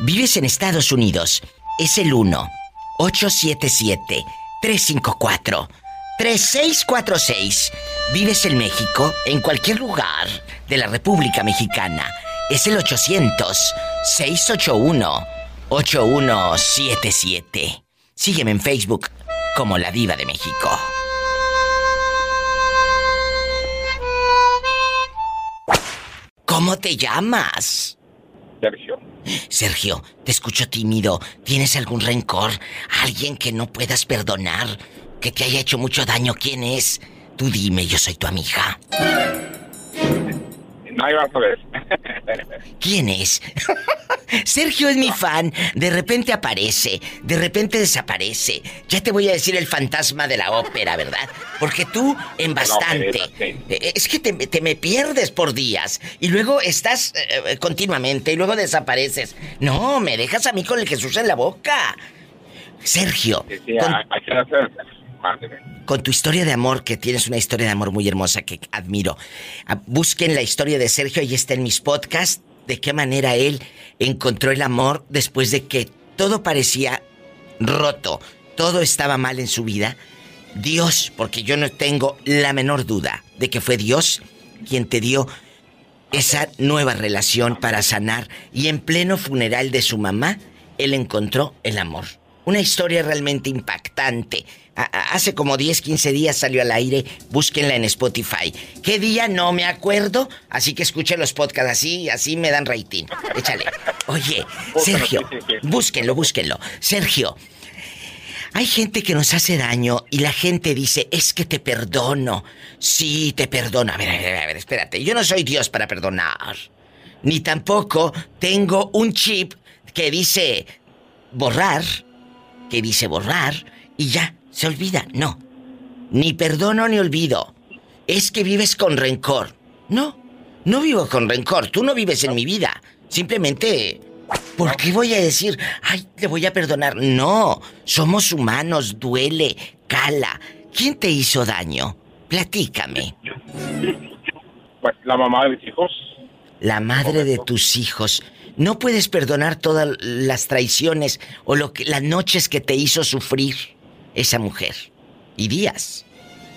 Vives en Estados Unidos. Es el 1-877-354-3646. Vives en México, en cualquier lugar de la República Mexicana. Es el 800-681-8177. Sígueme en Facebook como La Diva de México. ¿Cómo te llamas? Sergio. Sergio, te escucho tímido. ¿Tienes algún rencor? ¿Alguien que no puedas perdonar? ¿Que te haya hecho mucho daño? ¿Quién es? Tú dime, yo soy tu amiga. No, vas a ver. ¿Quién es? [laughs] Sergio es mi fan. De repente aparece, de repente desaparece. Ya te voy a decir el fantasma de la ópera, ¿verdad? Porque tú en bastante. Eh, Es que te, te me pierdes por días y luego estás eh, continuamente y luego desapareces. No, me dejas a mí con el Jesús en la boca. Sergio, Sí, con, hacer. Mándeme. Con tu historia de amor, que tienes una historia de amor muy hermosa que admiro. Ah, Busquen la historia de Sergio, ahí está en mis podcasts, de qué manera él encontró el amor después de que todo parecía roto, todo estaba mal en su vida. Dios, porque yo no tengo la menor duda de que fue Dios quien te dio esa nueva relación para sanar y en pleno funeral de su mamá, él encontró el amor. una historia realmente impactante. Hace como 10, 15 días salió al aire, búsquenla en Spotify. ¿Qué día? No me acuerdo, así que escuchen los podcasts, así, así me dan rating. Échale. Oye, Sergio, búsquenlo, búsquenlo. Sergio, hay gente que nos hace daño y la gente dice, es que te perdono. Sí, te perdono. A ver, a ver, a ver, espérate. Yo no soy Dios para perdonar. Ni tampoco tengo un chip que dice borrar, que dice borrar y ya, se olvida. No. Ni perdono ni olvido. Es que vives con rencor. No, no vivo con rencor. Tú no vives en mi vida. Simplemente ¿Por qué voy a decir, ay, le voy a perdonar? No, somos humanos, duele, cala. ¿Quién te hizo daño? Platícame. Pues la mamá de mis hijos. La madre de tus hijos. No puedes perdonar todas las traiciones o lo que, las noches que te hizo sufrir esa mujer. Y días.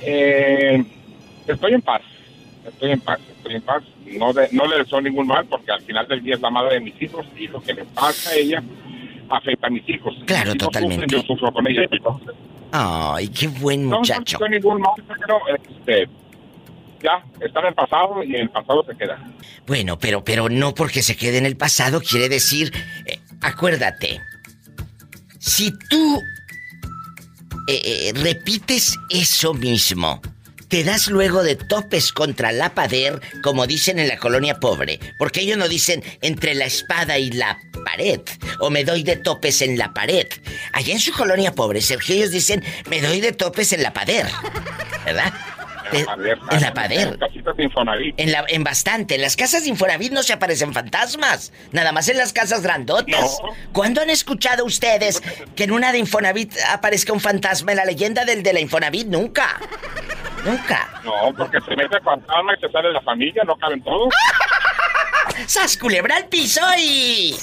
Eh, estoy en paz. Estoy en paz. Estoy en paz. No, de- no le deseo ningún mal porque al final del día es la madre de mis hijos y lo que le pasa a ella afecta a mis hijos. Claro, totalmente. sufren, yo sufro con ella. Entonces, Ay, qué buen no muchacho. no ningún mal, pero este, ya, está en el pasado y en el pasado se queda. Bueno, pero, pero no porque se quede en el pasado quiere decir, eh, acuérdate, si tú eh, eh, repites eso mismo, te das luego de topes contra la pader, como dicen en la colonia pobre, porque ellos no dicen entre la espada y la pared, o me doy de topes en la pared. Allá en su colonia pobre, Sergio, ellos dicen, me doy de topes en la pader, ¿verdad? En la pader. En la pader. Casitas de Infonavit. En, la, en bastante. En las casas de Infonavit no se aparecen fantasmas. Nada más en las casas grandotas. ¿Cuándo han escuchado ustedes que en una de Infonavit aparezca un fantasma en la leyenda del de la Infonavit? Nunca. Nunca. No, porque se mete fantasma y se sale la familia, no caben todos. [laughs] ¡Sas culebra al piso y.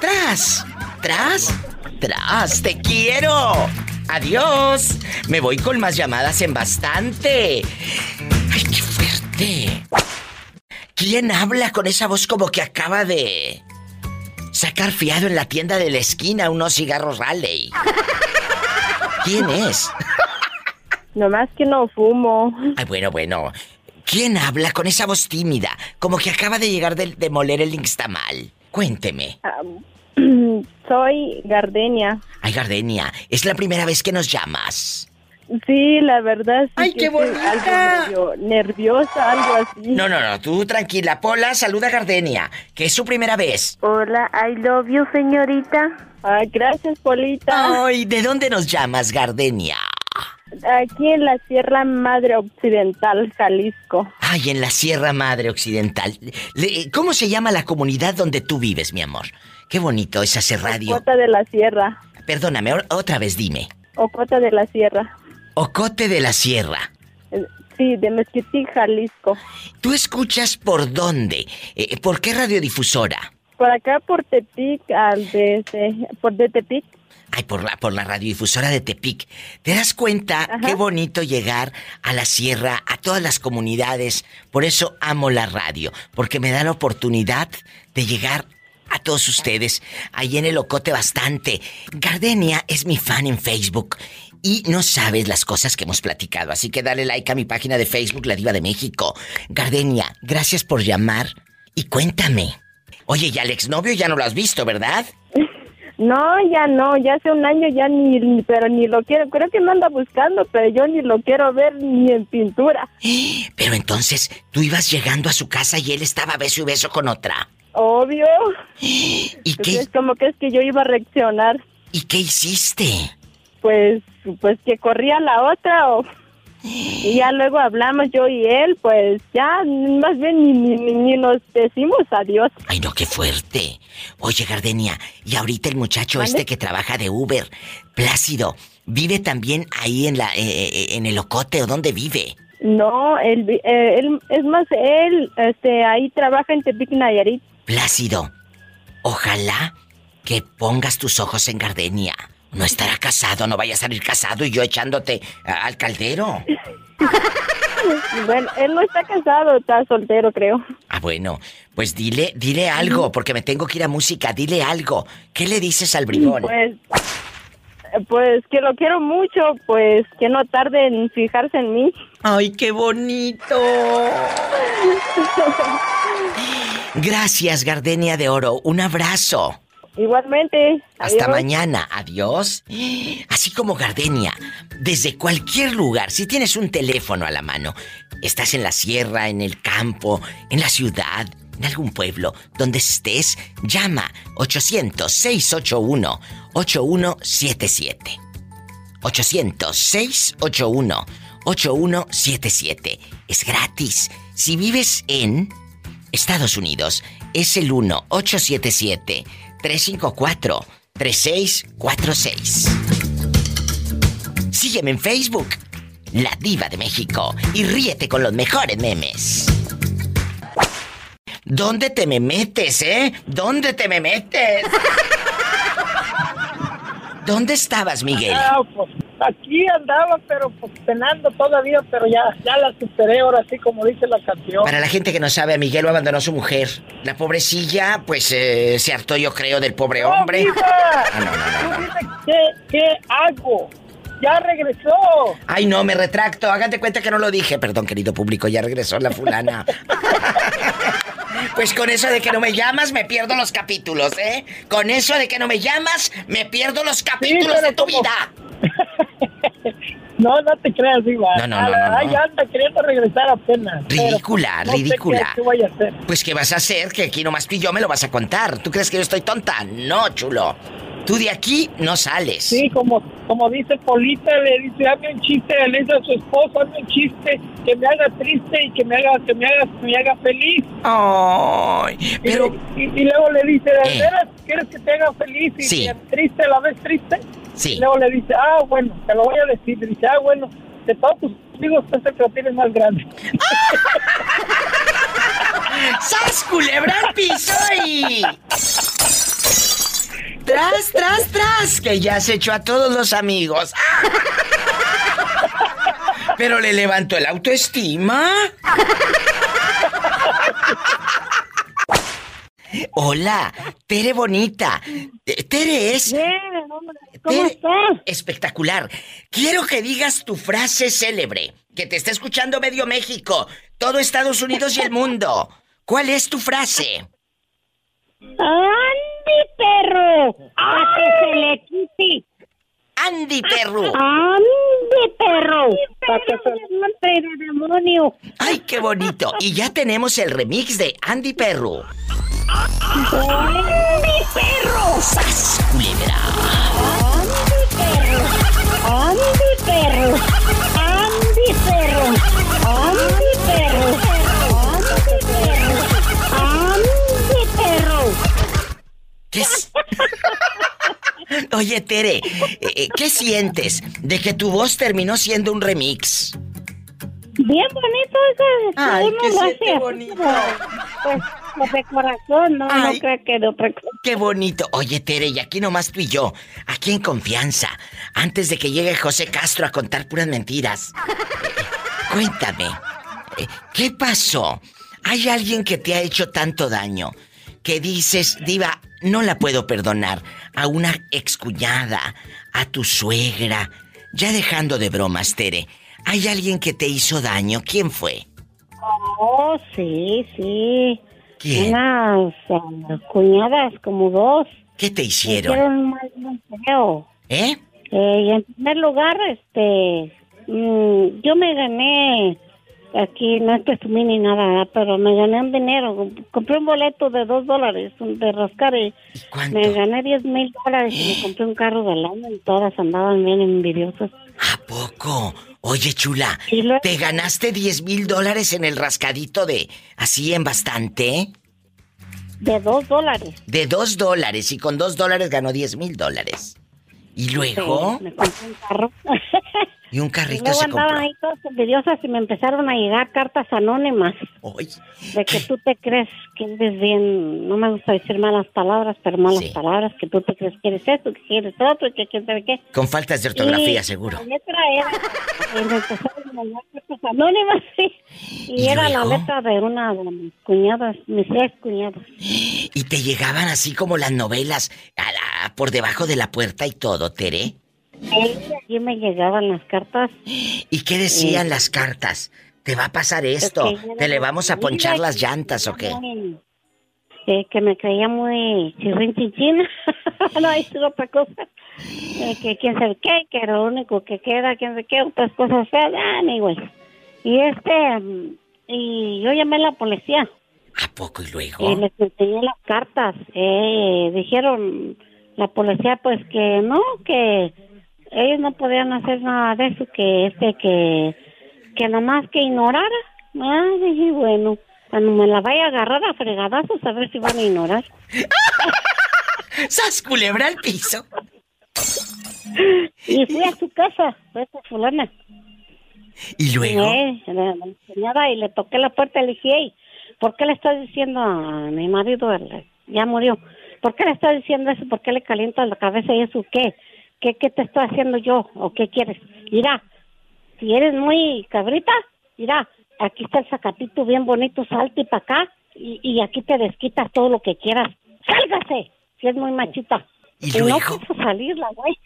¡Tras! ¡Tras! ¡Tras! ¡Te quiero! ¡Adiós! Me voy con más llamadas en bastante. ¡Ay, qué fuerte! ¿Quién habla con esa voz como que acaba de. sacar fiado en la tienda de la esquina unos cigarros Raleigh? ¿Quién es? Nomás que no fumo. Ay, bueno, bueno. ¿Quién habla con esa voz tímida? Como que acaba de llegar de, de moler el Inxtamal. Cuénteme. [clears throat] Soy Gardenia. Ay, Gardenia, es la primera vez que nos llamas. Sí, la verdad. Sí ¡Ay, que qué bonita! Algo nerviosa, algo así. No, no, no, tú tranquila. Pola, saluda a Gardenia, que es su primera vez. Hola, I love you, señorita. Ay, gracias, Polita. Ay, ¿de dónde nos llamas, Gardenia? Aquí en la Sierra Madre Occidental, Jalisco. Ay, en la Sierra Madre Occidental. Le- ¿Cómo se llama la comunidad donde tú vives, mi amor? Qué bonito es hacer radio. Ocota de la Sierra. Perdóname, otra vez dime. Ocota de la Sierra. Ocote de la Sierra. Eh, Sí, de Mezquitic, Jalisco. ¿Tú escuchas por dónde? Eh, ¿Por qué radiodifusora? Por acá, por Tepic, al de, de- por de Tepic. Ay, por la, por la radiodifusora de Tepic. ¿Te das cuenta qué bonito llegar a la sierra, a todas las comunidades? Por eso amo la radio, porque me da la oportunidad de llegar a todos ustedes. Ahí en el Ocote bastante. Gardenia es mi fan en Facebook. Y no sabes las cosas que hemos platicado, así que dale like a mi página de Facebook, La Diva de México. Gardenia, gracias por llamar y cuéntame. Oye, y al exnovio ya no lo has visto, ¿verdad? [laughs] No, ya no, ya hace un año ya ni, ni- pero ni lo quiero, creo que me anda buscando, pero yo ni lo quiero ver ni en pintura. [gasps] Pero entonces tú ibas llegando a su casa y él estaba beso y beso con otra. Obvio. ¿Y qué? Es como que es que yo iba a reaccionar. ¿Y qué hiciste? Pues, pues que corría la otra o... Y ya luego hablamos yo y él, pues ya más bien ni, ni, ni- ni nos decimos adiós. Ay, no, qué fuerte. Oye, Gardenia, y ahorita el muchacho este que trabaja de Uber, Plácido, ¿vive también ahí en la eh, eh, en el Ocote o dónde vive? No, él, eh, él, es más, él, este, ahí trabaja en Tepic, Nayarit. Plácido, ojalá que pongas tus ojos en Gardenia. No estará casado, no vaya a salir casado y yo echándote al caldero. Bueno, él no está casado, está soltero, creo. Ah, bueno, pues dile, dile algo, porque me tengo que ir a música, dile algo. ¿Qué le dices al bribón? Pues, pues que lo quiero mucho, pues que no tarde en fijarse en mí. ¡Ay, qué bonito! Gracias, Gardenia de Oro. Un abrazo. Igualmente. Hasta Adiós. mañana. Adiós. Así como Gardenia, desde cualquier lugar, si tienes un teléfono a la mano, estás en la sierra, en el campo, en la ciudad, en algún pueblo, donde estés, llama 800-681-8177. 800-681-8177. Es gratis. Si vives en Estados Unidos, es el 1-877-354-3646. Sígueme en Facebook, La Diva de México, y ríete con los mejores memes. ¿Dónde te me metes, eh? ¿Dónde te me metes? ¿Dónde estabas, Miguel? Ah, pues, aquí andaba, pero pues penando todavía, pero ya, ya la superé ahora sí, como dice la canción. Para la gente que no sabe, a Miguel lo abandonó su mujer. La pobrecilla, pues eh, se hartó, yo creo, del pobre ¡No, hombre. Ah, no, no, ¿qué, ¿Qué hago? Ya regresó. Ay, no, me retracto. Hágate cuenta que no lo dije. Perdón, querido público, ya regresó la fulana. [laughs] Pues con eso de que no me llamas, me pierdo los capítulos, ¿eh? Con eso de que no me llamas, me pierdo los capítulos de tu como- vida. [laughs] No, no te creas, Diva. No, no, no, no, no. Ay, anda queriendo regresar apenas. Ridícula, no sé ridícula. qué- qué voy a hacer? Pues, ¿qué vas a hacer? Que aquí nomás tú y yo me lo vas a contar. ¿Tú crees que yo estoy tonta? No, chulo. Tú de aquí no sales. Sí, como, como dice Polita, le dice, hazme un chiste, le dice a su esposo, hazme un chiste que me haga triste y que me haga, que me haga, que me haga feliz. Ay, pero... Y, y luego le dice, ¿de Eh. veras quieres que te haga feliz y Sí. triste a la vez triste? Sí. Y luego le dice, ah, bueno, te lo voy a decir. Le dice, ah, bueno, de todos tus amigos, este que lo tienes más grande. [laughs] ¡Sas, culebra al piso y... ¡Tras, tras, tras! Que ya se echó a todos los amigos. Pero le levantó el autoestima. Hola, Tere bonita. Eh, Tere es... ¿cómo estás? Espectacular. Quiero que digas tu frase célebre, que te está escuchando medio México, todo Estados Unidos y el mundo. ¿Cuál es tu frase? ¡Andy, perro! ¡A que se le quite! ¡Andy, perro! ¡Andy, perro! ¡Para que se le demonio! ¡Ay, qué bonito! Y ya tenemos el remix de Andy Perro. ¡Andy, perro! ¡Sas, culebra! ¡Andy, perro! ¡Andy, perro! ¡Andy, perro! ¡Andy, ¿Qué es? Oye, Tere, eh, eh, ¿qué sientes de que tu voz terminó siendo un remix? Bien bonito eso. Ay, uno que lo siente hace bonito. Pues, pues de corazón, no, Ay. no creo que de otra cosa. ¡Qué bonito! Oye, Tere, y aquí nomás tú y yo, aquí en confianza, antes de que llegue José Castro a contar puras mentiras. Cuéntame, eh, ¿qué pasó? ¿Hay alguien que te ha hecho tanto daño que dices, Diva, no la puedo perdonar a una excuñada, a tu suegra? Ya dejando de bromas, Tere, ¿hay alguien que te hizo daño? ¿Quién fue? Oh, sí, sí. ¿Quién? Unas ah, cuñadas, como dos. ¿Qué te Me hicieron? hicieron mal feo. ¿Eh? Eh, y en primer lugar, este, mm, yo me gané, aquí no es presumir ni nada, pero me gané un dinero. Compré un boleto de dos dólares de rascar y me gané diez mil dólares y me compré un carro del año y todas andaban bien envidiosas. Poco. Oye, chula, luego- ¿te ganaste 10 mil dólares en el rascadito de así en bastante? De dos dólares. De dos dólares y con dos dólares ganó 10 mil dólares. ¿Y luego? Sí, me compré un carro. [laughs] Y un Y carrito luego se andaban compró. ahí todas envidiosas y me empezaron a llegar cartas anónimas. De que tú te crees que eres bien, no me gusta decir malas palabras, pero malas palabras, que tú te crees que eres esto, que quieres otro, que quién sabe qué. Con faltas de ortografía, Y seguro. La letra era, y me empezaron a llegar cartas anónimas, [laughs] sí. Y, ¿Y era la luego? letra de una de mis cuñadas, mis ex cuñadas. [gasps] Y te llegaban así como las novelas, a la- por debajo de la puerta y todo, Tere. Y me llegaban las cartas. ¿Y qué decían las cartas? ¿Te va a pasar esto? ¿Te le vamos a ponchar las llantas o qué? Eh, que me creía muy chirrin chinchín. [laughs] no, es otra cosa. Eh, que quién sabe qué, que era lo único que queda, quién sabe qué, otras cosas feas. Ah, anyway. Y este, mm, y yo llamé a la policía. ¿A poco y luego? Y les enseñé las cartas. Eh, dijeron la policía pues que no, que ellos no podían hacer nada de eso, que este, que, que nomás que ignorara. Ah, dije, bueno, cuando me la vaya a agarrar a fregadazos, a ver si van a ignorar. [laughs] ¡Sas culebra al piso! Y fui a su casa, fue a fulana. ¿Y luego? La señora, y le toqué la puerta y le dije, "Ey, ¿por qué le estás diciendo a mi marido, ya murió? ¿Por qué le estás diciendo eso? ¿Por qué le calientas la cabeza y eso qué? ¿Qué, qué te estoy haciendo yo? ¿O qué quieres? Mira, si eres muy cabrita, mira, aquí está el sacatito bien bonito, salte para acá y, y aquí te desquitas todo lo que quieras. ¡Sálgase! Si es muy machita. ¿Y no luego? quiso salir la güey.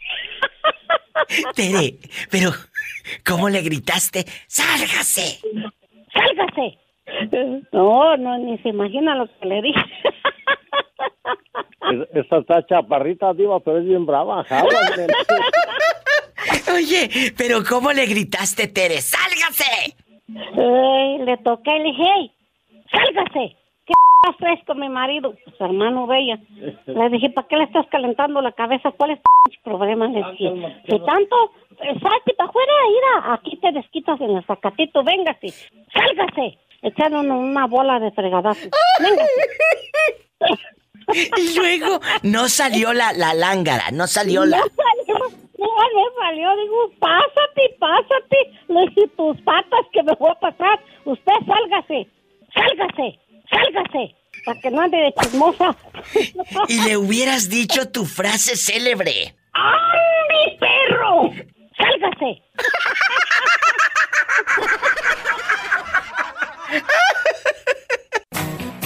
[laughs] Tere, pero ¿cómo le gritaste? ¡Sálgase! ¡Sálgase! No, no, ni se imagina lo que le dije. [laughs] Es- Esta está chaparrita, diva, pero es bien brava. [laughs] Oye, pero ¿cómo le gritaste, Tere? ¡Sálgase! Eh, le toqué y le dije, "Ey, sálgase. ¿Qué estás traes con mi marido? Su hermano Bella. Le dije, ¿para qué le estás calentando la cabeza? ¿Cuál es tu problema? Le dije, si tanto, eh, salte para afuera, mira, aquí te desquitas en el sacatito, véngase, sálgase. Echaron una bola de fregadazo. [laughs] Véngase. Y luego no salió la, la lángara, no salió la... No salió, no le salió, digo, pásate, pásate. Le dije, tus patas que me voy a pasar. Usted sálgase, sálgase, sálgase, para que no ande de chismosa. Y le hubieras dicho tu frase célebre. ¡Ay, mi perro! ¡Sálgase! [laughs]